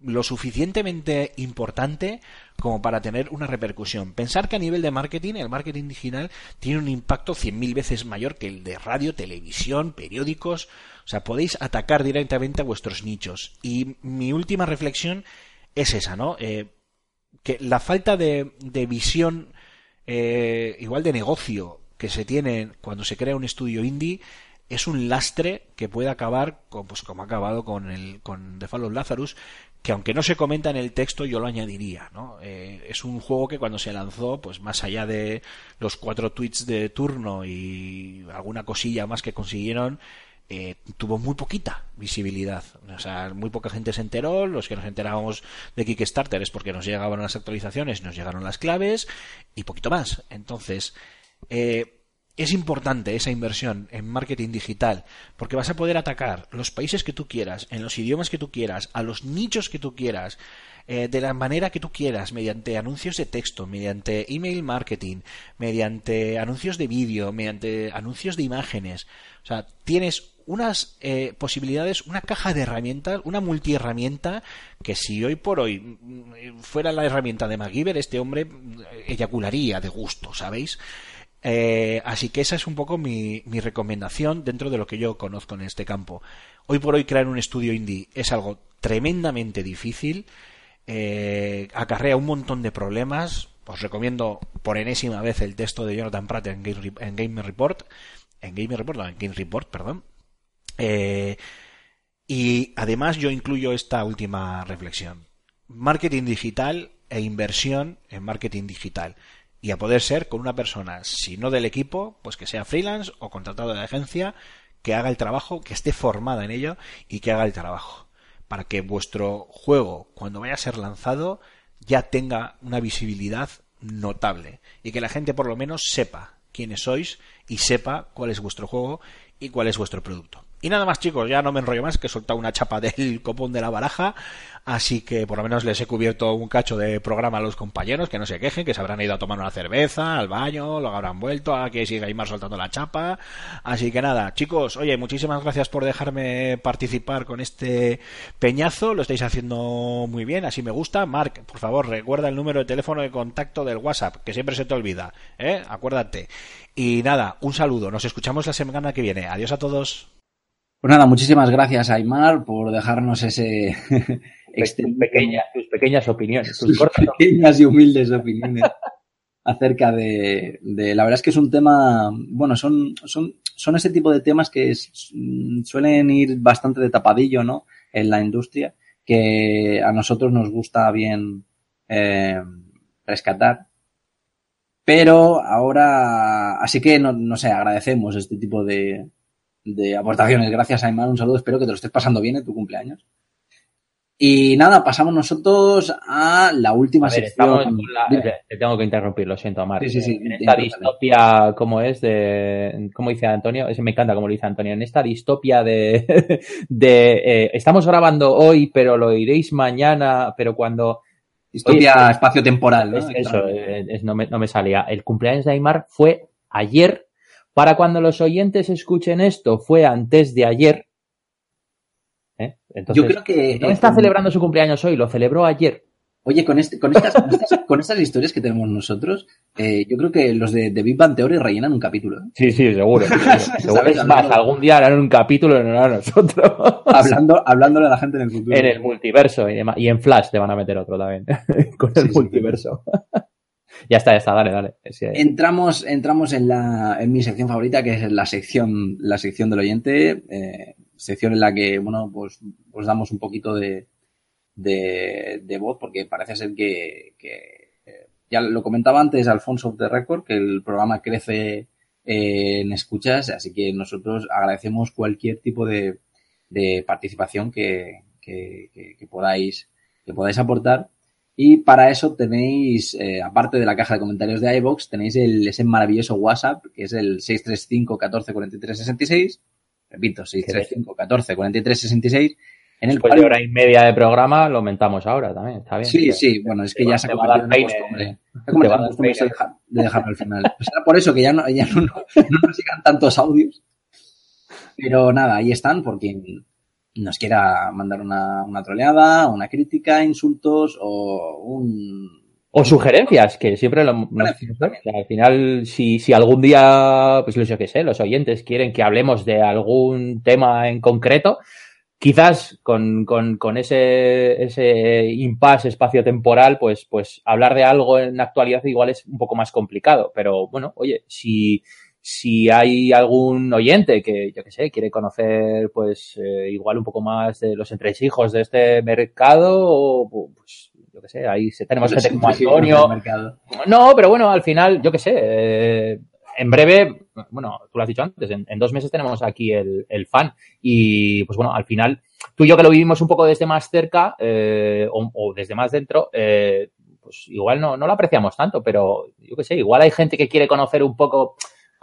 lo suficientemente importante como para tener una repercusión. Pensar que a nivel de marketing, el marketing digital tiene un impacto cien mil veces mayor que el de radio, televisión, periódicos. O sea, podéis atacar directamente a vuestros nichos. Y mi última reflexión es esa, ¿no? Eh, que la falta de, visión, eh, igual de negocio, que se tiene cuando se crea un estudio indie, es un lastre que puede acabar, pues como ha acabado con, el, con The Fall Lazarus, que aunque no se comenta en el texto, yo lo añadiría, ¿no? Eh, es un juego que cuando se lanzó, pues más allá de los cuatro tweets de turno y alguna cosilla más que consiguieron, eh, tuvo muy poquita visibilidad. O sea, muy poca gente se enteró. Los que nos enterábamos de Kickstarter es porque nos llegaban las actualizaciones, nos llegaron las claves y poquito más. Entonces, eh, es importante esa inversión en marketing digital porque vas a poder atacar los países que tú quieras, en los idiomas que tú quieras, a los nichos que tú quieras, eh, de la manera que tú quieras, mediante anuncios de texto, mediante email marketing, mediante anuncios de vídeo, mediante anuncios de imágenes. O sea, tienes unas eh, posibilidades, una caja de herramientas, una multiherramienta que si hoy por hoy mm, fuera la herramienta de MacGyver, este hombre mm, eyacularía de gusto, ¿sabéis? Eh, así que esa es un poco mi, recomendación dentro de lo que yo conozco en este campo. Hoy por hoy crear un estudio indie es algo tremendamente difícil, eh, acarrea un montón de problemas. Os recomiendo por enésima vez el texto de Jonathan Pratt en Game, Report, en Game Report, en Game Report, perdón. Eh, y además yo incluyo esta última reflexión. Marketing digital e inversión en marketing digital y a poder ser con una persona, si no del equipo, pues que sea freelance o contratado de agencia, que haga el trabajo, que esté formada en ello y que haga el trabajo. Para que vuestro juego, cuando vaya a ser lanzado, ya tenga una visibilidad notable y que la gente por lo menos sepa quiénes sois y sepa cuál es vuestro juego y cuál es vuestro producto. Y nada más chicos, ya no me enrollo más, que he soltado una chapa del <laughs> copón de la baraja, así que por lo menos les he cubierto un cacho de programa a los compañeros, que no se quejen, que se habrán ido a tomar una cerveza, al baño, lo habrán vuelto, a que siga Aymar soltando la chapa. Así que nada, chicos, oye, muchísimas gracias por dejarme participar con este peñazo, lo estáis haciendo muy bien, así me gusta. Mark, por favor, recuerda el número de teléfono de contacto del WhatsApp, que siempre se te olvida, ¿eh? Acuérdate. Y nada, un saludo, nos escuchamos la semana que viene. Adiós a todos. Pues nada, muchísimas gracias, Aymar, por dejarnos ese. <laughs> tus pequeñas opiniones, tus pequeñas y humildes opiniones acerca de, La verdad es que es un tema. Bueno, son, son, son ese tipo de temas que suelen ir bastante de tapadillo, ¿no? En la industria, que a nosotros nos gusta bien eh, rescatar. Pero ahora, así que no, no sé, agradecemos este tipo de, de aportaciones. Gracias, Aymar. Un saludo. Espero que te lo estés pasando bien en tu cumpleaños. Y nada, pasamos nosotros a la última sección. te tengo que interrumpir, lo siento, Amar. Sí, sí, sí, en esta distopia, ¿cómo es? De, ¿Cómo dice Antonio? me encanta cómo lo dice Antonio. En esta distopia de. <laughs> de eh, estamos grabando hoy, pero lo iréis mañana, pero cuando. Distopia espacio-temporal, ¿no? eso, no, me, no me salía. El cumpleaños de Aymar fue ayer para cuando los oyentes escuchen esto fue antes de ayer. ¿eh? Entonces, Yo creo que. No está celebrando su cumpleaños hoy, lo celebró ayer. Oye, con, este, con, estas, con, estas, historias que tenemos nosotros, eh, yo creo que los de, de, Big Bang Theory rellenan un capítulo. ¿eh? Sí, sí, seguro. <laughs> Es más, algún día harán un capítulo en a nosotros. Hablando, hablándole a la gente en el futuro. En el multiverso y, y en Flash te van a meter otro también. <laughs> con el multiverso. Ya está, ya está, dale, dale. Entramos, entramos en, la, en mi sección favorita, que es la sección, la sección del oyente, eh, sección en la que, bueno, pues, pues damos un poquito de, de, voz, porque parece ser que, eh, ya lo comentaba antes Alfonso the Record, que el programa crece eh, en escuchas, así que nosotros agradecemos cualquier tipo de, de participación que, que, que, podáis, que podáis aportar y para eso tenéis, eh, aparte de la caja de comentarios de iVox, tenéis el, ese maravilloso WhatsApp, que es el 635 14 43 66. Repito, 635 14 43 66. En el cual... de hora y media de programa lo aumentamos ahora también, está bien. Sí, sí, bueno, es que ya se ha convertido en costumbre. Se de dejarlo al final. Pues era por eso que ya no, ya no, no, <laughs> no nos llegan tantos audios. Pero nada, ahí están, porque nos quiera mandar una, una troleada, una crítica, insultos o un... O sugerencias, que siempre lo... al final, si, si algún día, pues yo qué sé, los oyentes quieren que hablemos de algún tema en concreto, quizás con, con, con ese, ese impasse espacio-temporal, pues, pues hablar de algo en actualidad igual es un poco más complicado. Pero bueno, oye, si, si hay algún oyente que, yo que sé, quiere conocer, pues, eh, igual un poco más de los entresijos de este mercado, o, pues, yo que sé, ahí tenemos gente como Antonio. No, pero bueno, al final, yo que sé, eh, en breve, bueno, tú lo has dicho antes, en, dos meses tenemos aquí el, el, fan y pues bueno, al final, tú y yo que lo vivimos un poco desde más cerca eh, o, o, desde más dentro, eh, pues igual no, no lo apreciamos tanto, pero yo qué sé, igual hay gente que quiere conocer un poco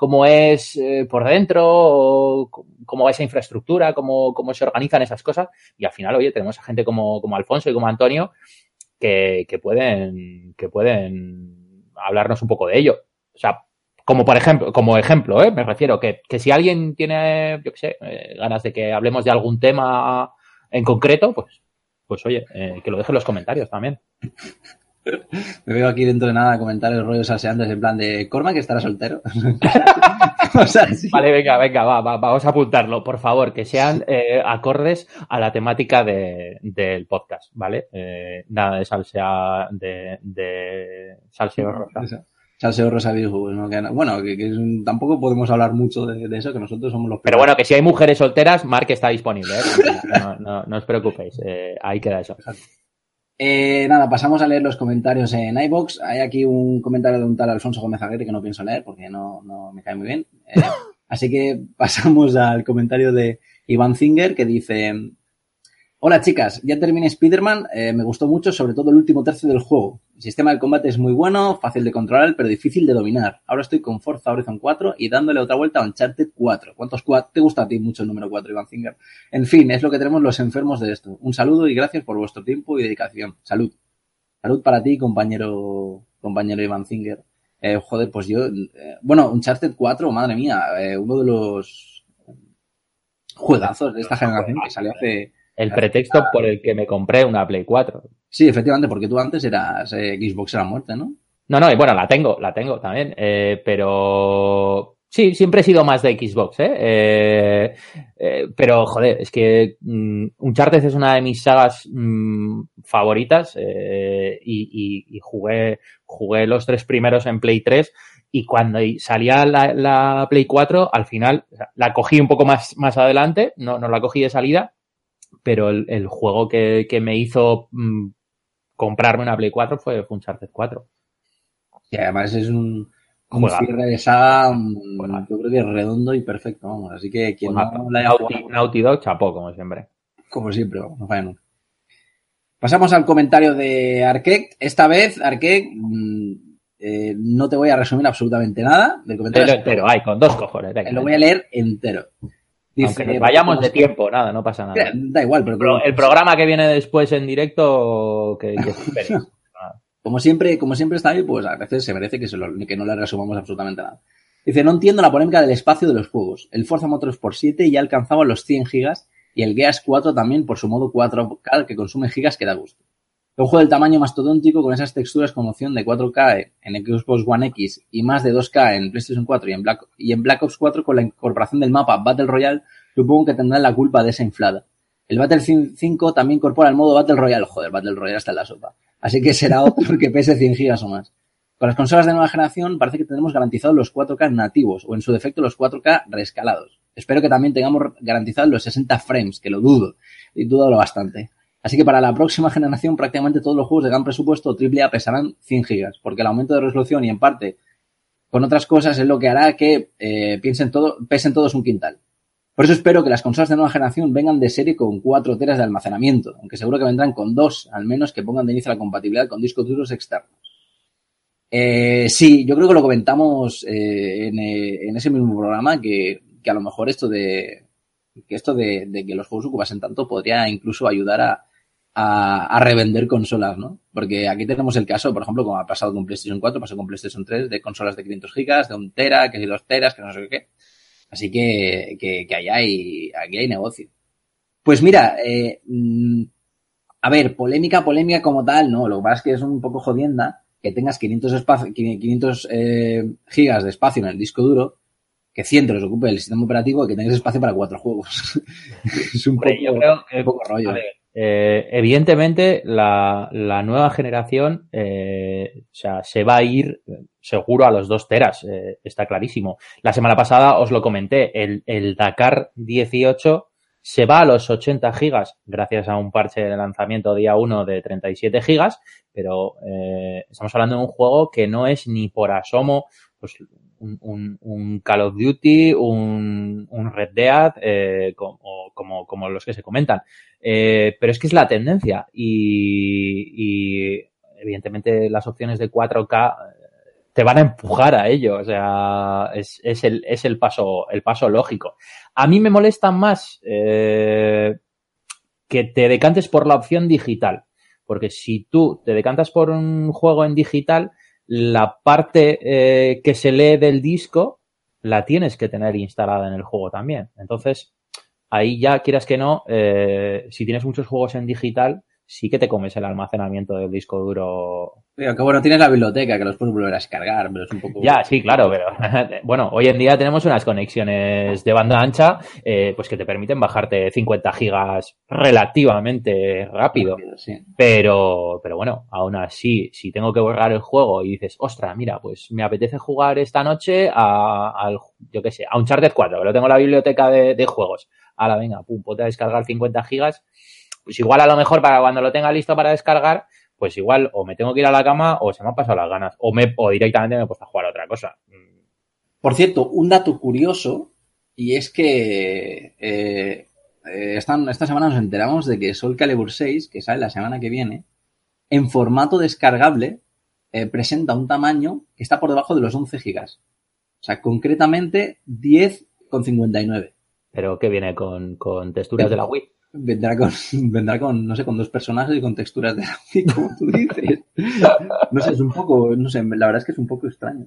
cómo es eh, por dentro, cómo va esa infraestructura, cómo, cómo se organizan esas cosas. Y al final, oye, tenemos a gente como, como Alfonso y como Antonio que, que, pueden, que pueden hablarnos un poco de ello. O sea, como por ejemplo, como ejemplo, ¿eh? me refiero que, que si alguien tiene, yo qué sé, eh, ganas de que hablemos de algún tema en concreto, pues, pues oye, eh, que lo deje en los comentarios también. <laughs> Me veo aquí dentro de nada comentarios rollos aseantes en plan de Corma que estará soltero. <laughs> <laughs> Vale, venga, venga, va, vamos a apuntarlo, por favor, que sean eh, acordes a la temática de, del podcast, ¿vale? Eh, nada de salsea, de, de salseo rosa. Salseo rosa ¿no? que, bueno, que, que tampoco podemos hablar mucho de, de, eso, que nosotros somos los Pero bueno, que si hay mujeres solteras, Mark está disponible, ¿eh? <laughs> no, no, no, os preocupéis, ahí queda eso. Exacto. Eh, nada, pasamos a leer los comentarios en iBox. Hay aquí un comentario de un tal Alfonso Gómez Aguirre que no pienso leer porque no, no me cae muy bien. Eh, <laughs> así que pasamos al comentario de Iván Zinger que dice: Hola chicas, ya terminé Spider-Man, eh, me gustó mucho, sobre todo el último tercio del juego. El sistema de combate es muy bueno, fácil de controlar, pero difícil de dominar. Ahora estoy con Forza Horizon 4 y dándole otra vuelta a Uncharted 4. ¿Cuántos cuatro? ¿Te gusta a ti mucho el número 4, Iván Zinger? En fin, es lo que tenemos los enfermos de esto. Un saludo y gracias por vuestro tiempo y dedicación. Salud. Salud para ti, compañero, compañero Iván Zinger. Eh, joder, pues yo, eh, bueno, Uncharted 4, madre mía, eh, uno de los juegazos de esta generación que salió hace el pretexto por el que me compré una Play 4. Sí, efectivamente, porque tú antes eras eh, Xbox era muerte, ¿no? No, no, y bueno, la tengo, la tengo también, eh, pero sí, siempre he sido más de Xbox, ¿eh? eh, pero, joder, es que um, Uncharted es una de mis sagas um, favoritas y, y, y, jugué, jugué los tres primeros en Play 3 y cuando salía la, la Play 4, al final la cogí un poco más, más adelante, no, no la cogí de salida, pero el, el juego que, que, me hizo mmm, comprarme una Play 4 fue Uncharted 4. Y además es un, un cierre de saga, bueno, yo creo que es redondo y perfecto, vamos. Así que quien bueno, no la haya Naughty, jugado, Naughty Dog, chapó, como siempre. Como siempre, vamos, no falla nunca. Pasamos al comentario de Arquette. Esta vez, Arquette, eh, no te voy a resumir absolutamente nada del comentario. Pero entero, hay, con dos cojones. Venga, lo voy a leer entero. Dice, Aunque nos vayamos de tiempo, nada, no pasa nada. Da igual, pero, pero el programa que viene después en directo, que, que <laughs> como siempre, como siempre está ahí, pues a veces se merece que, se lo, que no le resumamos absolutamente nada. Dice, no entiendo la polémica del espacio de los juegos. El Forza Motorsport 7 ya alcanzaba los 100 gigas y el Gears 4 también por su modo 4K que consume gigas que da gusto. Un juego del tamaño mastodóntico con esas texturas con opción de 4K en Xbox One X y más de 2K en PlayStation 4 y en Black, y en Black Ops 4 con la incorporación del mapa Battle Royale, supongo que tendrán la culpa de esa inflada. El Battlefield 5 también incorpora el modo Battle Royale. Joder, Battle Royale está en la sopa. Así que será otro <laughs> que pese 100 gigas o más. Con las consolas de nueva generación parece que tendremos garantizados los 4K nativos o en su defecto los 4K rescalados. Espero que también tengamos garantizados los 60 frames, que lo dudo, y dudo bastante. Así que para la próxima generación prácticamente todos los juegos de gran presupuesto AAA pesarán 100 gigas, porque el aumento de resolución y en parte con otras cosas es lo que hará que eh, piensen todo, pesen todos un quintal. Por eso espero que las consolas de nueva generación vengan de serie con 4 teras de almacenamiento, aunque seguro que vendrán con 2, al menos que pongan de inicio la compatibilidad con discos duros externos. Eh, sí, yo creo que lo comentamos eh, en, en, ese mismo programa, que, a lo mejor esto de que esto de que los juegos ocupasen tanto podría incluso ayudar a, a, a, revender consolas, ¿no? Porque aquí tenemos el caso, por ejemplo, como ha pasado con PlayStation 4, pasó con PlayStation 3, de consolas de 500 gigas, de un tera, que si dos teras, que no sé qué. Así que, que, que allá hay, aquí hay negocio. Pues mira, eh, a ver, polémica, polémica como tal, no, lo que pasa es que es un poco jodienda que tengas 500, espacio, 500 eh, gigas de espacio en el disco duro, que 100 te los ocupe el sistema operativo y que tengas espacio para cuatro juegos. <laughs> es un Hombre, poco, yo creo que, un poco rollo. A ver, Eh, evidentemente, la, la, nueva generación eh, o sea, se va a ir seguro a los 2 teras, eh, está clarísimo. La semana pasada os lo comenté, el, el, Dakar 18 se va a los 80 gigas gracias a un parche de lanzamiento día 1 de 37 gigas, pero eh, estamos hablando de un juego que no es ni por asomo pues, un, un, un Call of Duty, un, un Red Dead, eh, como, como, como, los que se comentan. Eh, pero es que es la tendencia y, y, evidentemente las opciones de 4K te van a empujar a ello. O sea, es, es, el, es el, paso, el paso lógico. A mí me molesta más eh, que te decantes por la opción digital. Porque si tú te decantas por un juego en digital, la parte eh, que se lee del disco la tienes que tener instalada en el juego también. Entonces, ahí ya quieras que no, eh, si tienes muchos juegos en digital, sí que te comes el almacenamiento del disco duro. Pero que bueno, tienes la biblioteca que los puedes volver a descargar, pero es un poco. Ya, sí, claro, pero <laughs> bueno, hoy en día tenemos unas conexiones de banda ancha, eh, pues que te permiten bajarte 50 gigas relativamente rápido. rápido sí. Pero, pero bueno, aún así, si tengo que borrar el juego y dices, ostra, mira, pues me apetece jugar esta noche a, al, yo qué sé, a Uncharted 4, que lo tengo en la biblioteca de, de juegos. Ahora, venga, pum, ponte a descargar 50 gigas pues igual a lo mejor para cuando lo tenga listo para descargar, pues igual o me tengo que ir a la cama o se me han pasado las ganas o, me, o directamente me he puesto a jugar a otra cosa. Por cierto, un dato curioso y es que eh, eh, esta, esta semana nos enteramos de que Soul Calibur 6, que sale la semana que viene, en formato descargable eh, presenta un tamaño que está por debajo de los 11 gigas. O sea, concretamente 10,59. Pero que viene con, con texturas de la Wii vendrá con, <laughs> vendrá con, no sé, con dos personajes y con texturas de <laughs> como tú dices. No sé, es un poco, no sé, la verdad es que es un poco extraño.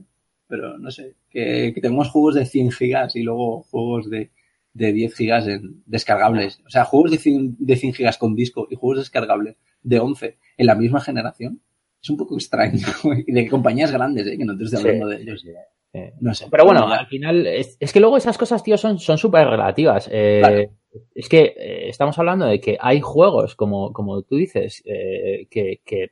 Pero no sé, que, que tenemos juegos de 100 gigas y luego juegos de, de 10 gigas en descargables. O sea, juegos de 100, de 100 gigas con disco y juegos descargables de 11 en la misma generación. Es un poco extraño. <laughs> y de compañías grandes, ¿eh? que no te estoy hablando sí, de ellos. Eh, no sé. Pero bueno, al final, es, es, que luego esas cosas, tío, son súper relativas. Eh, claro. Es que eh, estamos hablando de que hay juegos, como, como tú dices, que, que,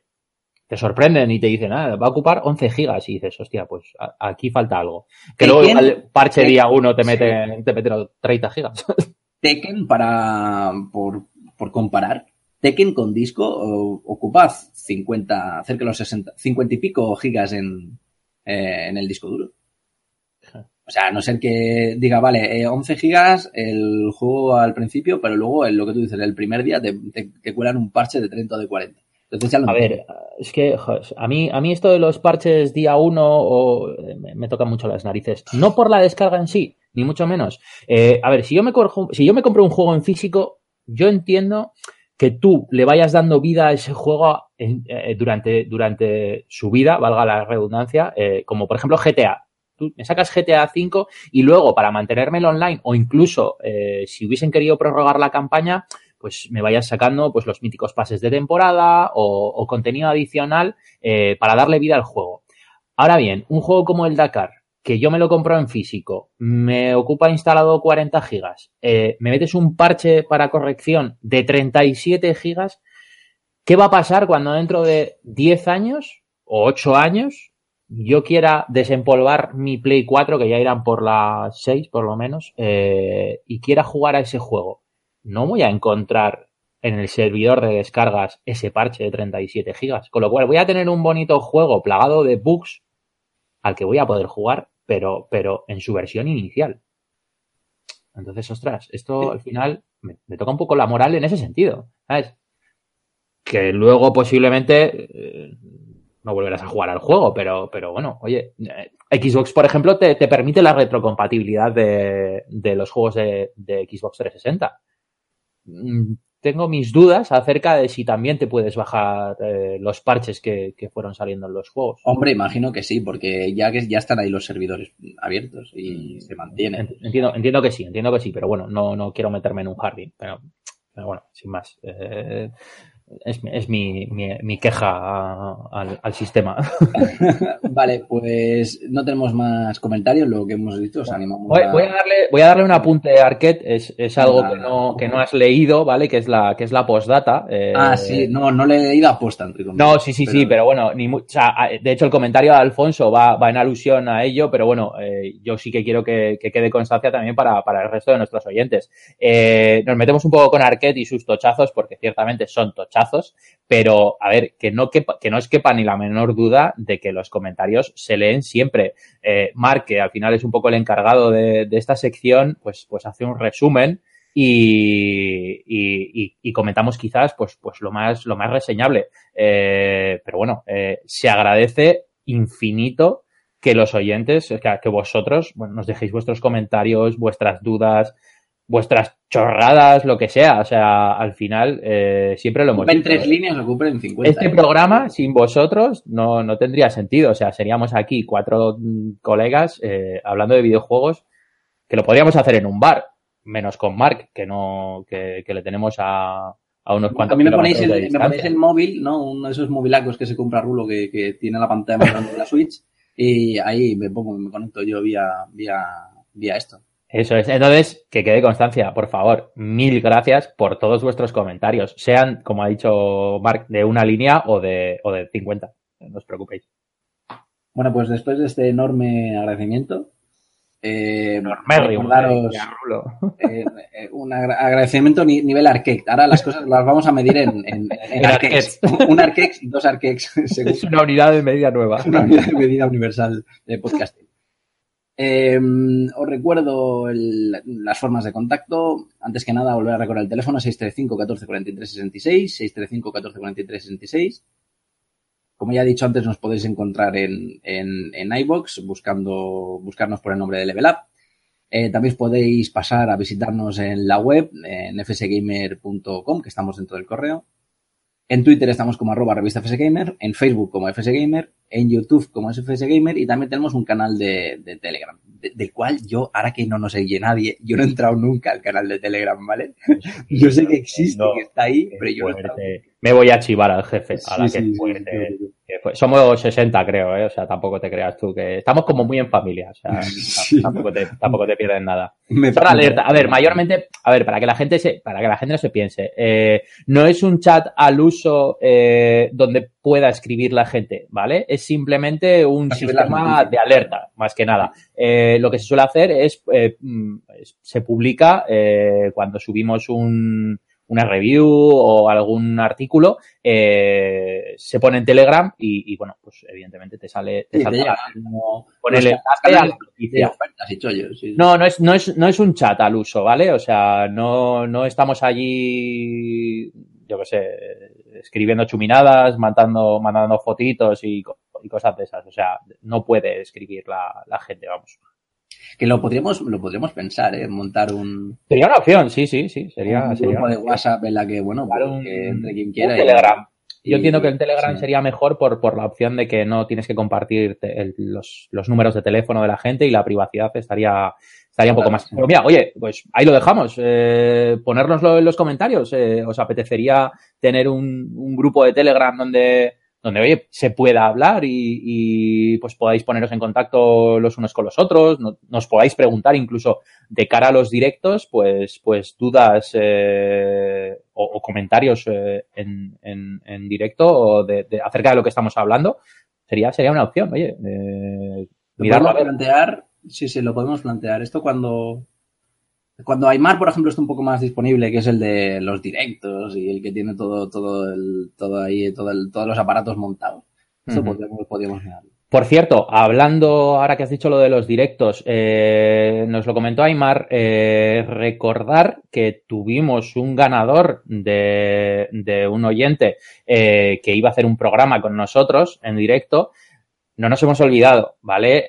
te sorprenden y te dicen, ah, va a ocupar 11 gigas. Y dices, hostia, pues a, aquí falta algo. Que luego el parche Tekken, día uno te mete, sí. te mete 30 gigas. <laughs> Tekken, para, por, por comparar, Tekken con disco ocupa 50, cerca de los 60, 50 y pico gigas en, eh, en el disco duro. O sea, no ser que diga, vale, eh, 11 gigas el juego al principio, pero luego en lo que tú dices, el primer día te, cuelan un parche de 30 o de 40. Entonces ya lo a ver, es que a mí, a mí esto de los parches día 1 o, me, me tocan mucho las narices. No por la descarga en sí, ni mucho menos. Eh, a ver, si yo, me corjo, si yo me compro un juego en físico, yo entiendo que tú le vayas dando vida a ese juego en, eh, durante, durante su vida, valga la redundancia, eh, como por ejemplo GTA tú me sacas GTA V y luego para mantenérmelo online o incluso eh, si hubiesen querido prorrogar la campaña, pues me vayas sacando pues los míticos pases de temporada o, o contenido adicional eh, para darle vida al juego. Ahora bien, un juego como el Dakar, que yo me lo compro en físico, me ocupa instalado 40 gigas, eh, me metes un parche para corrección de 37 gigas, ¿qué va a pasar cuando dentro de 10 años o 8 años yo quiera desempolvar mi Play 4, que ya irán por la 6 por lo menos, eh, y quiera jugar a ese juego, no voy a encontrar en el servidor de descargas ese parche de 37 gigas. Con lo cual voy a tener un bonito juego plagado de bugs al que voy a poder jugar, pero, pero en su versión inicial. Entonces, ostras, esto al final me, me toca un poco la moral en ese sentido, ¿sabes? Que luego posiblemente eh, no volverás a jugar al juego, pero, pero bueno, oye, Xbox, por ejemplo, te, te permite la retrocompatibilidad de, de los juegos de, de, Xbox 360. Tengo mis dudas acerca de si también te puedes bajar eh, los parches que, que, fueron saliendo en los juegos. Hombre, imagino que sí, porque ya que ya están ahí los servidores abiertos y se mantienen. Entiendo, entiendo que sí, entiendo que sí, pero bueno, no, no quiero meterme en un jardín, pero, pero bueno, sin más. Eh, Es, es mi, mi, mi, queja al, al sistema. <laughs> vale, pues no tenemos más comentarios, lo que hemos dicho, os animamos voy, a... voy a darle, voy a darle un apunte a Arquette, es, es algo que no, que no has leído, ¿vale? Que es la, que es la postdata. Eh... Ah, sí, no, no le he leído a posta. No, sí, sí, pero... sí, pero bueno, ni o sea, de hecho el comentario de Alfonso va, va en alusión a ello, pero bueno, eh, yo sí que quiero que, que, quede constancia también para, para el resto de nuestros oyentes. Eh, nos metemos un poco con Arquette y sus tochazos, porque ciertamente son tochazos pero a ver, que no, quepa, que no es quepa ni la menor duda de que los comentarios se leen siempre. Eh, Mark, que al final es un poco el encargado de, de esta sección, pues, pues hace un resumen y, y, comentamos quizás pues, pues lo más, lo más reseñable. Eh, pero bueno, eh, se agradece infinito que los oyentes, que, que vosotros, bueno, nos dejéis vuestros comentarios, vuestras dudas, vuestras chorradas, lo que sea. O sea, al final eh, siempre lo hemos En tres líneas, ocupen 50. Este ¿eh? programa, sin vosotros, no, no tendría sentido. O sea, seríamos aquí cuatro colegas eh, hablando de videojuegos que lo podríamos hacer en un bar, menos con Mark, que no, que, que le tenemos a, a unos cuantos a mí me ponéis, el, me ponéis el móvil, ¿no? Uno de esos movilacos que se compra Rulo que, que tiene la pantalla más grande de la Switch y ahí me pongo, me conecto yo vía, vía, vía esto. Eso es. Entonces, que quede constancia, por favor. Mil gracias por todos vuestros comentarios. Sean, como ha dicho Mark, de una línea o de, o de 50. No os preocupéis. Bueno, pues después de este enorme agradecimiento, eh, recordaros, eh, eh, un agradecimiento nivel Arquex. Ahora las cosas las vamos a medir en, en, en <laughs> Arquex. Un Arquex, dos Arquex. <laughs> Es una unidad de medida nueva. Una unidad de medida universal de podcasting. Eh, os recuerdo las formas de contacto. Antes que nada, volver a recordar el teléfono 635 14 43 66, 635 14 43 66. Como ya he dicho antes, nos podéis encontrar en, en, en iBox buscando, buscarnos por el nombre de Level Up. Eh, también podéis pasar a visitarnos en la web, en fsgamer.com, que estamos dentro del correo. En Twitter estamos como arroba revista FSGamer, en Facebook como FSGamer, en YouTube como FSGamer y también tenemos un canal de, de Telegram, de, del cual yo, ahora que no nos sigue nadie, yo no he entrado nunca al canal de Telegram, ¿vale? <laughs> yo sé que existe, no, que está ahí, pero yo no he Me voy a chivar al jefe, a la sí, que sí, fuerte. Sí, somos 60, creo, ¿eh? O sea, tampoco te creas tú que estamos como muy en familia, o sea, <laughs> tampoco, te, tampoco te pierdes nada. Me Son alerta. A ver, mayormente, a ver, para que la gente se, para que la gente no se piense, eh, no es un chat al uso eh, donde pueda escribir la gente, ¿vale? Es simplemente un Así sistema de alerta, más que nada. Eh, lo que se suele hacer es, eh, se publica eh, cuando subimos un, una review o algún artículo, eh, se pone en Telegram y, y, bueno, pues evidentemente te sale, te sí, sale como. No, no es, no es, no es un chat al uso, ¿vale? O sea, no, no estamos allí, yo qué sé, escribiendo chuminadas, mandando, mandando fotitos y, y cosas de esas. O sea, no puede escribir la, la gente, vamos que lo podríamos lo podríamos pensar ¿eh? montar un sería una opción sí sí sí sería un sería grupo de WhatsApp en la que bueno claro, pues, que entre quien quiera y, Telegram y, yo entiendo que el Telegram sí. sería mejor por, por la opción de que no tienes que compartir te, el, los, los números de teléfono de la gente y la privacidad estaría estaría un poco más. Pero mira, oye, pues ahí lo dejamos. Eh, ponérnoslo en los comentarios. Eh, ¿Os apetecería tener un, un grupo de Telegram donde donde oye, se pueda hablar y, y, pues podáis poneros en contacto los unos con los otros, no, nos podáis preguntar incluso de cara a los directos, pues, pues dudas eh, o, o, comentarios eh, en, en, en, directo o de, de, acerca de lo que estamos hablando, sería, sería una opción, oye. Eh, mirarlo a ver. plantear, sí, sí, lo podemos plantear. Esto cuando, cuando Aymar, por ejemplo, está un poco más disponible, que es el de los directos y el que tiene todo, todo el, todo ahí, todo el, todos los aparatos montados. Eso uh -huh. podríamos, podríamos mirarlo. Por cierto, hablando, ahora que has dicho lo de los directos, eh, nos lo comentó Aymar, eh, recordar que tuvimos un ganador de, de un oyente eh, que iba a hacer un programa con nosotros en directo. No nos hemos olvidado, ¿vale?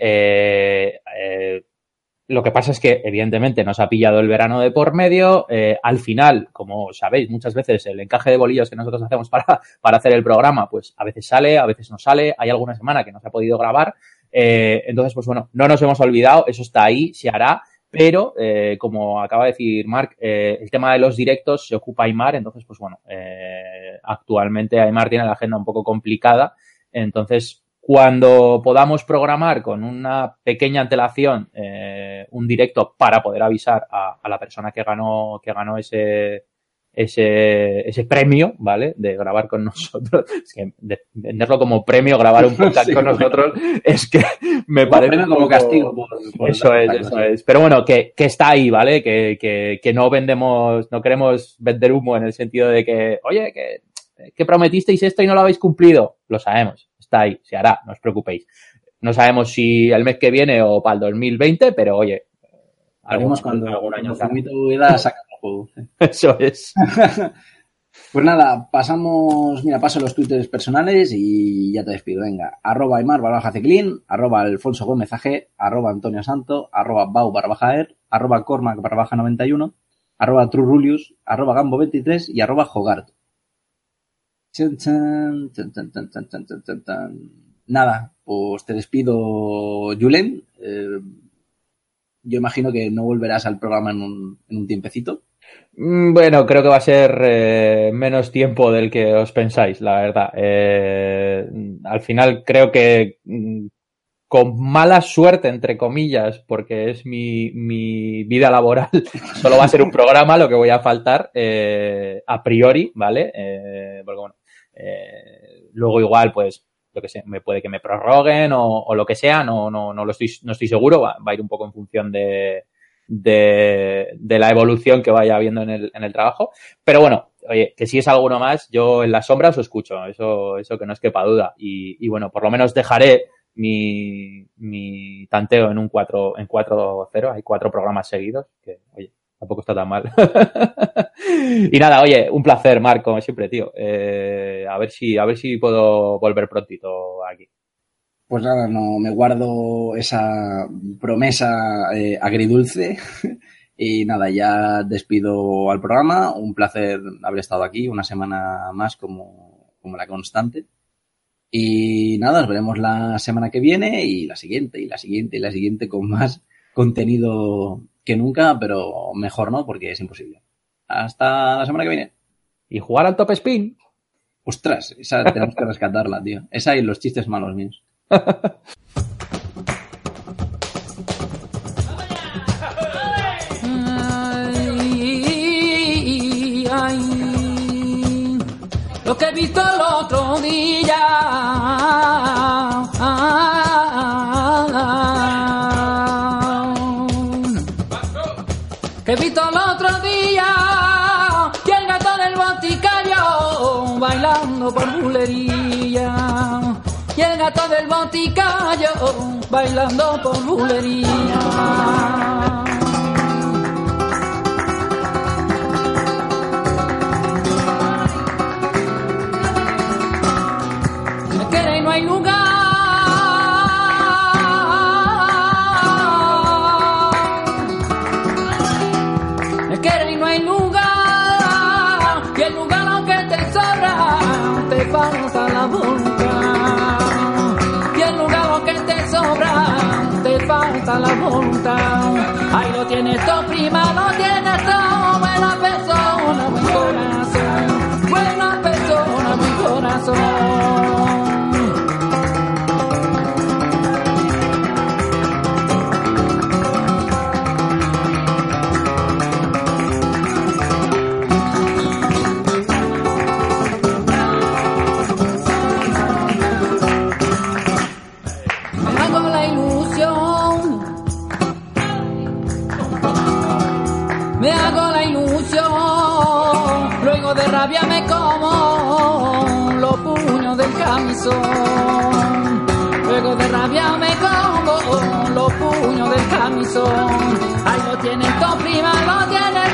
Lo que pasa es que, evidentemente, nos ha pillado el verano de por medio. Eh, al final, como sabéis, muchas veces el encaje de bolillos que nosotros <laughs> hacemos para, para hacer el programa, pues a veces sale, a veces no sale. Hay alguna semana que no se ha podido grabar. Eh, entonces, pues bueno, no nos hemos olvidado, eso está ahí, se hará. Pero, eh, como acaba de decir Mark, eh, el tema de los directos se ocupa Aymar, entonces, pues bueno, eh, actualmente Aymar tiene la agenda un poco complicada, entonces cuando podamos programar con una pequeña antelación eh, un directo para poder avisar a, a, la persona que ganó, que ganó ese, ese, ese premio, ¿vale? De grabar con <laughs> nosotros. Es que de venderlo como premio, grabar un <laughs> podcast sí, con nosotros, es que me parece. como castigo. Por, por eso es, eso es. Pero bueno, que, que está ahí, ¿vale? Que, que, que no vendemos, no queremos vender humo en el sentido de que, oye, que, que prometisteis esto y no lo habéis cumplido. Lo sabemos, está ahí, se hará, no os preocupéis. No sabemos si el mes que viene o para el 2020, pero oye. Haremos cuando algún año saca juego. <laughs> Eso es. <laughs> pues nada, pasamos, mira, paso los twitters personales y ya te despido. Venga, arroba Aymar barbaja Ciclín, arroba Alfonso Gómez AG, arroba Antonio Santo, arroba Bau barbaja Er, arroba Cormac barbaja 91, arroba Trurulius, arroba Gambo 23 y arroba Jogart. Nada, pues te despido, Julen. Eh, yo imagino que no volverás al programa en un, en un tiempecito. Mm, Bueno, creo que va a ser eh, menos tiempo del que os pensáis, la verdad. Eh, al final creo que mm, con mala suerte, entre comillas, porque es mi, vida laboral, <laughs> solo va a ser un programa lo que voy a faltar a priori, ¿vale? Porque bueno, eh, luego igual, pues, lo que sé, me puede que me prorroguen o, o lo que sea, no, no, no lo estoy, no estoy seguro, va, va a ir un poco en función de, de, de, la evolución que vaya habiendo en el, en el trabajo. Pero bueno, oye, que si es alguno más, yo en las sombras os escucho, eso, eso que no es quepa duda. Y, y bueno, por lo menos dejaré mi, mi tanteo en un 4, en 4-0, hay cuatro programas seguidos, que oye, tampoco está tan mal. <laughs> y nada, oye, un placer, Marco, como siempre, tío. Eh, a ver si, a ver si puedo volver prontito aquí. Pues nada, no me guardo esa promesa eh, agridulce. <laughs> y nada, ya despido al programa. Un placer haber estado aquí una semana más como, como la constante. Y nada, nos veremos la semana que viene y la siguiente, y la siguiente, y la siguiente con más contenido que nunca, pero mejor no, porque es imposible. Hasta la semana que viene. ¿Y jugar al top spin? Ostras, esa tenemos que rescatarla, tío. Esa y los chistes malos míos. lo que he visto el otro día. Por bulería y el gato del boticayo bailando por bulería. Me y no hay lugar. Falta la voluntad. Y el lugar aunque te sobra, te falta la voluntad. Ahí lo tienes todo, prima, lo tienes todo. Buena persona, Luego de rabia me como los puños del camisón. Ahí lo tienes todo, prima, lo tienes